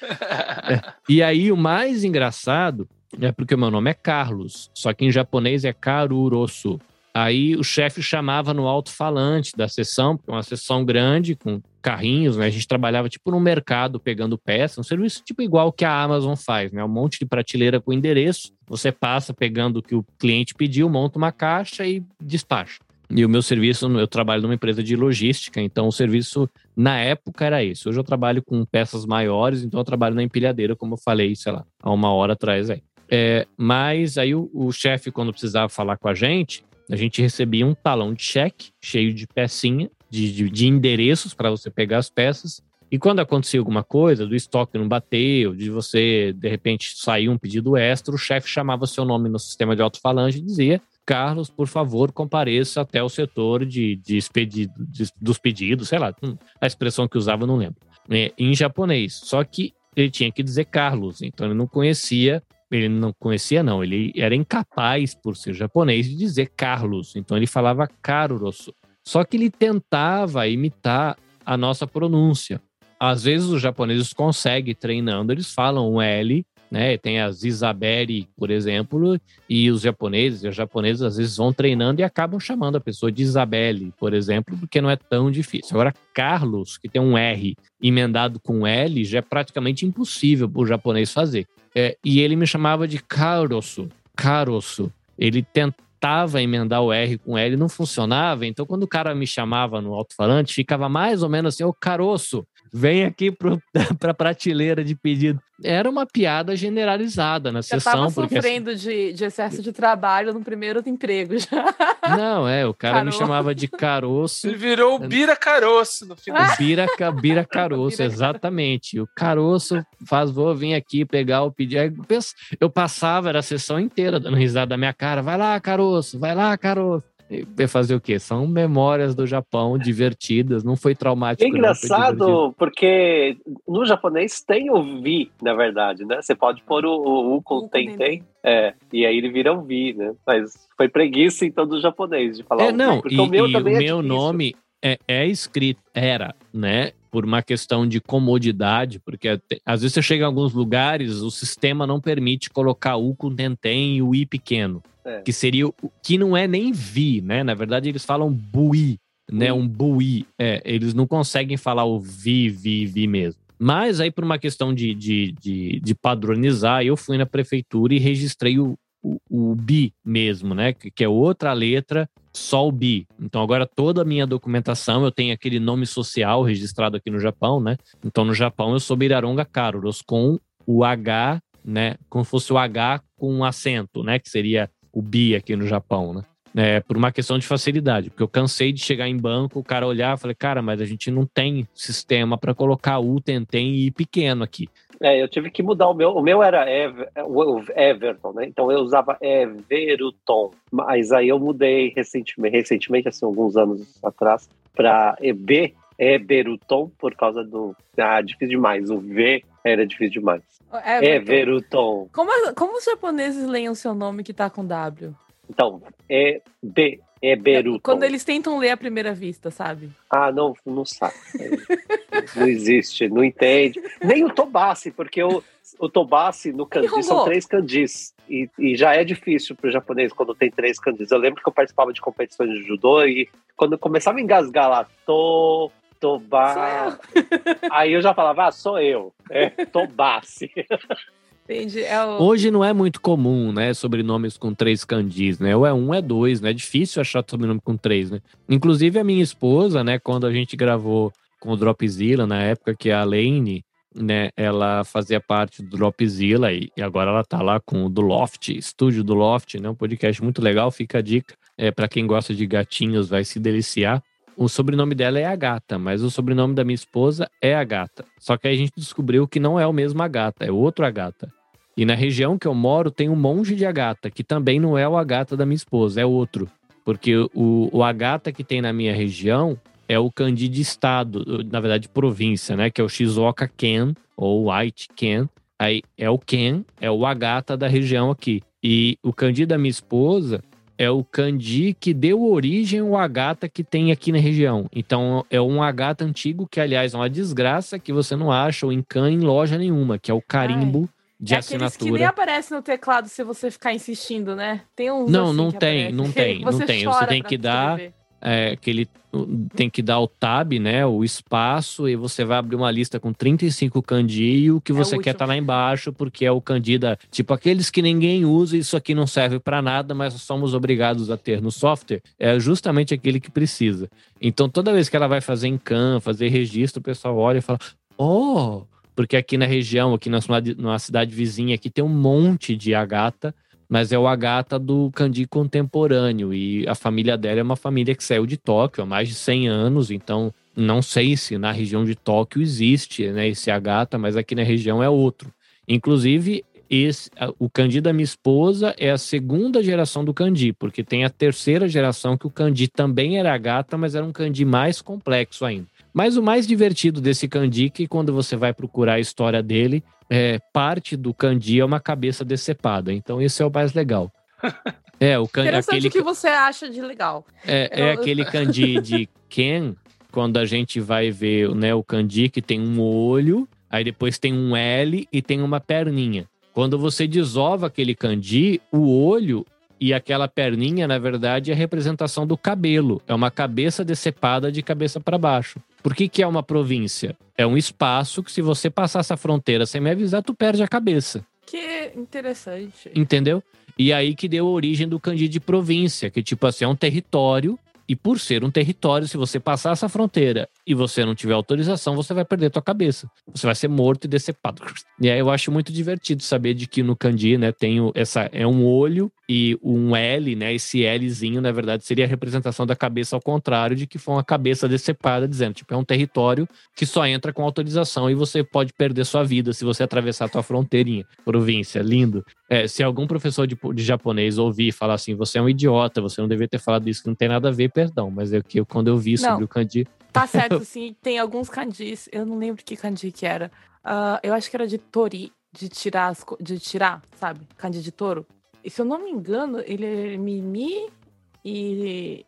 É. E aí, o mais engraçado é porque o meu nome é Carlos, só que em japonês é Karurosu. Aí o chefe chamava no alto-falante da sessão, porque é uma sessão grande, com carrinhos, né? A gente trabalhava tipo no mercado pegando peça, um serviço tipo igual que a Amazon faz, né? Um monte de prateleira com endereço, você passa pegando o que o cliente pediu, monta uma caixa e despacha. E o meu serviço, eu trabalho numa empresa de logística, então o serviço na época era isso. Hoje eu trabalho com peças maiores, então eu trabalho na empilhadeira, como eu falei, sei lá, há uma hora atrás aí. É, mas aí o, o chefe, quando precisava falar com a gente, a gente recebia um talão de cheque cheio de pecinha, de, de, de endereços para você pegar as peças. E quando acontecia alguma coisa, do estoque não bateu, de você, de repente, sair um pedido extra, o chefe chamava seu nome no sistema de alto-falante e dizia: Carlos, por favor, compareça até o setor de, de expedido, de, dos pedidos, sei lá, hum, a expressão que usava não lembro, é, em japonês. Só que ele tinha que dizer Carlos, então ele não conhecia ele não conhecia, não. Ele era incapaz, por ser japonês, de dizer Carlos. Então ele falava Karurosu. Só que ele tentava imitar a nossa pronúncia. Às vezes os japoneses conseguem treinando, eles falam um L, né? Tem as Isabelle, por exemplo, e os japoneses e as às vezes vão treinando e acabam chamando a pessoa de Isabelle, por exemplo, porque não é tão difícil. Agora, Carlos, que tem um R emendado com L, já é praticamente impossível para o japonês fazer. É, e ele me chamava de caroço, caroço. Ele tentava emendar o R com L, não funcionava. Então, quando o cara me chamava no alto-falante, ficava mais ou menos assim, ô caroço vem aqui para a prateleira de pedido. Era uma piada generalizada na já sessão. Já estava sofrendo assim, de, de excesso de trabalho no primeiro emprego já. Não, é, o cara me chamava de caroço. Ele virou o Bira Caroço no final. O Bira, Bira Caroço, exatamente. O caroço faz, vou vir aqui pegar o pedido. Eu passava, era a sessão inteira dando risada da minha cara. Vai lá, caroço, vai lá, caroço fazer o quê? São memórias do Japão divertidas, não foi traumático. É engraçado, não, porque no japonês tem o vi, na verdade, né? Você pode pôr o, o, o com tem, tem, é, e aí ele vira um vi, né? Mas foi preguiça então do japonês de falar é, não, vi, e, o meu, e o é meu nome é, é escrito, era, né? Por uma questão de comodidade, porque às vezes você chega em alguns lugares, o sistema não permite colocar U com tentem e o I pequeno, é. que seria o que não é nem vi, né? Na verdade, eles falam bui, né? Um bui. É, eles não conseguem falar o vi, vi, vi mesmo. Mas aí, por uma questão de, de, de, de padronizar, eu fui na prefeitura e registrei o, o, o bi mesmo, né? Que é outra letra o bi. Então agora toda a minha documentação eu tenho aquele nome social registrado aqui no Japão, né? Então no Japão eu sou Biraronga Karuros com o H, né? Como se fosse o H com um acento, né? Que seria o bi aqui no Japão, né? É, por uma questão de facilidade, porque eu cansei de chegar em banco, o cara olhar e falei, cara, mas a gente não tem sistema para colocar U, Tentem e I pequeno aqui. É, eu tive que mudar o meu. O meu era Ever, Everton, né? Então eu usava Everton, mas aí eu mudei recentemente, recentemente assim, alguns anos atrás, para EB, Eberuton, por causa do. Ah, difícil demais. O V era difícil demais. Everton. Como, como os japoneses leem o seu nome que tá com W? Então, é B, é Beruton. Quando eles tentam ler à primeira vista, sabe? Ah, não, não sabe. não existe, não entende. Nem o Tobassi, porque o, o Tobassi no kanji são três kanjis. E, e já é difícil para o japonês quando tem três kanjis. Eu lembro que eu participava de competições de judô e quando começava a engasgar lá, to, Tobá. Aí eu já falava, ah, sou eu. É Tobassi. Entendi. É o... Hoje não é muito comum, né? Sobrenomes com três candis, né? Ou é um, é dois, né? É difícil achar sobrenome com três, né? Inclusive a minha esposa, né? Quando a gente gravou com o Dropzilla, na época que a Lane, né? Ela fazia parte do Dropzilla e, agora ela tá lá com o do Loft, estúdio do Loft, né? Um podcast muito legal, fica a dica. É, para quem gosta de gatinhos, vai se deliciar. O sobrenome dela é Agata, mas o sobrenome da minha esposa é Agata. Só que aí a gente descobriu que não é o mesmo Agata, é outro Agata. E na região que eu moro tem um monge de Agata, que também não é o Agata da minha esposa, é outro. Porque o, o Agata que tem na minha região é o kanji de estado, na verdade província, né? Que é o Shizuoka Ken, ou White Ken. Aí é o Ken, é o Agata da região aqui. E o kanji da minha esposa é o kanji que deu origem ao Agata que tem aqui na região. Então é um Agata antigo que, aliás, é uma desgraça que você não acha o Incan em loja nenhuma, que é o carimbo. Ai de é assinatura. que nem aparece no teclado se você ficar insistindo, né? Tem uns Não, assim não, tem, não tem, não tem, não tem. Você tem que dar é, aquele tem que dar o tab, né, o espaço e você vai abrir uma lista com 35 kanji e o que é você quer tá lá embaixo, porque é o kanji da, tipo aqueles que ninguém usa, isso aqui não serve para nada, mas somos obrigados a ter no software, é justamente aquele que precisa. Então toda vez que ela vai fazer em CAN, fazer registro, o pessoal olha e fala: "Oh, porque aqui na região, aqui na, numa cidade vizinha, aqui tem um monte de agata, mas é o agata do Candi contemporâneo, e a família dela é uma família que saiu de Tóquio há mais de 100 anos, então não sei se na região de Tóquio existe né, esse agata, mas aqui na região é outro. Inclusive, esse, o Candi da minha esposa é a segunda geração do Candi, porque tem a terceira geração que o Candi também era agata, mas era um Candi mais complexo ainda. Mas o mais divertido desse Kandi, que quando você vai procurar a história dele, é, parte do Kandi é uma cabeça decepada. Então, isso é o mais legal. É, o Kandi. Interessante aquele... que você acha de legal. É, é aquele Kandi de Ken, quando a gente vai ver né, o Kandi que tem um olho, aí depois tem um L e tem uma perninha. Quando você desova aquele Kandi, o olho e aquela perninha, na verdade, é a representação do cabelo. É uma cabeça decepada de cabeça para baixo. Por que, que é uma província? É um espaço que, se você passar essa fronteira sem me avisar, tu perde a cabeça. Que interessante. Entendeu? E aí que deu origem do Candi de província, que, tipo assim, é um território e por ser um território, se você passar essa fronteira e você não tiver autorização, você vai perder tua cabeça. Você vai ser morto e decepado. E aí eu acho muito divertido saber de que no Kandi, né, tem essa é um olho e um L, né, esse Lzinho, na verdade, seria a representação da cabeça ao contrário de que foi uma cabeça decepada, dizendo, tipo, é um território que só entra com autorização e você pode perder sua vida se você atravessar a tua fronteirinha. Província, lindo. É, se algum professor de, de japonês ouvir falar assim, você é um idiota, você não deveria ter falado isso, que não tem nada a ver, perdão, mas é que eu, quando eu vi sobre não, o kanji. Tá certo, sim. Tem alguns kanjis, eu não lembro que kanji que era. Uh, eu acho que era de tori, de tirar, as, de tirar, sabe? Kanji de touro. E se eu não me engano, ele é mimi e.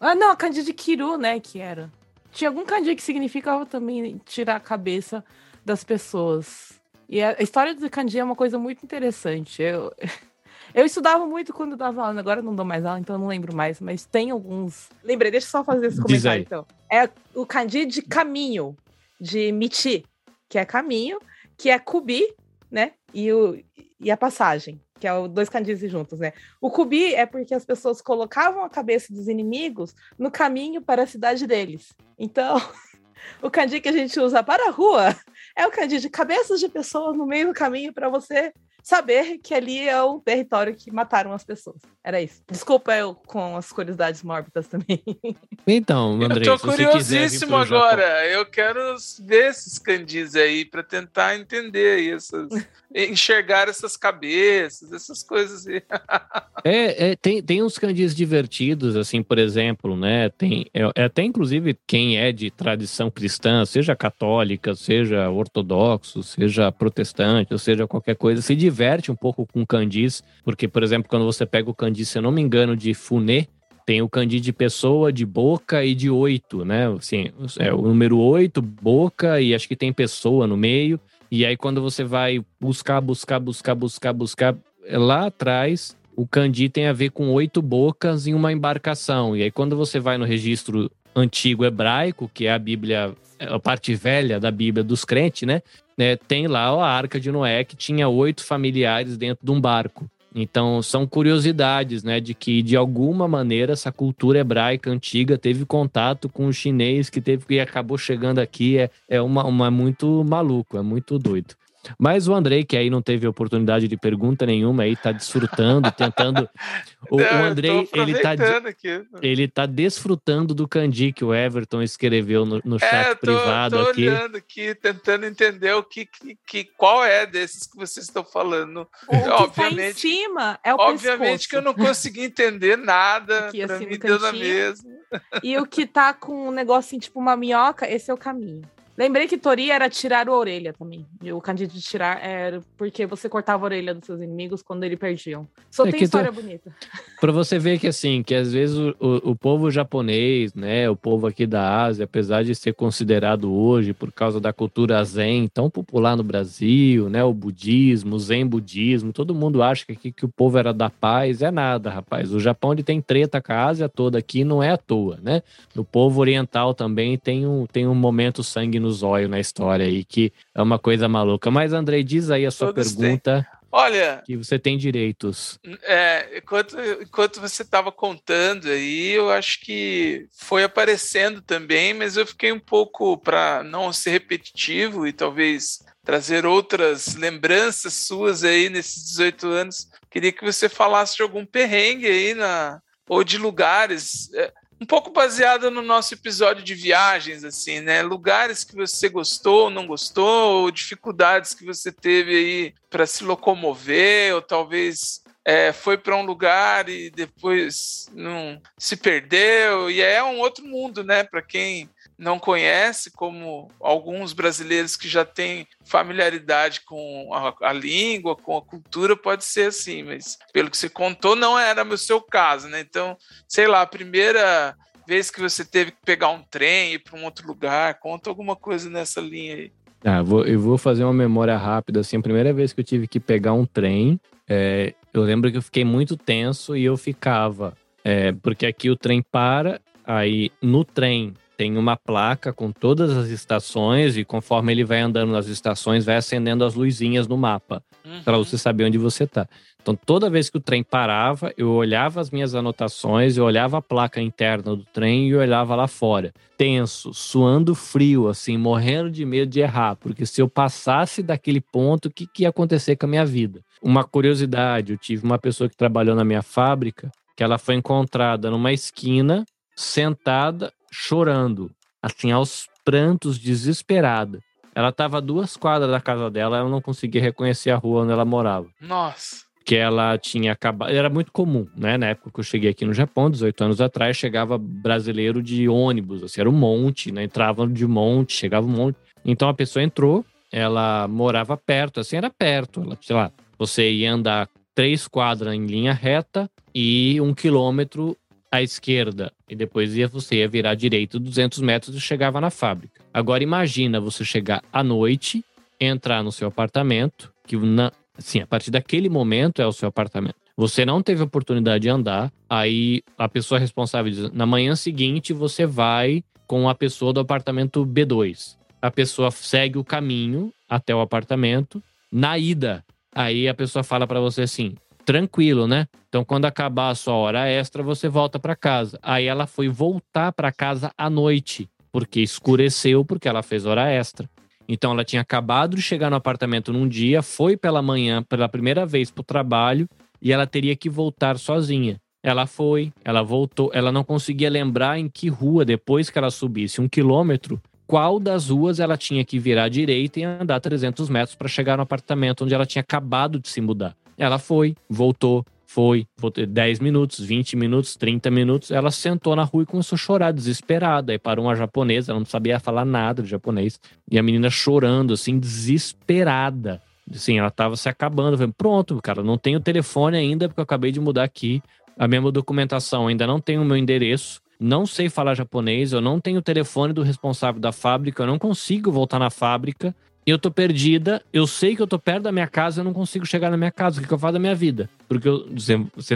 Ah, não, kanji de kiru, né? Que era. Tinha algum kanji que significava também tirar a cabeça das pessoas. E a história do kanji é uma coisa muito interessante. Eu. Eu estudava muito quando dava aula, agora não dou mais aula, então eu não lembro mais, mas tem alguns. Lembrei, deixa eu só fazer esse comentário então. É o kanji de caminho, de michi, que é caminho, que é kubi, né? E, o, e a passagem. que é o dois candis juntos, né? O cubi é porque as pessoas colocavam a cabeça dos inimigos no caminho para a cidade deles. Então, o candi que a gente usa para a rua é o candi de cabeças de pessoas no meio do caminho para você saber que ali é o território que mataram as pessoas. Era isso. Desculpa eu com as curiosidades mórbidas também. Então, André, eu tô curiosíssimo agora. Eu quero ver esses candis aí para tentar entender essas, enxergar essas cabeças, essas coisas aí. é, é, tem, tem uns candis divertidos, assim, por exemplo, né? Tem é, é, até inclusive quem é de tradição cristã, seja católica, seja ortodoxo, seja protestante, ou seja qualquer coisa, se diverte um pouco com candis, porque, por exemplo, quando você pega o candi, se eu não me engano, de Funé, tem o candi de pessoa, de boca e de oito, né? Assim, é o número oito, boca, e acho que tem pessoa no meio. E aí, quando você vai buscar, buscar, buscar, buscar, buscar, lá atrás, o candi tem a ver com oito bocas em uma embarcação. E aí, quando você vai no registro antigo hebraico, que é a Bíblia, a parte velha da Bíblia dos crentes, né? É, tem lá a Arca de Noé, que tinha oito familiares dentro de um barco. Então, são curiosidades, né, de que de alguma maneira essa cultura hebraica antiga teve contato com o chinês que teve e acabou chegando aqui. É, é uma, uma muito maluco, é muito doido. Mas o Andrei, que aí não teve oportunidade de pergunta nenhuma, aí tá desfrutando, tentando. O, não, o Andrei, ele tá, aqui. ele tá desfrutando do Candi que o Everton escreveu no, no chat é, tô, privado tô aqui. olhando aqui, tentando entender o que, que, que, qual é desses que vocês estão falando. O obviamente, tá em cima é o Obviamente pescoço. que eu não consegui entender nada, aqui, assim, me deu na mesma. E o que tá com um negocinho tipo uma minhoca, esse é o caminho. Lembrei que Tori era tirar a orelha também. E o candido de tirar era porque você cortava a orelha dos seus inimigos quando eles perdiam. Só é tem história tu... bonita. Para você ver que assim, que às vezes o, o, o, povo japonês, né, o povo aqui da Ásia, apesar de ser considerado hoje por causa da cultura zen tão popular no Brasil, né, o budismo, o zen budismo, todo mundo acha que aqui que o povo era da paz, é nada, rapaz. O Japão ele tem treta com a Ásia toda aqui, não é à toa, né? O povo oriental também tem um, tem um momento sangue no zóio na história aí, que é uma coisa maluca. Mas, Andrei, diz aí a sua Todos pergunta. Têm. Olha. Que você tem direitos. É, enquanto, enquanto você estava contando aí, eu acho que foi aparecendo também, mas eu fiquei um pouco, para não ser repetitivo e talvez trazer outras lembranças suas aí nesses 18 anos, queria que você falasse de algum perrengue aí na, ou de lugares. Um pouco baseado no nosso episódio de viagens, assim, né? Lugares que você gostou, não gostou, ou dificuldades que você teve aí para se locomover, ou talvez é, foi para um lugar e depois não se perdeu. E é um outro mundo, né? Para quem não conhece, como alguns brasileiros que já têm familiaridade com a, a, língua, com a cultura, pode ser assim, mas pelo que você contou, não era o seu caso, né? Então, sei lá, a primeira vez que você teve que pegar um trem ir para um outro lugar, conta alguma coisa nessa linha aí. Ah, vou, eu vou fazer uma memória rápida, assim, a primeira vez que eu tive que pegar um trem, é, eu lembro que eu fiquei muito tenso e eu ficava, é, porque aqui o trem para, aí no trem tem uma placa com todas as estações e conforme ele vai andando nas estações, vai acendendo as luzinhas no mapa uhum. para você saber onde você tá. Então, toda vez que o trem parava, eu olhava as minhas anotações, eu olhava a placa interna do trem e olhava lá fora. Tenso, suando frio, assim, morrendo de medo de errar, porque se eu passasse daquele ponto, o que, que ia acontecer com a minha vida? Uma curiosidade, eu tive uma pessoa que trabalhou na minha fábrica, que ela foi encontrada numa esquina, sentada chorando, assim, aos prantos, desesperada. Ela estava a duas quadras da casa dela, ela não conseguia reconhecer a rua onde ela morava. Nossa. Que ela tinha acabado. Era muito comum, né? Na época que eu cheguei aqui no Japão, 18 anos atrás, chegava brasileiro de ônibus, assim, era um monte, né? Entrava de monte, chegava um monte. Então a pessoa entrou, ela morava perto, assim, era perto. Ela, sei lá, você ia andar três quadras em linha reta e um quilômetro à esquerda e depois ia, você ia virar à direita 200 metros e chegava na fábrica. Agora imagina você chegar à noite, entrar no seu apartamento, que na, assim, a partir daquele momento é o seu apartamento. Você não teve oportunidade de andar, aí a pessoa responsável diz: na manhã seguinte você vai com a pessoa do apartamento B2. A pessoa segue o caminho até o apartamento. Na ida, aí a pessoa fala para você assim: tranquilo, né? Então, quando acabar a sua hora extra, você volta para casa. Aí ela foi voltar para casa à noite, porque escureceu, porque ela fez hora extra. Então, ela tinha acabado de chegar no apartamento num dia, foi pela manhã pela primeira vez para o trabalho e ela teria que voltar sozinha. Ela foi, ela voltou, ela não conseguia lembrar em que rua, depois que ela subisse um quilômetro, qual das ruas ela tinha que virar à direita e andar 300 metros para chegar no apartamento onde ela tinha acabado de se mudar. Ela foi, voltou, foi, voltou 10 minutos, 20 minutos, 30 minutos. Ela sentou na rua e começou a chorar, desesperada. Aí parou uma japonesa, ela não sabia falar nada de japonês. E a menina chorando, assim, desesperada. Assim, ela tava se acabando. Falei, pronto, cara, não tenho telefone ainda, porque eu acabei de mudar aqui. A mesma documentação, ainda não tenho o meu endereço. Não sei falar japonês, eu não tenho o telefone do responsável da fábrica, eu não consigo voltar na fábrica eu tô perdida, eu sei que eu tô perto da minha casa, eu não consigo chegar na minha casa, o que, que eu faço da minha vida? Porque eu,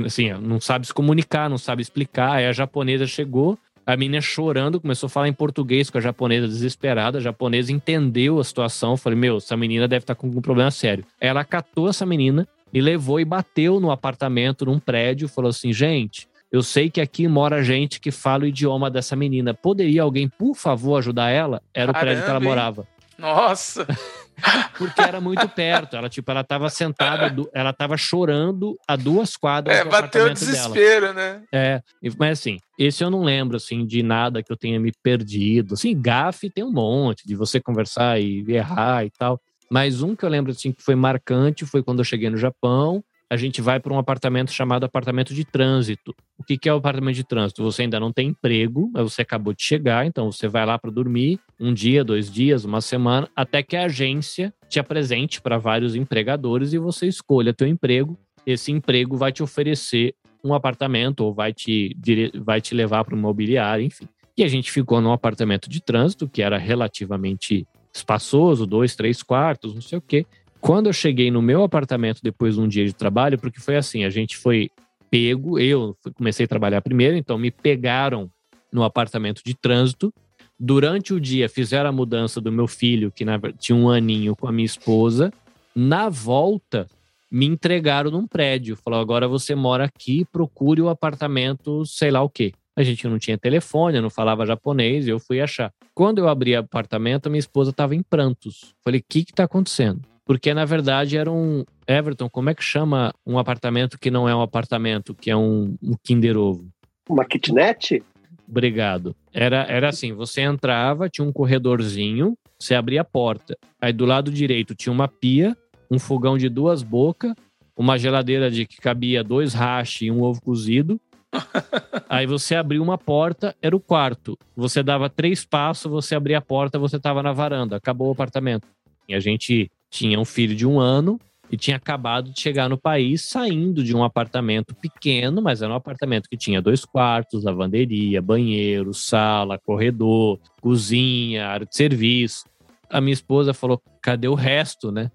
assim, não sabe se comunicar, não sabe explicar. Aí a japonesa chegou, a menina chorando, começou a falar em português com a japonesa desesperada. A japonesa entendeu a situação. Falei, meu, essa menina deve estar tá com um problema sério. Ela catou essa menina e levou e bateu no apartamento, num prédio, falou assim: gente, eu sei que aqui mora gente que fala o idioma dessa menina. Poderia alguém, por favor, ajudar ela? Era Caramba, o prédio que ela morava. Nossa! Porque era muito perto. Ela, tipo, ela tava sentada, ela tava chorando a duas quadras. É, bateu o desespero, dela. né? É, mas assim, esse eu não lembro, assim, de nada que eu tenha me perdido. Assim, gafe tem um monte, de você conversar e errar e tal. Mas um que eu lembro, assim, que foi marcante foi quando eu cheguei no Japão a gente vai para um apartamento chamado apartamento de trânsito. O que, que é o apartamento de trânsito? Você ainda não tem emprego, mas você acabou de chegar, então você vai lá para dormir um dia, dois dias, uma semana, até que a agência te apresente para vários empregadores e você escolha teu emprego. Esse emprego vai te oferecer um apartamento ou vai te, vai te levar para uma imobiliária, enfim. E a gente ficou num apartamento de trânsito que era relativamente espaçoso, dois, três quartos, não sei o quê. Quando eu cheguei no meu apartamento depois de um dia de trabalho, porque foi assim, a gente foi pego, eu comecei a trabalhar primeiro, então me pegaram no apartamento de trânsito. Durante o dia fizeram a mudança do meu filho, que tinha um aninho com a minha esposa. Na volta, me entregaram num prédio. Falou: agora você mora aqui, procure o apartamento, sei lá o quê. A gente não tinha telefone, não falava japonês, eu fui achar. Quando eu abri o apartamento, minha esposa estava em prantos. Falei: o que está acontecendo? Porque na verdade era um Everton, como é que chama um apartamento que não é um apartamento, que é um, um Kinder Ovo? Uma kitnet? Obrigado. Era, era assim, você entrava, tinha um corredorzinho, você abria a porta, aí do lado direito tinha uma pia, um fogão de duas bocas, uma geladeira de que cabia dois hash e um ovo cozido. aí você abriu uma porta, era o quarto. Você dava três passos, você abria a porta, você estava na varanda. Acabou o apartamento. E a gente tinha um filho de um ano e tinha acabado de chegar no país, saindo de um apartamento pequeno, mas era um apartamento que tinha dois quartos, lavanderia, banheiro, sala, corredor, cozinha, área de serviço. A minha esposa falou: cadê o resto, né?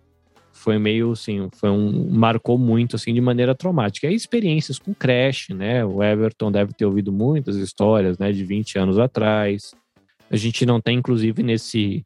Foi meio assim, foi um marcou muito assim de maneira traumática. E experiências com creche, né? O Everton deve ter ouvido muitas histórias, né, de 20 anos atrás. A gente não tem inclusive nesse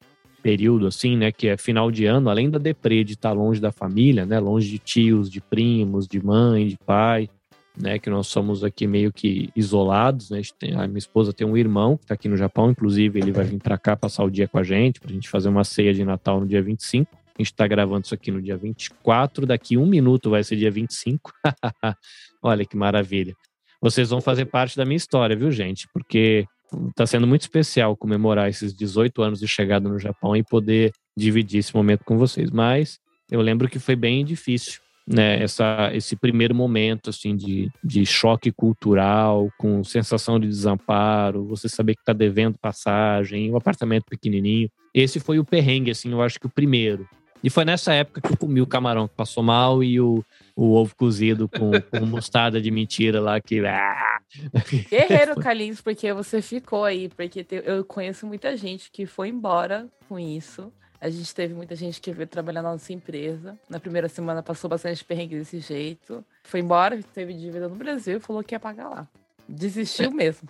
período assim, né, que é final de ano, além da deprê de estar longe da família, né, longe de tios, de primos, de mãe, de pai, né, que nós somos aqui meio que isolados, né, a, tem, a minha esposa tem um irmão que está aqui no Japão, inclusive ele vai vir para cá passar o dia com a gente, para a gente fazer uma ceia de Natal no dia 25, a gente está gravando isso aqui no dia 24, daqui um minuto vai ser dia 25, olha que maravilha. Vocês vão fazer parte da minha história, viu, gente? Porque Está sendo muito especial comemorar esses 18 anos de chegada no Japão e poder dividir esse momento com vocês. Mas eu lembro que foi bem difícil, né? Essa, esse primeiro momento assim de, de choque cultural, com sensação de desamparo, você saber que está devendo passagem, um apartamento pequenininho. Esse foi o perrengue, assim, eu acho que o primeiro. E foi nessa época que eu comi o camarão que passou mal e o, o ovo cozido com, com mostarda de mentira lá que. Ah! Guerreiro, Carlinhos, porque você ficou aí, porque eu conheço muita gente que foi embora com isso. A gente teve muita gente que veio trabalhar na nossa empresa. Na primeira semana passou bastante perrengue desse jeito. Foi embora, teve dívida no Brasil e falou que ia pagar lá. Desistiu mesmo.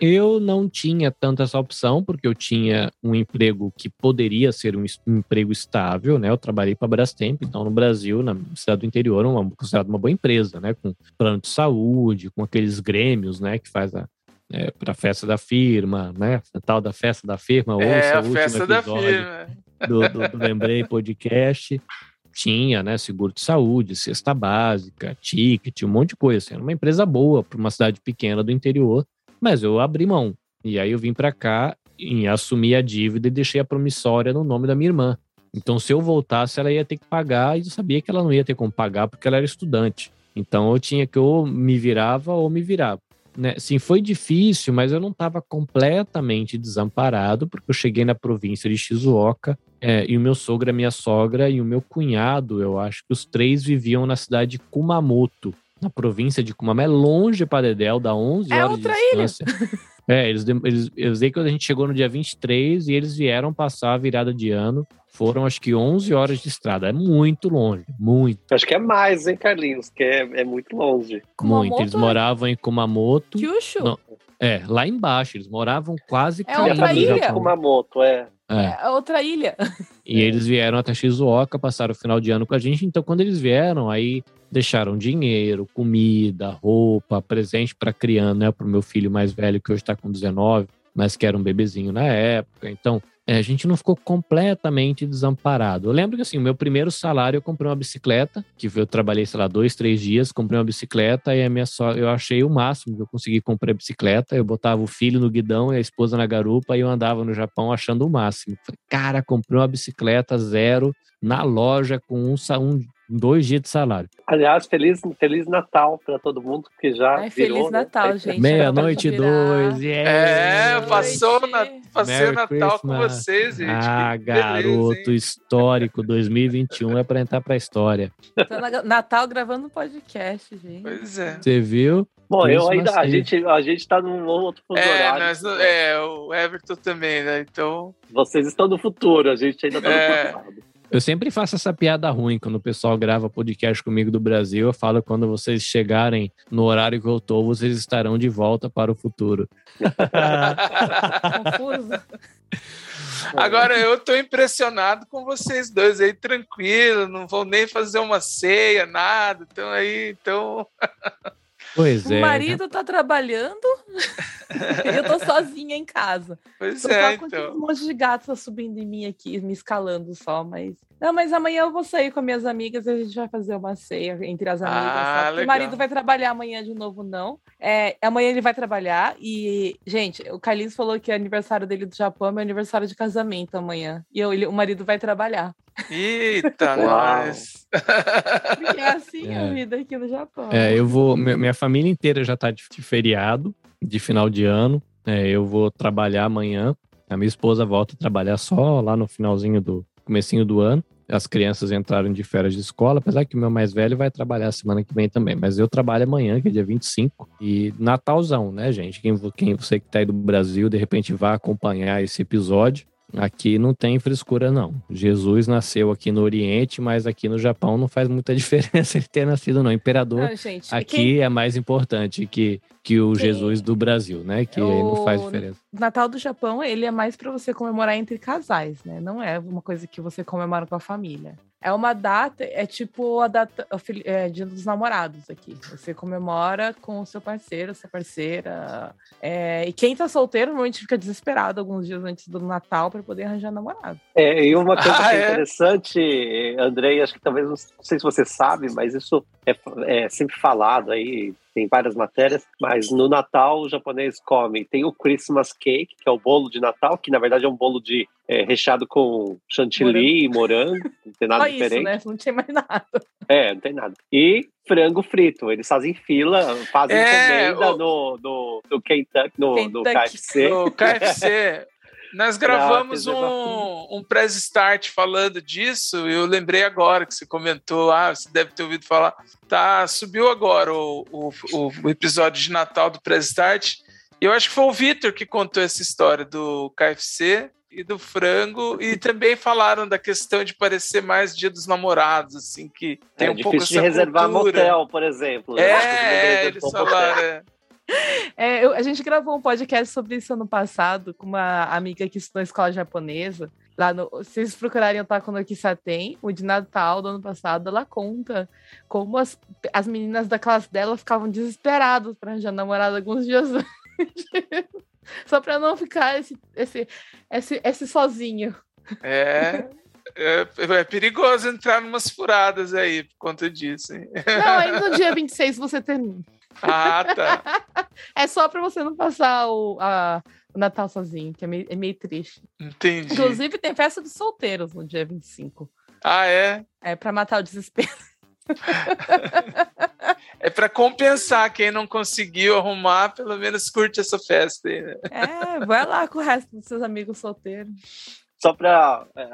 Eu não tinha tanta essa opção, porque eu tinha um emprego que poderia ser um, emprego estável, né? Eu trabalhei para a Brastemp, então no Brasil, na cidade do interior, uma, considerada uma boa empresa, né? Com plano de saúde, com aqueles grêmios, né? Que faz a, é, para a festa da firma, né? Tal da festa da firma, é, ouça a festa da firma. Do, do, do Lembrei Podcast. Tinha, né? Seguro de saúde, cesta básica, ticket, um monte de coisa. Assim, era uma empresa boa para uma cidade pequena do interior, mas eu abri mão. E aí eu vim para cá e assumi a dívida e deixei a promissória no nome da minha irmã. Então, se eu voltasse, ela ia ter que pagar, e eu sabia que ela não ia ter como pagar porque ela era estudante. Então, eu tinha que ou me virava ou me virava né? Sim, foi difícil, mas eu não estava completamente desamparado, porque eu cheguei na província de Shizuoka é, e o meu sogro, a minha sogra e o meu cunhado, eu acho que os três viviam na cidade de Kumamoto, na província de Kumamoto. É longe para Dedel, dá 11 é horas de distância. Ilha. É, eles, eles, eu sei que a gente chegou no dia 23 e eles vieram passar a virada de ano. Foram acho que 11 horas de estrada. É muito longe, muito. Acho que é mais, hein, Carlinhos? Que é, é muito longe. Kumamoto muito. Eles é... moravam em Kumamoto. Kyushu? Não, é, lá embaixo. Eles moravam quase é outra ilha. Kumamoto, é. É. é outra ilha. E eles vieram até Shizuoka, passaram o final de ano com a gente. Então, quando eles vieram, aí deixaram dinheiro, comida, roupa, presente para criança, né, para o meu filho mais velho que hoje está com 19, mas que era um bebezinho na época. Então, é, a gente não ficou completamente desamparado. Eu lembro que, assim, o meu primeiro salário eu comprei uma bicicleta, que eu trabalhei, sei lá, dois, três dias, comprei uma bicicleta e a minha só, eu achei o máximo que eu consegui comprar a bicicleta. Eu botava o filho no guidão e a esposa na garupa e eu andava no Japão achando o máximo. Falei, cara, comprei uma bicicleta zero na loja com um, um dois dias de salário. Aliás, feliz, feliz Natal para todo mundo que já Ai, virou. Feliz né? Natal, né? gente. Meia-noite dois. Yeah. É, passou na, passei Natal Christmas. com vocês, gente. Ah, garoto beleza, histórico 2021 é para entrar para a história. Natal gravando um podcast, gente. Pois é. Você viu? Bom, eu ainda, a gente, a gente tá num outro fuso é, horário. Nós, é, o Everton também, né? Então. Vocês estão no futuro, a gente ainda tá no é. passado. Eu sempre faço essa piada ruim quando o pessoal grava podcast comigo do Brasil. Eu falo quando vocês chegarem no horário que eu tô, vocês estarão de volta para o futuro. Confuso. Agora eu tô impressionado com vocês dois aí, tranquilo, não vou nem fazer uma ceia, nada. Então aí, então. Pois o é. O marido tá trabalhando, eu tô sozinha em casa. Pois tô é, só então. Um monte de gatos tá subindo em mim aqui, me escalando só, mas. Não, mas amanhã eu vou sair com minhas amigas e a gente vai fazer uma ceia entre as amigas. Ah, o marido vai trabalhar amanhã de novo, não. É, amanhã ele vai trabalhar e, gente, o Carlinhos falou que é aniversário dele do Japão, é meu aniversário de casamento amanhã. E eu, ele, o marido vai trabalhar. Eita, nós! Porque é assim é. a vida aqui no Japão. É, eu vou. Minha família inteira já tá de, de feriado, de final de ano. É, eu vou trabalhar amanhã. A minha esposa volta a trabalhar só lá no finalzinho do comecinho do ano. As crianças entraram de férias de escola, apesar que o meu mais velho vai trabalhar semana que vem também. Mas eu trabalho amanhã, que é dia 25. E Natalzão, né, gente? Quem, quem você que tá aí do Brasil, de repente vai acompanhar esse episódio. Aqui não tem frescura, não. Jesus nasceu aqui no Oriente, mas aqui no Japão não faz muita diferença ele ter nascido, não. Imperador não, gente, aqui quem... é mais importante que, que o quem... Jesus do Brasil, né? Que o... aí não faz diferença. Natal do Japão, ele é mais para você comemorar entre casais, né? Não é uma coisa que você comemora com a família. É uma data, é tipo a data é, Dia dos Namorados aqui. Você comemora com o seu parceiro, sua parceira. É, e quem tá solteiro normalmente fica desesperado alguns dias antes do Natal para poder arranjar namorado. É, e uma coisa ah, é? interessante, Andrei, acho que talvez, não sei se você sabe, mas isso é, é sempre falado aí, tem várias matérias, mas no Natal o japonês come. Tem o Christmas Cake, que é o bolo de Natal, que na verdade é um bolo de é, recheado com chantilly morango. e morango, não tem nada Só diferente. Isso, né? Não tem mais nada. É, não tem nada. E frango frito, eles fazem fila, fazem é, encomenda o... no, no, no Kentucky, no, Kentucky. no KFC. No KFC. Nós gravamos um, um press start falando disso. Eu lembrei agora que você comentou. Ah, você deve ter ouvido falar. Tá, subiu agora o, o, o episódio de Natal do press start. Eu acho que foi o Vitor que contou essa história do KFC e do frango e também falaram da questão de parecer mais Dia dos Namorados, assim que tem é, um pouco essa de reservar cultura. motel, por exemplo. É, né? eles falaram. É. É, eu, a gente gravou um podcast sobre isso ano passado com uma amiga que estudou na escola japonesa. Lá no, se vocês procurarem o Taco no Kisaten, o de Natal do ano passado, ela conta como as, as meninas da classe dela ficavam desesperadas para arranjar namorado alguns dias antes. Só para não ficar esse, esse, esse, esse sozinho. É, é, é, perigoso entrar numas furadas aí por conta disso. Hein? Não, aí no dia 26 você termina. Ah, tá. É só para você não passar o, a, o Natal sozinho, que é meio, é meio triste. Entendi. Inclusive, tem festa dos solteiros no dia 25. Ah, é? É para matar o desespero. é para compensar quem não conseguiu arrumar, pelo menos curte essa festa aí, né? É, vai lá com o resto dos seus amigos solteiros. Só para é,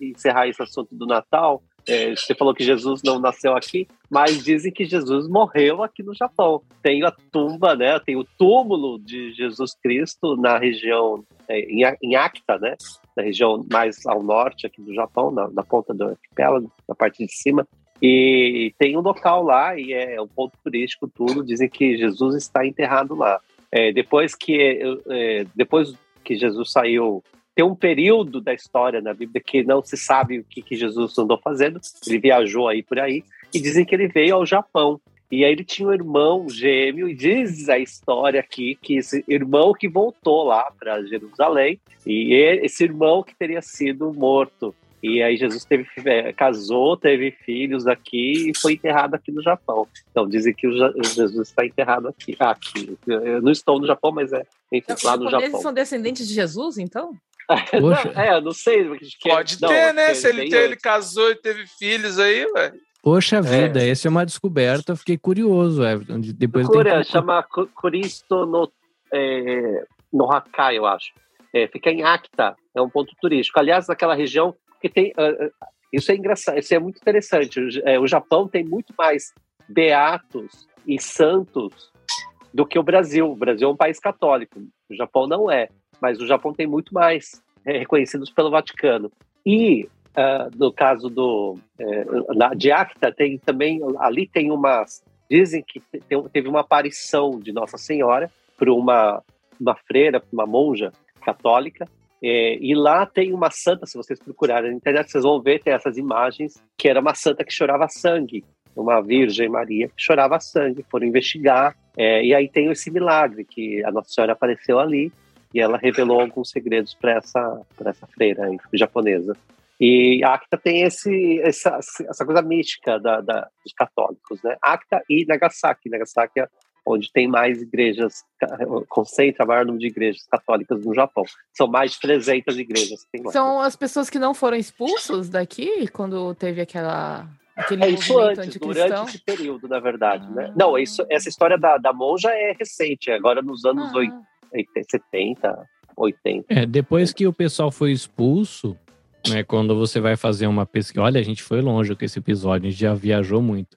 encerrar esse assunto do Natal, é, você falou que Jesus não nasceu aqui, mas dizem que Jesus morreu aqui no Japão. Tem a tumba, né? Tem o túmulo de Jesus Cristo na região é, em, em Acta, né? Na região mais ao norte aqui do Japão, na, na ponta do arquipélago, na parte de cima. E tem um local lá e é um ponto turístico tudo. Dizem que Jesus está enterrado lá. É, depois que é, depois que Jesus saiu tem um período da história na Bíblia que não se sabe o que, que Jesus andou fazendo. Ele viajou aí por aí e dizem que ele veio ao Japão. E aí ele tinha um irmão gêmeo e diz a história aqui que esse irmão que voltou lá para Jerusalém e esse irmão que teria sido morto. E aí Jesus teve, é, casou, teve filhos aqui e foi enterrado aqui no Japão. Então dizem que o Jesus está enterrado aqui. aqui. Eu não estou no Japão, mas é enfim, lá no Japão. Eles são descendentes de Jesus, então? Poxa. Não, é, eu não sei. Pode não, ter, né? Se ele, ter, ele casou e teve filhos aí, velho. Poxa é. vida, essa é uma descoberta, fiquei curioso. É, depois Cura, chama Curisto no, é, no Hakai, eu acho. É, fica em Acta, é um ponto turístico. Aliás, naquela região que tem. Uh, isso é engraçado, isso é muito interessante. O, é, o Japão tem muito mais beatos e santos do que o Brasil. O Brasil é um país católico, o Japão não é mas o Japão tem muito mais é, reconhecidos pelo Vaticano. E uh, no caso do é, na, de Acta tem também ali tem umas dizem que tem, teve uma aparição de Nossa Senhora para uma uma freira, uma monja católica. É, e lá tem uma santa, se vocês procurarem na internet, vocês vão ver tem essas imagens que era uma santa que chorava sangue, uma Virgem Maria que chorava sangue. Foram investigar é, e aí tem esse milagre que a Nossa Senhora apareceu ali e ela revelou alguns segredos para essa, essa freira japonesa. E Acta tem esse, essa, essa coisa mística da, da, dos católicos, né? Acta e Nagasaki. Nagasaki é onde tem mais igrejas, concentra maior número de igrejas católicas no Japão. São mais de 300 igrejas. São as pessoas que não foram expulsos daqui quando teve aquela Aquele é isso antes, durante esse período, na verdade, né? ah. né? Não, isso, essa história da, da monja é recente, agora nos anos ah. 70, 80. É, depois que o pessoal foi expulso, né, quando você vai fazer uma pesquisa, olha, a gente foi longe com esse episódio, a gente já viajou muito.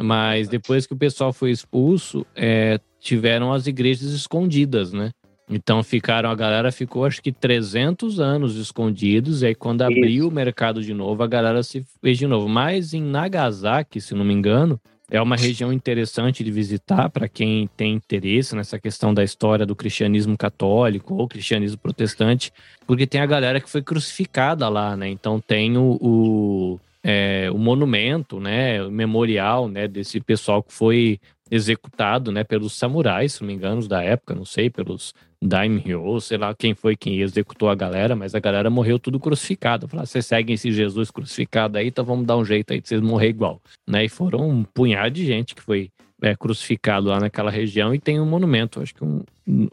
Mas depois que o pessoal foi expulso, é, tiveram as igrejas escondidas, né? Então ficaram, a galera ficou acho que 300 anos escondidos, e aí quando abriu Isso. o mercado de novo, a galera se fez de novo. Mas em Nagasaki, se não me engano, é uma região interessante de visitar para quem tem interesse nessa questão da história do cristianismo católico ou cristianismo protestante, porque tem a galera que foi crucificada lá, né? Então tem o, o, é, o monumento, né? O memorial, né? Desse pessoal que foi executado, né? Pelos samurais, se não me engano, da época, não sei, pelos daimyo, sei lá quem foi quem executou a galera, mas a galera morreu tudo crucificado. Falaram, vocês seguem esse Jesus crucificado aí, então vamos dar um jeito aí de vocês morrer igual. Né? E foram um punhado de gente que foi é, crucificado lá naquela região e tem um monumento. Acho que um,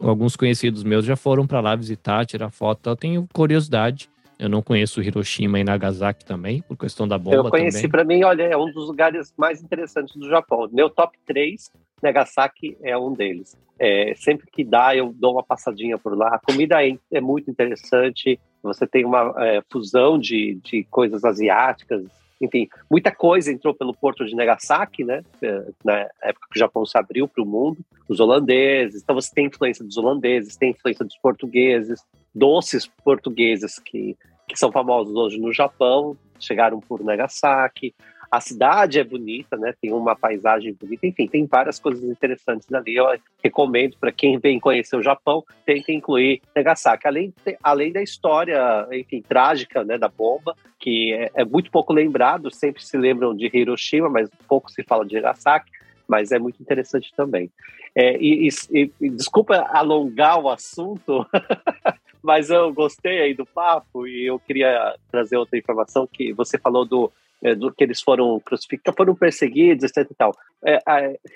alguns conhecidos meus já foram para lá visitar, tirar foto. Eu tenho curiosidade. Eu não conheço Hiroshima e Nagasaki também, por questão da bomba Eu conheci, para mim, olha, é um dos lugares mais interessantes do Japão. Meu top 3 Nagasaki é um deles. É, sempre que dá, eu dou uma passadinha por lá. A comida é, é muito interessante. Você tem uma é, fusão de, de coisas asiáticas. Enfim, muita coisa entrou pelo porto de Nagasaki, né? É, na época que o Japão se abriu para o mundo. Os holandeses. Então você tem influência dos holandeses, tem influência dos portugueses, doces portugueses que, que são famosos hoje no Japão, chegaram por Nagasaki. A cidade é bonita, né? Tem uma paisagem bonita, enfim, tem várias coisas interessantes ali. Eu recomendo para quem vem conhecer o Japão, que incluir Nagasaki. Além, além da história, enfim, trágica, né, da bomba, que é, é muito pouco lembrado, sempre se lembram de Hiroshima, mas pouco se fala de Nagasaki mas é muito interessante também. É, e, e, e, desculpa alongar o assunto, mas eu gostei aí do papo e eu queria trazer outra informação que você falou do, é, do que eles foram crucificados, foram perseguidos, etc e tal. É,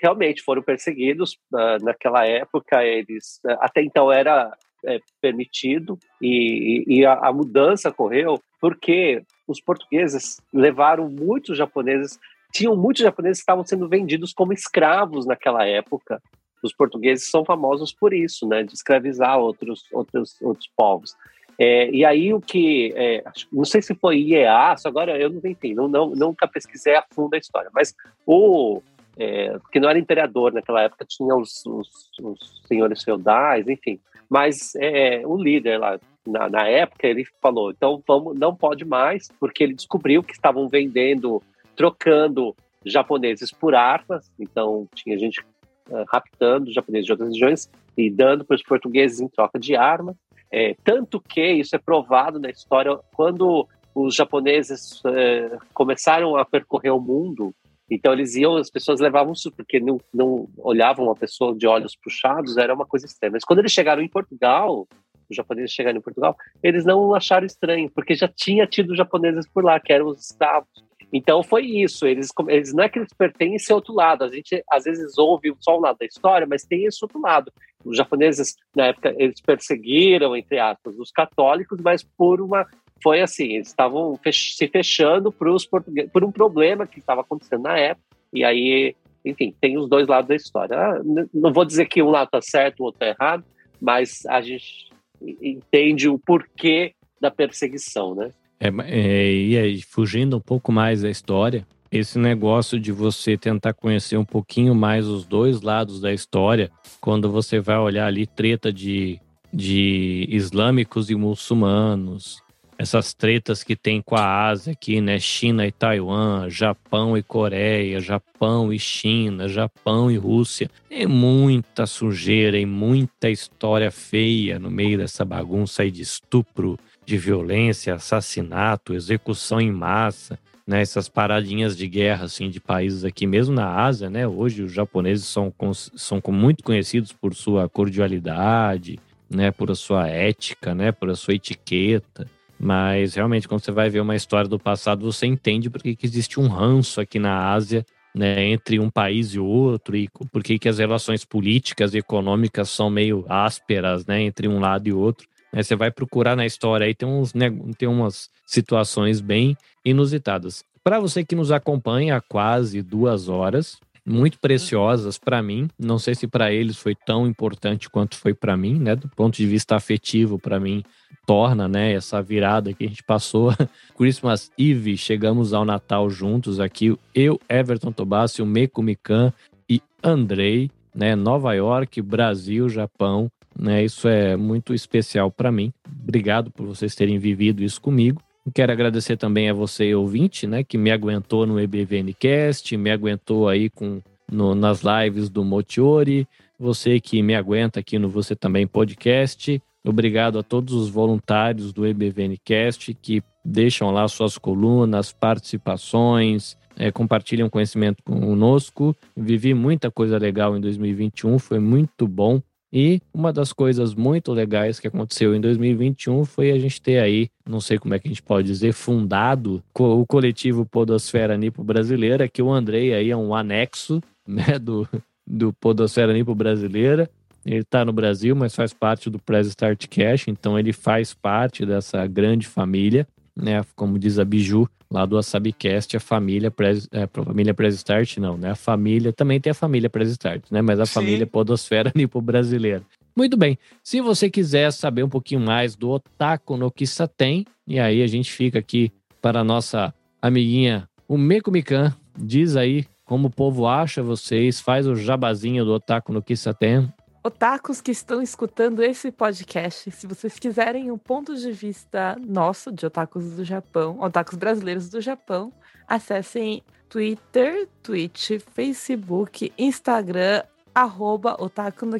realmente foram perseguidos uh, naquela época, eles até então era é, permitido e, e a, a, mudança ocorreu porque os portugueses levaram muitos japoneses tinham muitos japoneses que estavam sendo vendidos como escravos naquela época. Os portugueses são famosos por isso, né, de escravizar outros outros outros povos. É, e aí o que é, não sei se foi IEA, agora eu não entendi, não, não, nunca pesquisei a fundo a história, mas o é, que não era imperador naquela época, tinha os, os, os senhores feudais, enfim. Mas é, o líder lá, na, na, época, ele falou: então vamos, não pode mais, porque ele descobriu que estavam vendendo trocando japoneses por armas, então tinha gente uh, raptando japoneses de outras regiões e dando para os portugueses em troca de armas. É, tanto que isso é provado na história quando os japoneses uh, começaram a percorrer o mundo. Então eles iam, as pessoas levavam isso porque não, não olhavam uma pessoa de olhos puxados, era uma coisa estranha. Mas quando eles chegaram em Portugal, os japoneses chegaram em Portugal, eles não acharam estranho, porque já tinha tido japoneses por lá, que eram os escravos. Então foi isso. Eles, eles não é que eles pertencem a outro lado. A gente às vezes ouve só um lado da história, mas tem esse outro lado. Os japoneses na época eles perseguiram entre aspas os católicos, mas por uma foi assim eles estavam fech se fechando para os portugueses por um problema que estava acontecendo na época. E aí, enfim, tem os dois lados da história. Ah, não vou dizer que um lado está certo, o outro está errado, mas a gente entende o porquê da perseguição, né? É, é, e aí, fugindo um pouco mais da história, esse negócio de você tentar conhecer um pouquinho mais os dois lados da história, quando você vai olhar ali treta de, de islâmicos e muçulmanos, essas tretas que tem com a Ásia aqui, né? China e Taiwan, Japão e Coreia, Japão e China, Japão e Rússia. Tem muita sujeira e muita história feia no meio dessa bagunça aí de estupro, de violência, assassinato, execução em massa, né, essas paradinhas de guerra assim de países aqui mesmo na Ásia, né? Hoje os japoneses são são muito conhecidos por sua cordialidade, né, por a sua ética, né, por a sua etiqueta. Mas realmente quando você vai ver uma história do passado, você entende porque que existe um ranço aqui na Ásia né, entre um país e outro e por que, que as relações políticas e econômicas são meio ásperas né, entre um lado e outro. Né? Você vai procurar na história aí, tem, uns, tem umas situações bem inusitadas. Para você que nos acompanha há quase duas horas, muito preciosas para mim. Não sei se para eles foi tão importante quanto foi para mim, né? Do ponto de vista afetivo, para mim torna, né? Essa virada que a gente passou. Christmas Eve, chegamos ao Natal juntos aqui. Eu, Everton Tobassi, o Meiko Mikan e Andrei, né? Nova York, Brasil, Japão. Né, isso é muito especial para mim. Obrigado por vocês terem vivido isso comigo. Quero agradecer também a você, ouvinte, né, que me aguentou no EBVNcast, me aguentou aí com, no, nas lives do Motiori, você que me aguenta aqui no Você Também Podcast. Obrigado a todos os voluntários do EBVNcast que deixam lá suas colunas, participações, é, compartilham conhecimento conosco. Vivi muita coisa legal em 2021, foi muito bom e uma das coisas muito legais que aconteceu em 2021 foi a gente ter aí, não sei como é que a gente pode dizer, fundado o coletivo Podosfera Nipo Brasileira, que o Andrei aí é um anexo né, do, do Podosfera Nipo Brasileira. Ele está no Brasil, mas faz parte do Press Start Cash, então ele faz parte dessa grande família, né? Como diz a Biju, lá do Asabicast, a família Prez, é, a família Prez Start, não, né? A família, também tem a família Prez Start, né? Mas a Sim. família Podosfera Nipo Brasileira. Muito bem. Se você quiser saber um pouquinho mais do Otaku no Kisaten, e aí a gente fica aqui para a nossa amiguinha, o Mikan, diz aí como o povo acha vocês, faz o jabazinho do Otaku no Kisaten otakus que estão escutando esse podcast, se vocês quiserem um ponto de vista nosso, de otakus do Japão, otakus brasileiros do Japão, acessem Twitter, Twitch, Facebook, Instagram, arroba Otaku no.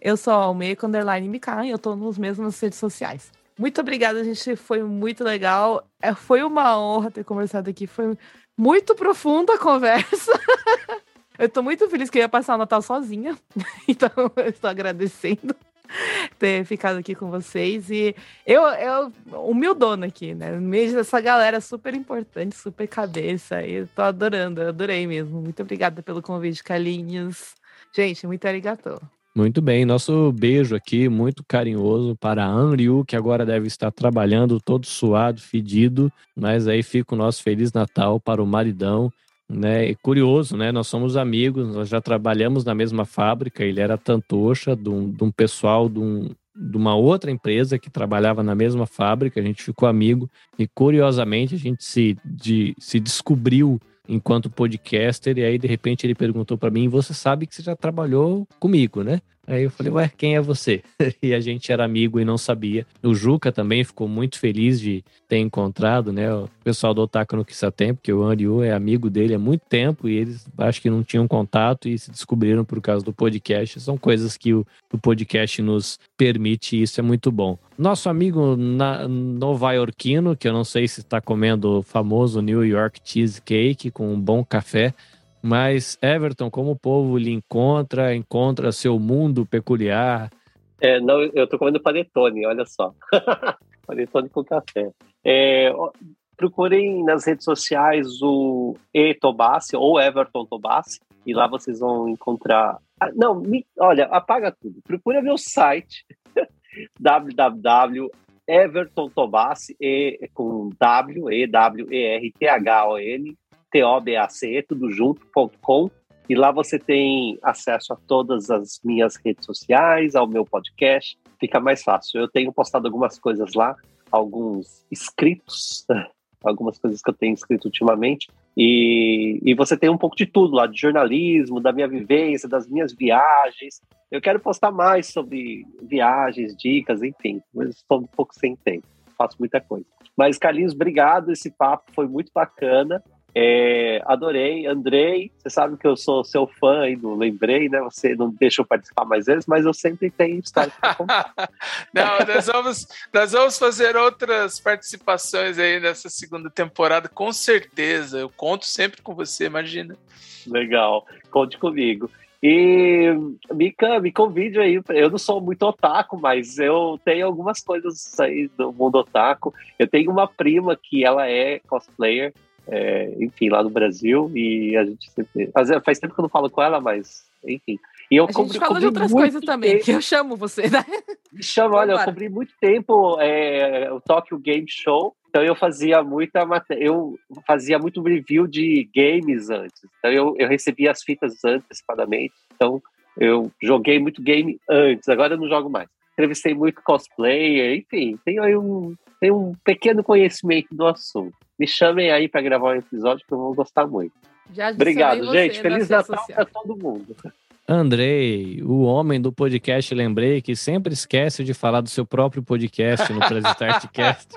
Eu sou a Almeida Underline Mikan e eu tô nos mesmos redes sociais. Muito obrigada, gente. Foi muito legal. É, foi uma honra ter conversado aqui. Foi muito profunda a conversa. eu tô muito feliz que eu ia passar o Natal sozinha. Então, eu estou agradecendo ter ficado aqui com vocês. E eu, eu humildona aqui, né? No meio dessa galera super importante, super cabeça. E tô adorando, adorei mesmo. Muito obrigada pelo convite, Carlinhos. Gente, muito arigato. Muito bem, nosso beijo aqui, muito carinhoso para a Anriu, que agora deve estar trabalhando todo suado, fedido, mas aí fica o nosso Feliz Natal para o maridão, né? E curioso, né? Nós somos amigos, nós já trabalhamos na mesma fábrica, ele era tantocha de um, de um pessoal de, um, de uma outra empresa que trabalhava na mesma fábrica, a gente ficou amigo e curiosamente a gente se, de, se descobriu enquanto podcaster, e aí de repente ele perguntou para mim: Você sabe que você já trabalhou comigo, né? Aí eu falei, ué, quem é você? e a gente era amigo e não sabia. O Juca também ficou muito feliz de ter encontrado, né? O pessoal do Otaku no Kisaten, porque o Anryu é amigo dele há muito tempo e eles acho que não tinham contato e se descobriram por causa do podcast. São coisas que o, o podcast nos permite e isso é muito bom. Nosso amigo na, nova-iorquino, que eu não sei se está comendo o famoso New York Cheesecake com um bom café, mas, Everton, como o povo lhe encontra, encontra seu mundo peculiar? É, não, eu tô comendo panetone, olha só. panetone com café. É, procurem nas redes sociais o E Tobassi ou Everton Tobassi e lá vocês vão encontrar. Ah, não, me, olha, apaga tudo. Procura meu site www.evertontobassi e com W E W E R T H O N T-O-B-A-C, tudo junto.com. E lá você tem acesso a todas as minhas redes sociais, ao meu podcast. Fica mais fácil. Eu tenho postado algumas coisas lá, alguns escritos, algumas coisas que eu tenho escrito ultimamente. E, e você tem um pouco de tudo lá, de jornalismo, da minha vivência, das minhas viagens. Eu quero postar mais sobre viagens, dicas, enfim. Mas estou um pouco sem tempo, faço muita coisa. Mas, Carlinhos, obrigado. Esse papo foi muito bacana. É, adorei, Andrei. Você sabe que eu sou seu fã aí do Lembrei, né? Você não deixou participar mais vezes, mas eu sempre tenho história para contar. não, nós vamos, nós vamos fazer outras participações aí nessa segunda temporada, com certeza. Eu conto sempre com você, imagina. Legal, conte comigo. E Mika, me convide aí. Eu não sou muito otaku, mas eu tenho algumas coisas aí do mundo otaku. Eu tenho uma prima que ela é cosplayer é, enfim, lá no Brasil, e a gente sempre. Faz, faz tempo que eu não falo com ela, mas, enfim. E eu a gente fala de outras coisas tempo. também, que eu chamo você, né? Me chama, olha, eu cobri muito tempo é, o Tokyo Game Show, então eu fazia muita eu fazia muito review de games antes. Então eu, eu recebia as fitas antecipadamente. Então eu joguei muito game antes, agora eu não jogo mais. Entrevistei muito cosplayer, enfim, tenho aí um, tenho um pequeno conhecimento do assunto me chamem aí para gravar um episódio que eu vou gostar muito. Obrigado, gente. Feliz Natal para todo mundo. Andrei, o homem do podcast Lembrei, que sempre esquece de falar do seu próprio podcast no Prestartcast.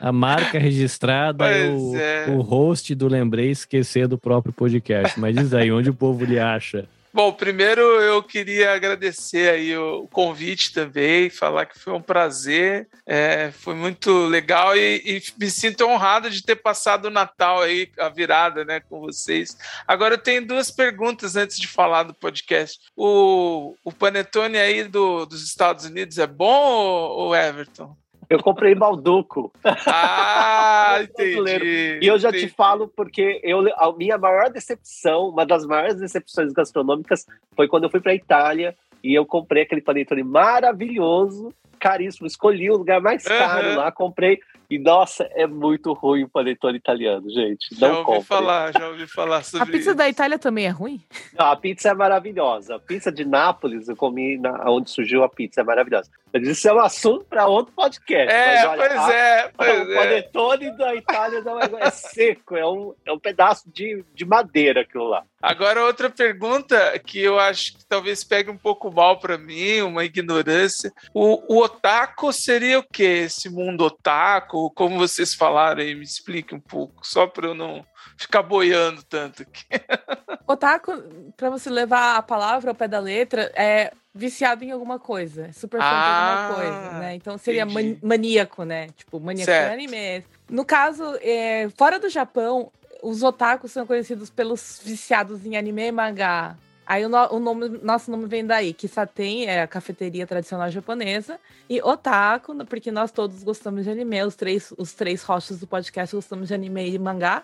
A marca registrada o, é o host do Lembrei esquecer do próprio podcast. Mas diz aí, onde o povo lhe acha? Bom, primeiro eu queria agradecer aí o convite também, falar que foi um prazer, é, foi muito legal e, e, me sinto honrado de ter passado o Natal aí, a virada, né, com vocês. Agora eu tenho duas perguntas antes de falar do podcast. O, o panetone aí do, dos Estados Unidos é bom ou, ou Everton? Eu comprei Balduco. Ah, entendi. e eu já entendi. te falo porque eu, a minha maior decepção, uma das maiores decepções gastronômicas foi quando eu fui para Itália e eu comprei aquele panetone maravilhoso, caríssimo. Escolhi o lugar mais caro uhum. lá, comprei. E nossa, é muito ruim o panetone italiano, gente. Não já ouvi compre. falar, já ouvi falar sobre A pizza isso. da Itália também é ruim? Não, a pizza é maravilhosa. A pizza de Nápoles, eu comi na, onde surgiu a pizza, é maravilhosa. Mas isso é um assunto para outro podcast. É, olha, pois a, é. Pois o panetone da Itália não é, é seco, é um, é um pedaço de, de madeira aquilo lá. Agora, outra pergunta que eu acho que talvez pegue um pouco mal para mim, uma ignorância. O, o otaku seria o que? Esse mundo otaku? Como vocês falaram aí, me explique um pouco, só para eu não ficar boiando tanto aqui. Otaku, para você levar a palavra ao pé da letra, é viciado em alguma coisa, super fã ah, de alguma coisa, né? Então seria man maníaco, né? Tipo, maníaco certo. de anime. No caso, é, fora do Japão, os otakus são conhecidos pelos viciados em anime e mangá. Aí o, no, o nome, nosso nome vem daí, que Saten é a cafeteria tradicional japonesa, e Otaku, porque nós todos gostamos de anime, os três, os três do podcast gostamos de anime e mangá.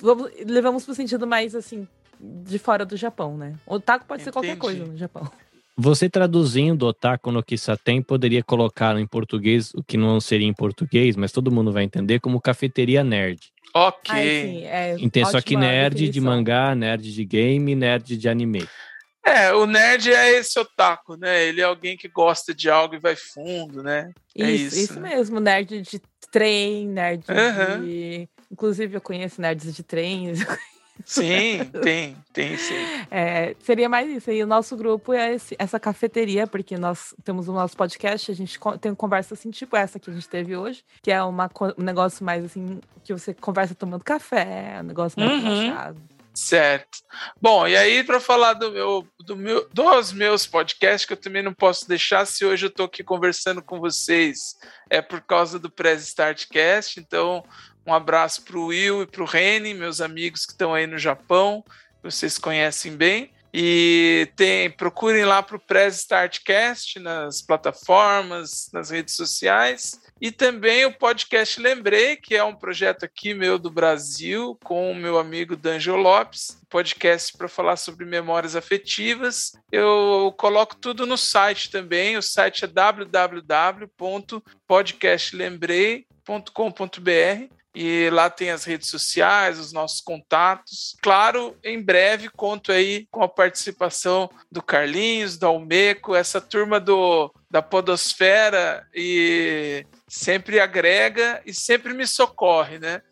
Vamos, levamos pro sentido mais assim, de fora do Japão, né? Otaku pode Entendi. ser qualquer coisa no Japão. Você traduzindo otaku no Kisaten poderia colocar em português o que não seria em português, mas todo mundo vai entender como cafeteria nerd. Ok. sim, é então, só que nerd definição. de mangá, nerd de game, nerd de anime. É, o nerd é esse otaku, né? Ele é alguém que gosta de algo e vai fundo, né? Isso, é isso, isso né? mesmo, nerd de trem, nerd uhum. de. Inclusive, eu conheço nerds de trens. Sim, tem, tem sim. É, seria mais isso. E o nosso grupo é esse, essa cafeteria, porque nós temos o nosso podcast, a gente tem conversa assim, tipo essa que a gente teve hoje, que é uma, um negócio mais assim, que você conversa tomando café, um negócio mais uhum. relaxado. Certo. Bom, e aí para falar do meu, do meu, dos meus podcasts, que eu também não posso deixar, se hoje eu estou aqui conversando com vocês, é por causa do Press Startcast, então um abraço para o Will e para o Reni, meus amigos que estão aí no Japão, vocês conhecem bem. E tem, procurem lá para o Press Startcast nas plataformas, nas redes sociais. E também o podcast Lembrei, que é um projeto aqui meu do Brasil, com o meu amigo D'Angelo Lopes, podcast para falar sobre memórias afetivas. Eu coloco tudo no site também. O site é www.podcastlembrei.com.br e lá tem as redes sociais, os nossos contatos. Claro, em breve conto aí com a participação do Carlinhos, do Almeco, essa turma do da podosfera e sempre agrega e sempre me socorre, né?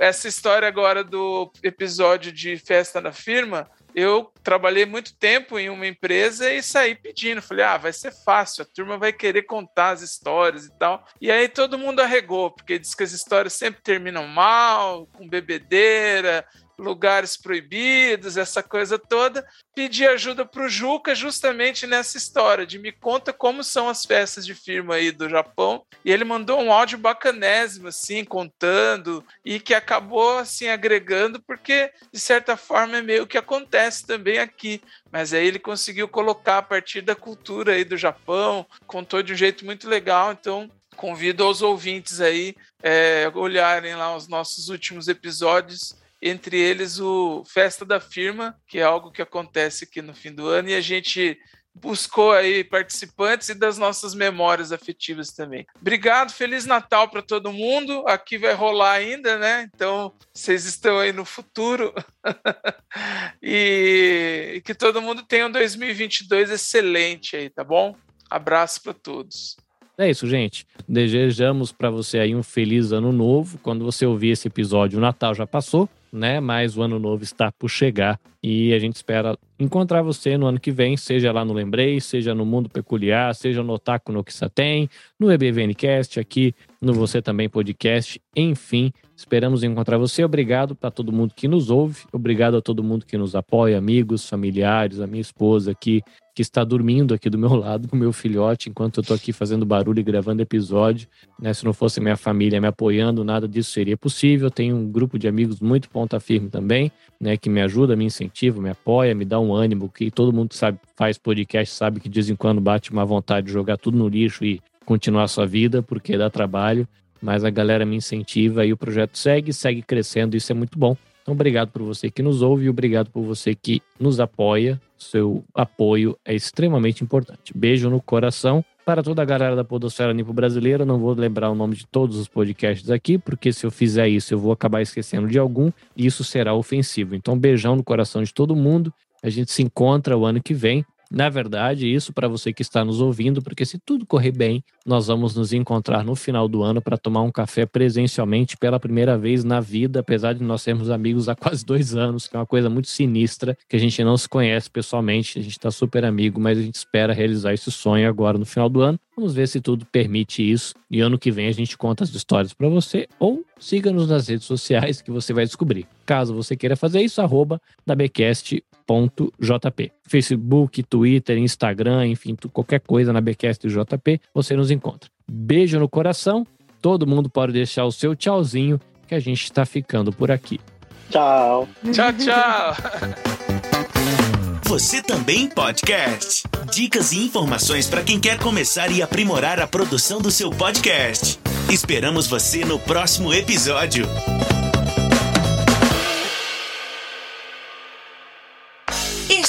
Essa história agora do episódio de festa na firma, eu trabalhei muito tempo em uma empresa e saí pedindo. Falei, ah, vai ser fácil, a turma vai querer contar as histórias e tal. E aí todo mundo arregou, porque diz que as histórias sempre terminam mal, com bebedeira, lugares proibidos, essa coisa toda, pedi ajuda para o Juca justamente nessa história de me conta como são as festas de firma aí do Japão. E ele mandou um áudio bacanésimo, assim, contando, e que acabou, assim, agregando, porque, de certa forma, é meio que acontece também aqui. Mas aí ele conseguiu colocar a partir da cultura aí do Japão, contou de um jeito muito legal, então convido aos ouvintes aí é, olharem lá os nossos últimos episódios entre eles o Festa da Firma, que é algo que acontece aqui no fim do ano, e a gente buscou aí participantes e das nossas memórias afetivas também. Obrigado, Feliz Natal para todo mundo. Aqui vai rolar ainda, né? Então, vocês estão aí no futuro. e, que todo mundo tenha um 2022 excelente aí, tá bom? Abraço para todos. É isso, gente. Desejamos para você aí um feliz ano novo. Quando você ouvir esse episódio, o Natal já passou né? Mas o ano novo está por chegar e a gente espera encontrar você no ano que vem, seja lá no Lembrei, seja no Mundo Peculiar, seja no Otaku no Kisaten, no EBVNcast, aqui no Você Também Podcast, enfim, esperamos encontrar você. Obrigado para todo mundo que nos ouve, obrigado a todo mundo que nos apoia, amigos, familiares, a minha esposa aqui, que está dormindo aqui do meu lado, com meu filhote, enquanto eu estou aqui fazendo barulho e gravando episódio. Né? Se não fosse minha família me apoiando, nada disso seria possível. Tenho um grupo de amigos muito ponta firme também, né? que me ajuda, me incentiva, me apoia, me dá um ânimo, que todo mundo sabe, faz podcast, sabe que de vez em quando bate uma vontade de jogar tudo no lixo e continuar a sua vida, porque dá trabalho. Mas a galera me incentiva e o projeto segue, segue crescendo, isso é muito bom. Então, obrigado por você que nos ouve e obrigado por você que nos apoia. Seu apoio é extremamente importante. Beijo no coração. Para toda a galera da Podosfera Nipo Brasileira, não vou lembrar o nome de todos os podcasts aqui, porque se eu fizer isso, eu vou acabar esquecendo de algum e isso será ofensivo. Então, beijão no coração de todo mundo. A gente se encontra o ano que vem Na verdade, isso para você que está nos ouvindo, porque se tudo correr bem, nós vamos nos encontrar no final do ano para tomar um café presencialmente pela primeira vez na vida, apesar de nós sermos amigos há quase dois anos, que é uma coisa muito sinistra, que a gente não se conhece pessoalmente, a gente está super amigo, mas a gente espera realizar esse sonho agora no final do ano. Vamos ver se tudo permite isso. E ano que vem a gente conta as histórias para você ou siga-nos nas redes sociais que você vai descobrir. Caso você queira fazer isso, arroba nabecast.jp. Facebook, Twitter, Instagram, enfim, qualquer coisa na BcastJP, você nos encontra. Beijo no coração. Todo mundo pode deixar o seu tchauzinho, que a gente está ficando por aqui. Tchau. Tchau, tchau. Você também podcast. Dicas e informações para quem quer começar e aprimorar a produção do seu podcast. Esperamos você no próximo episódio.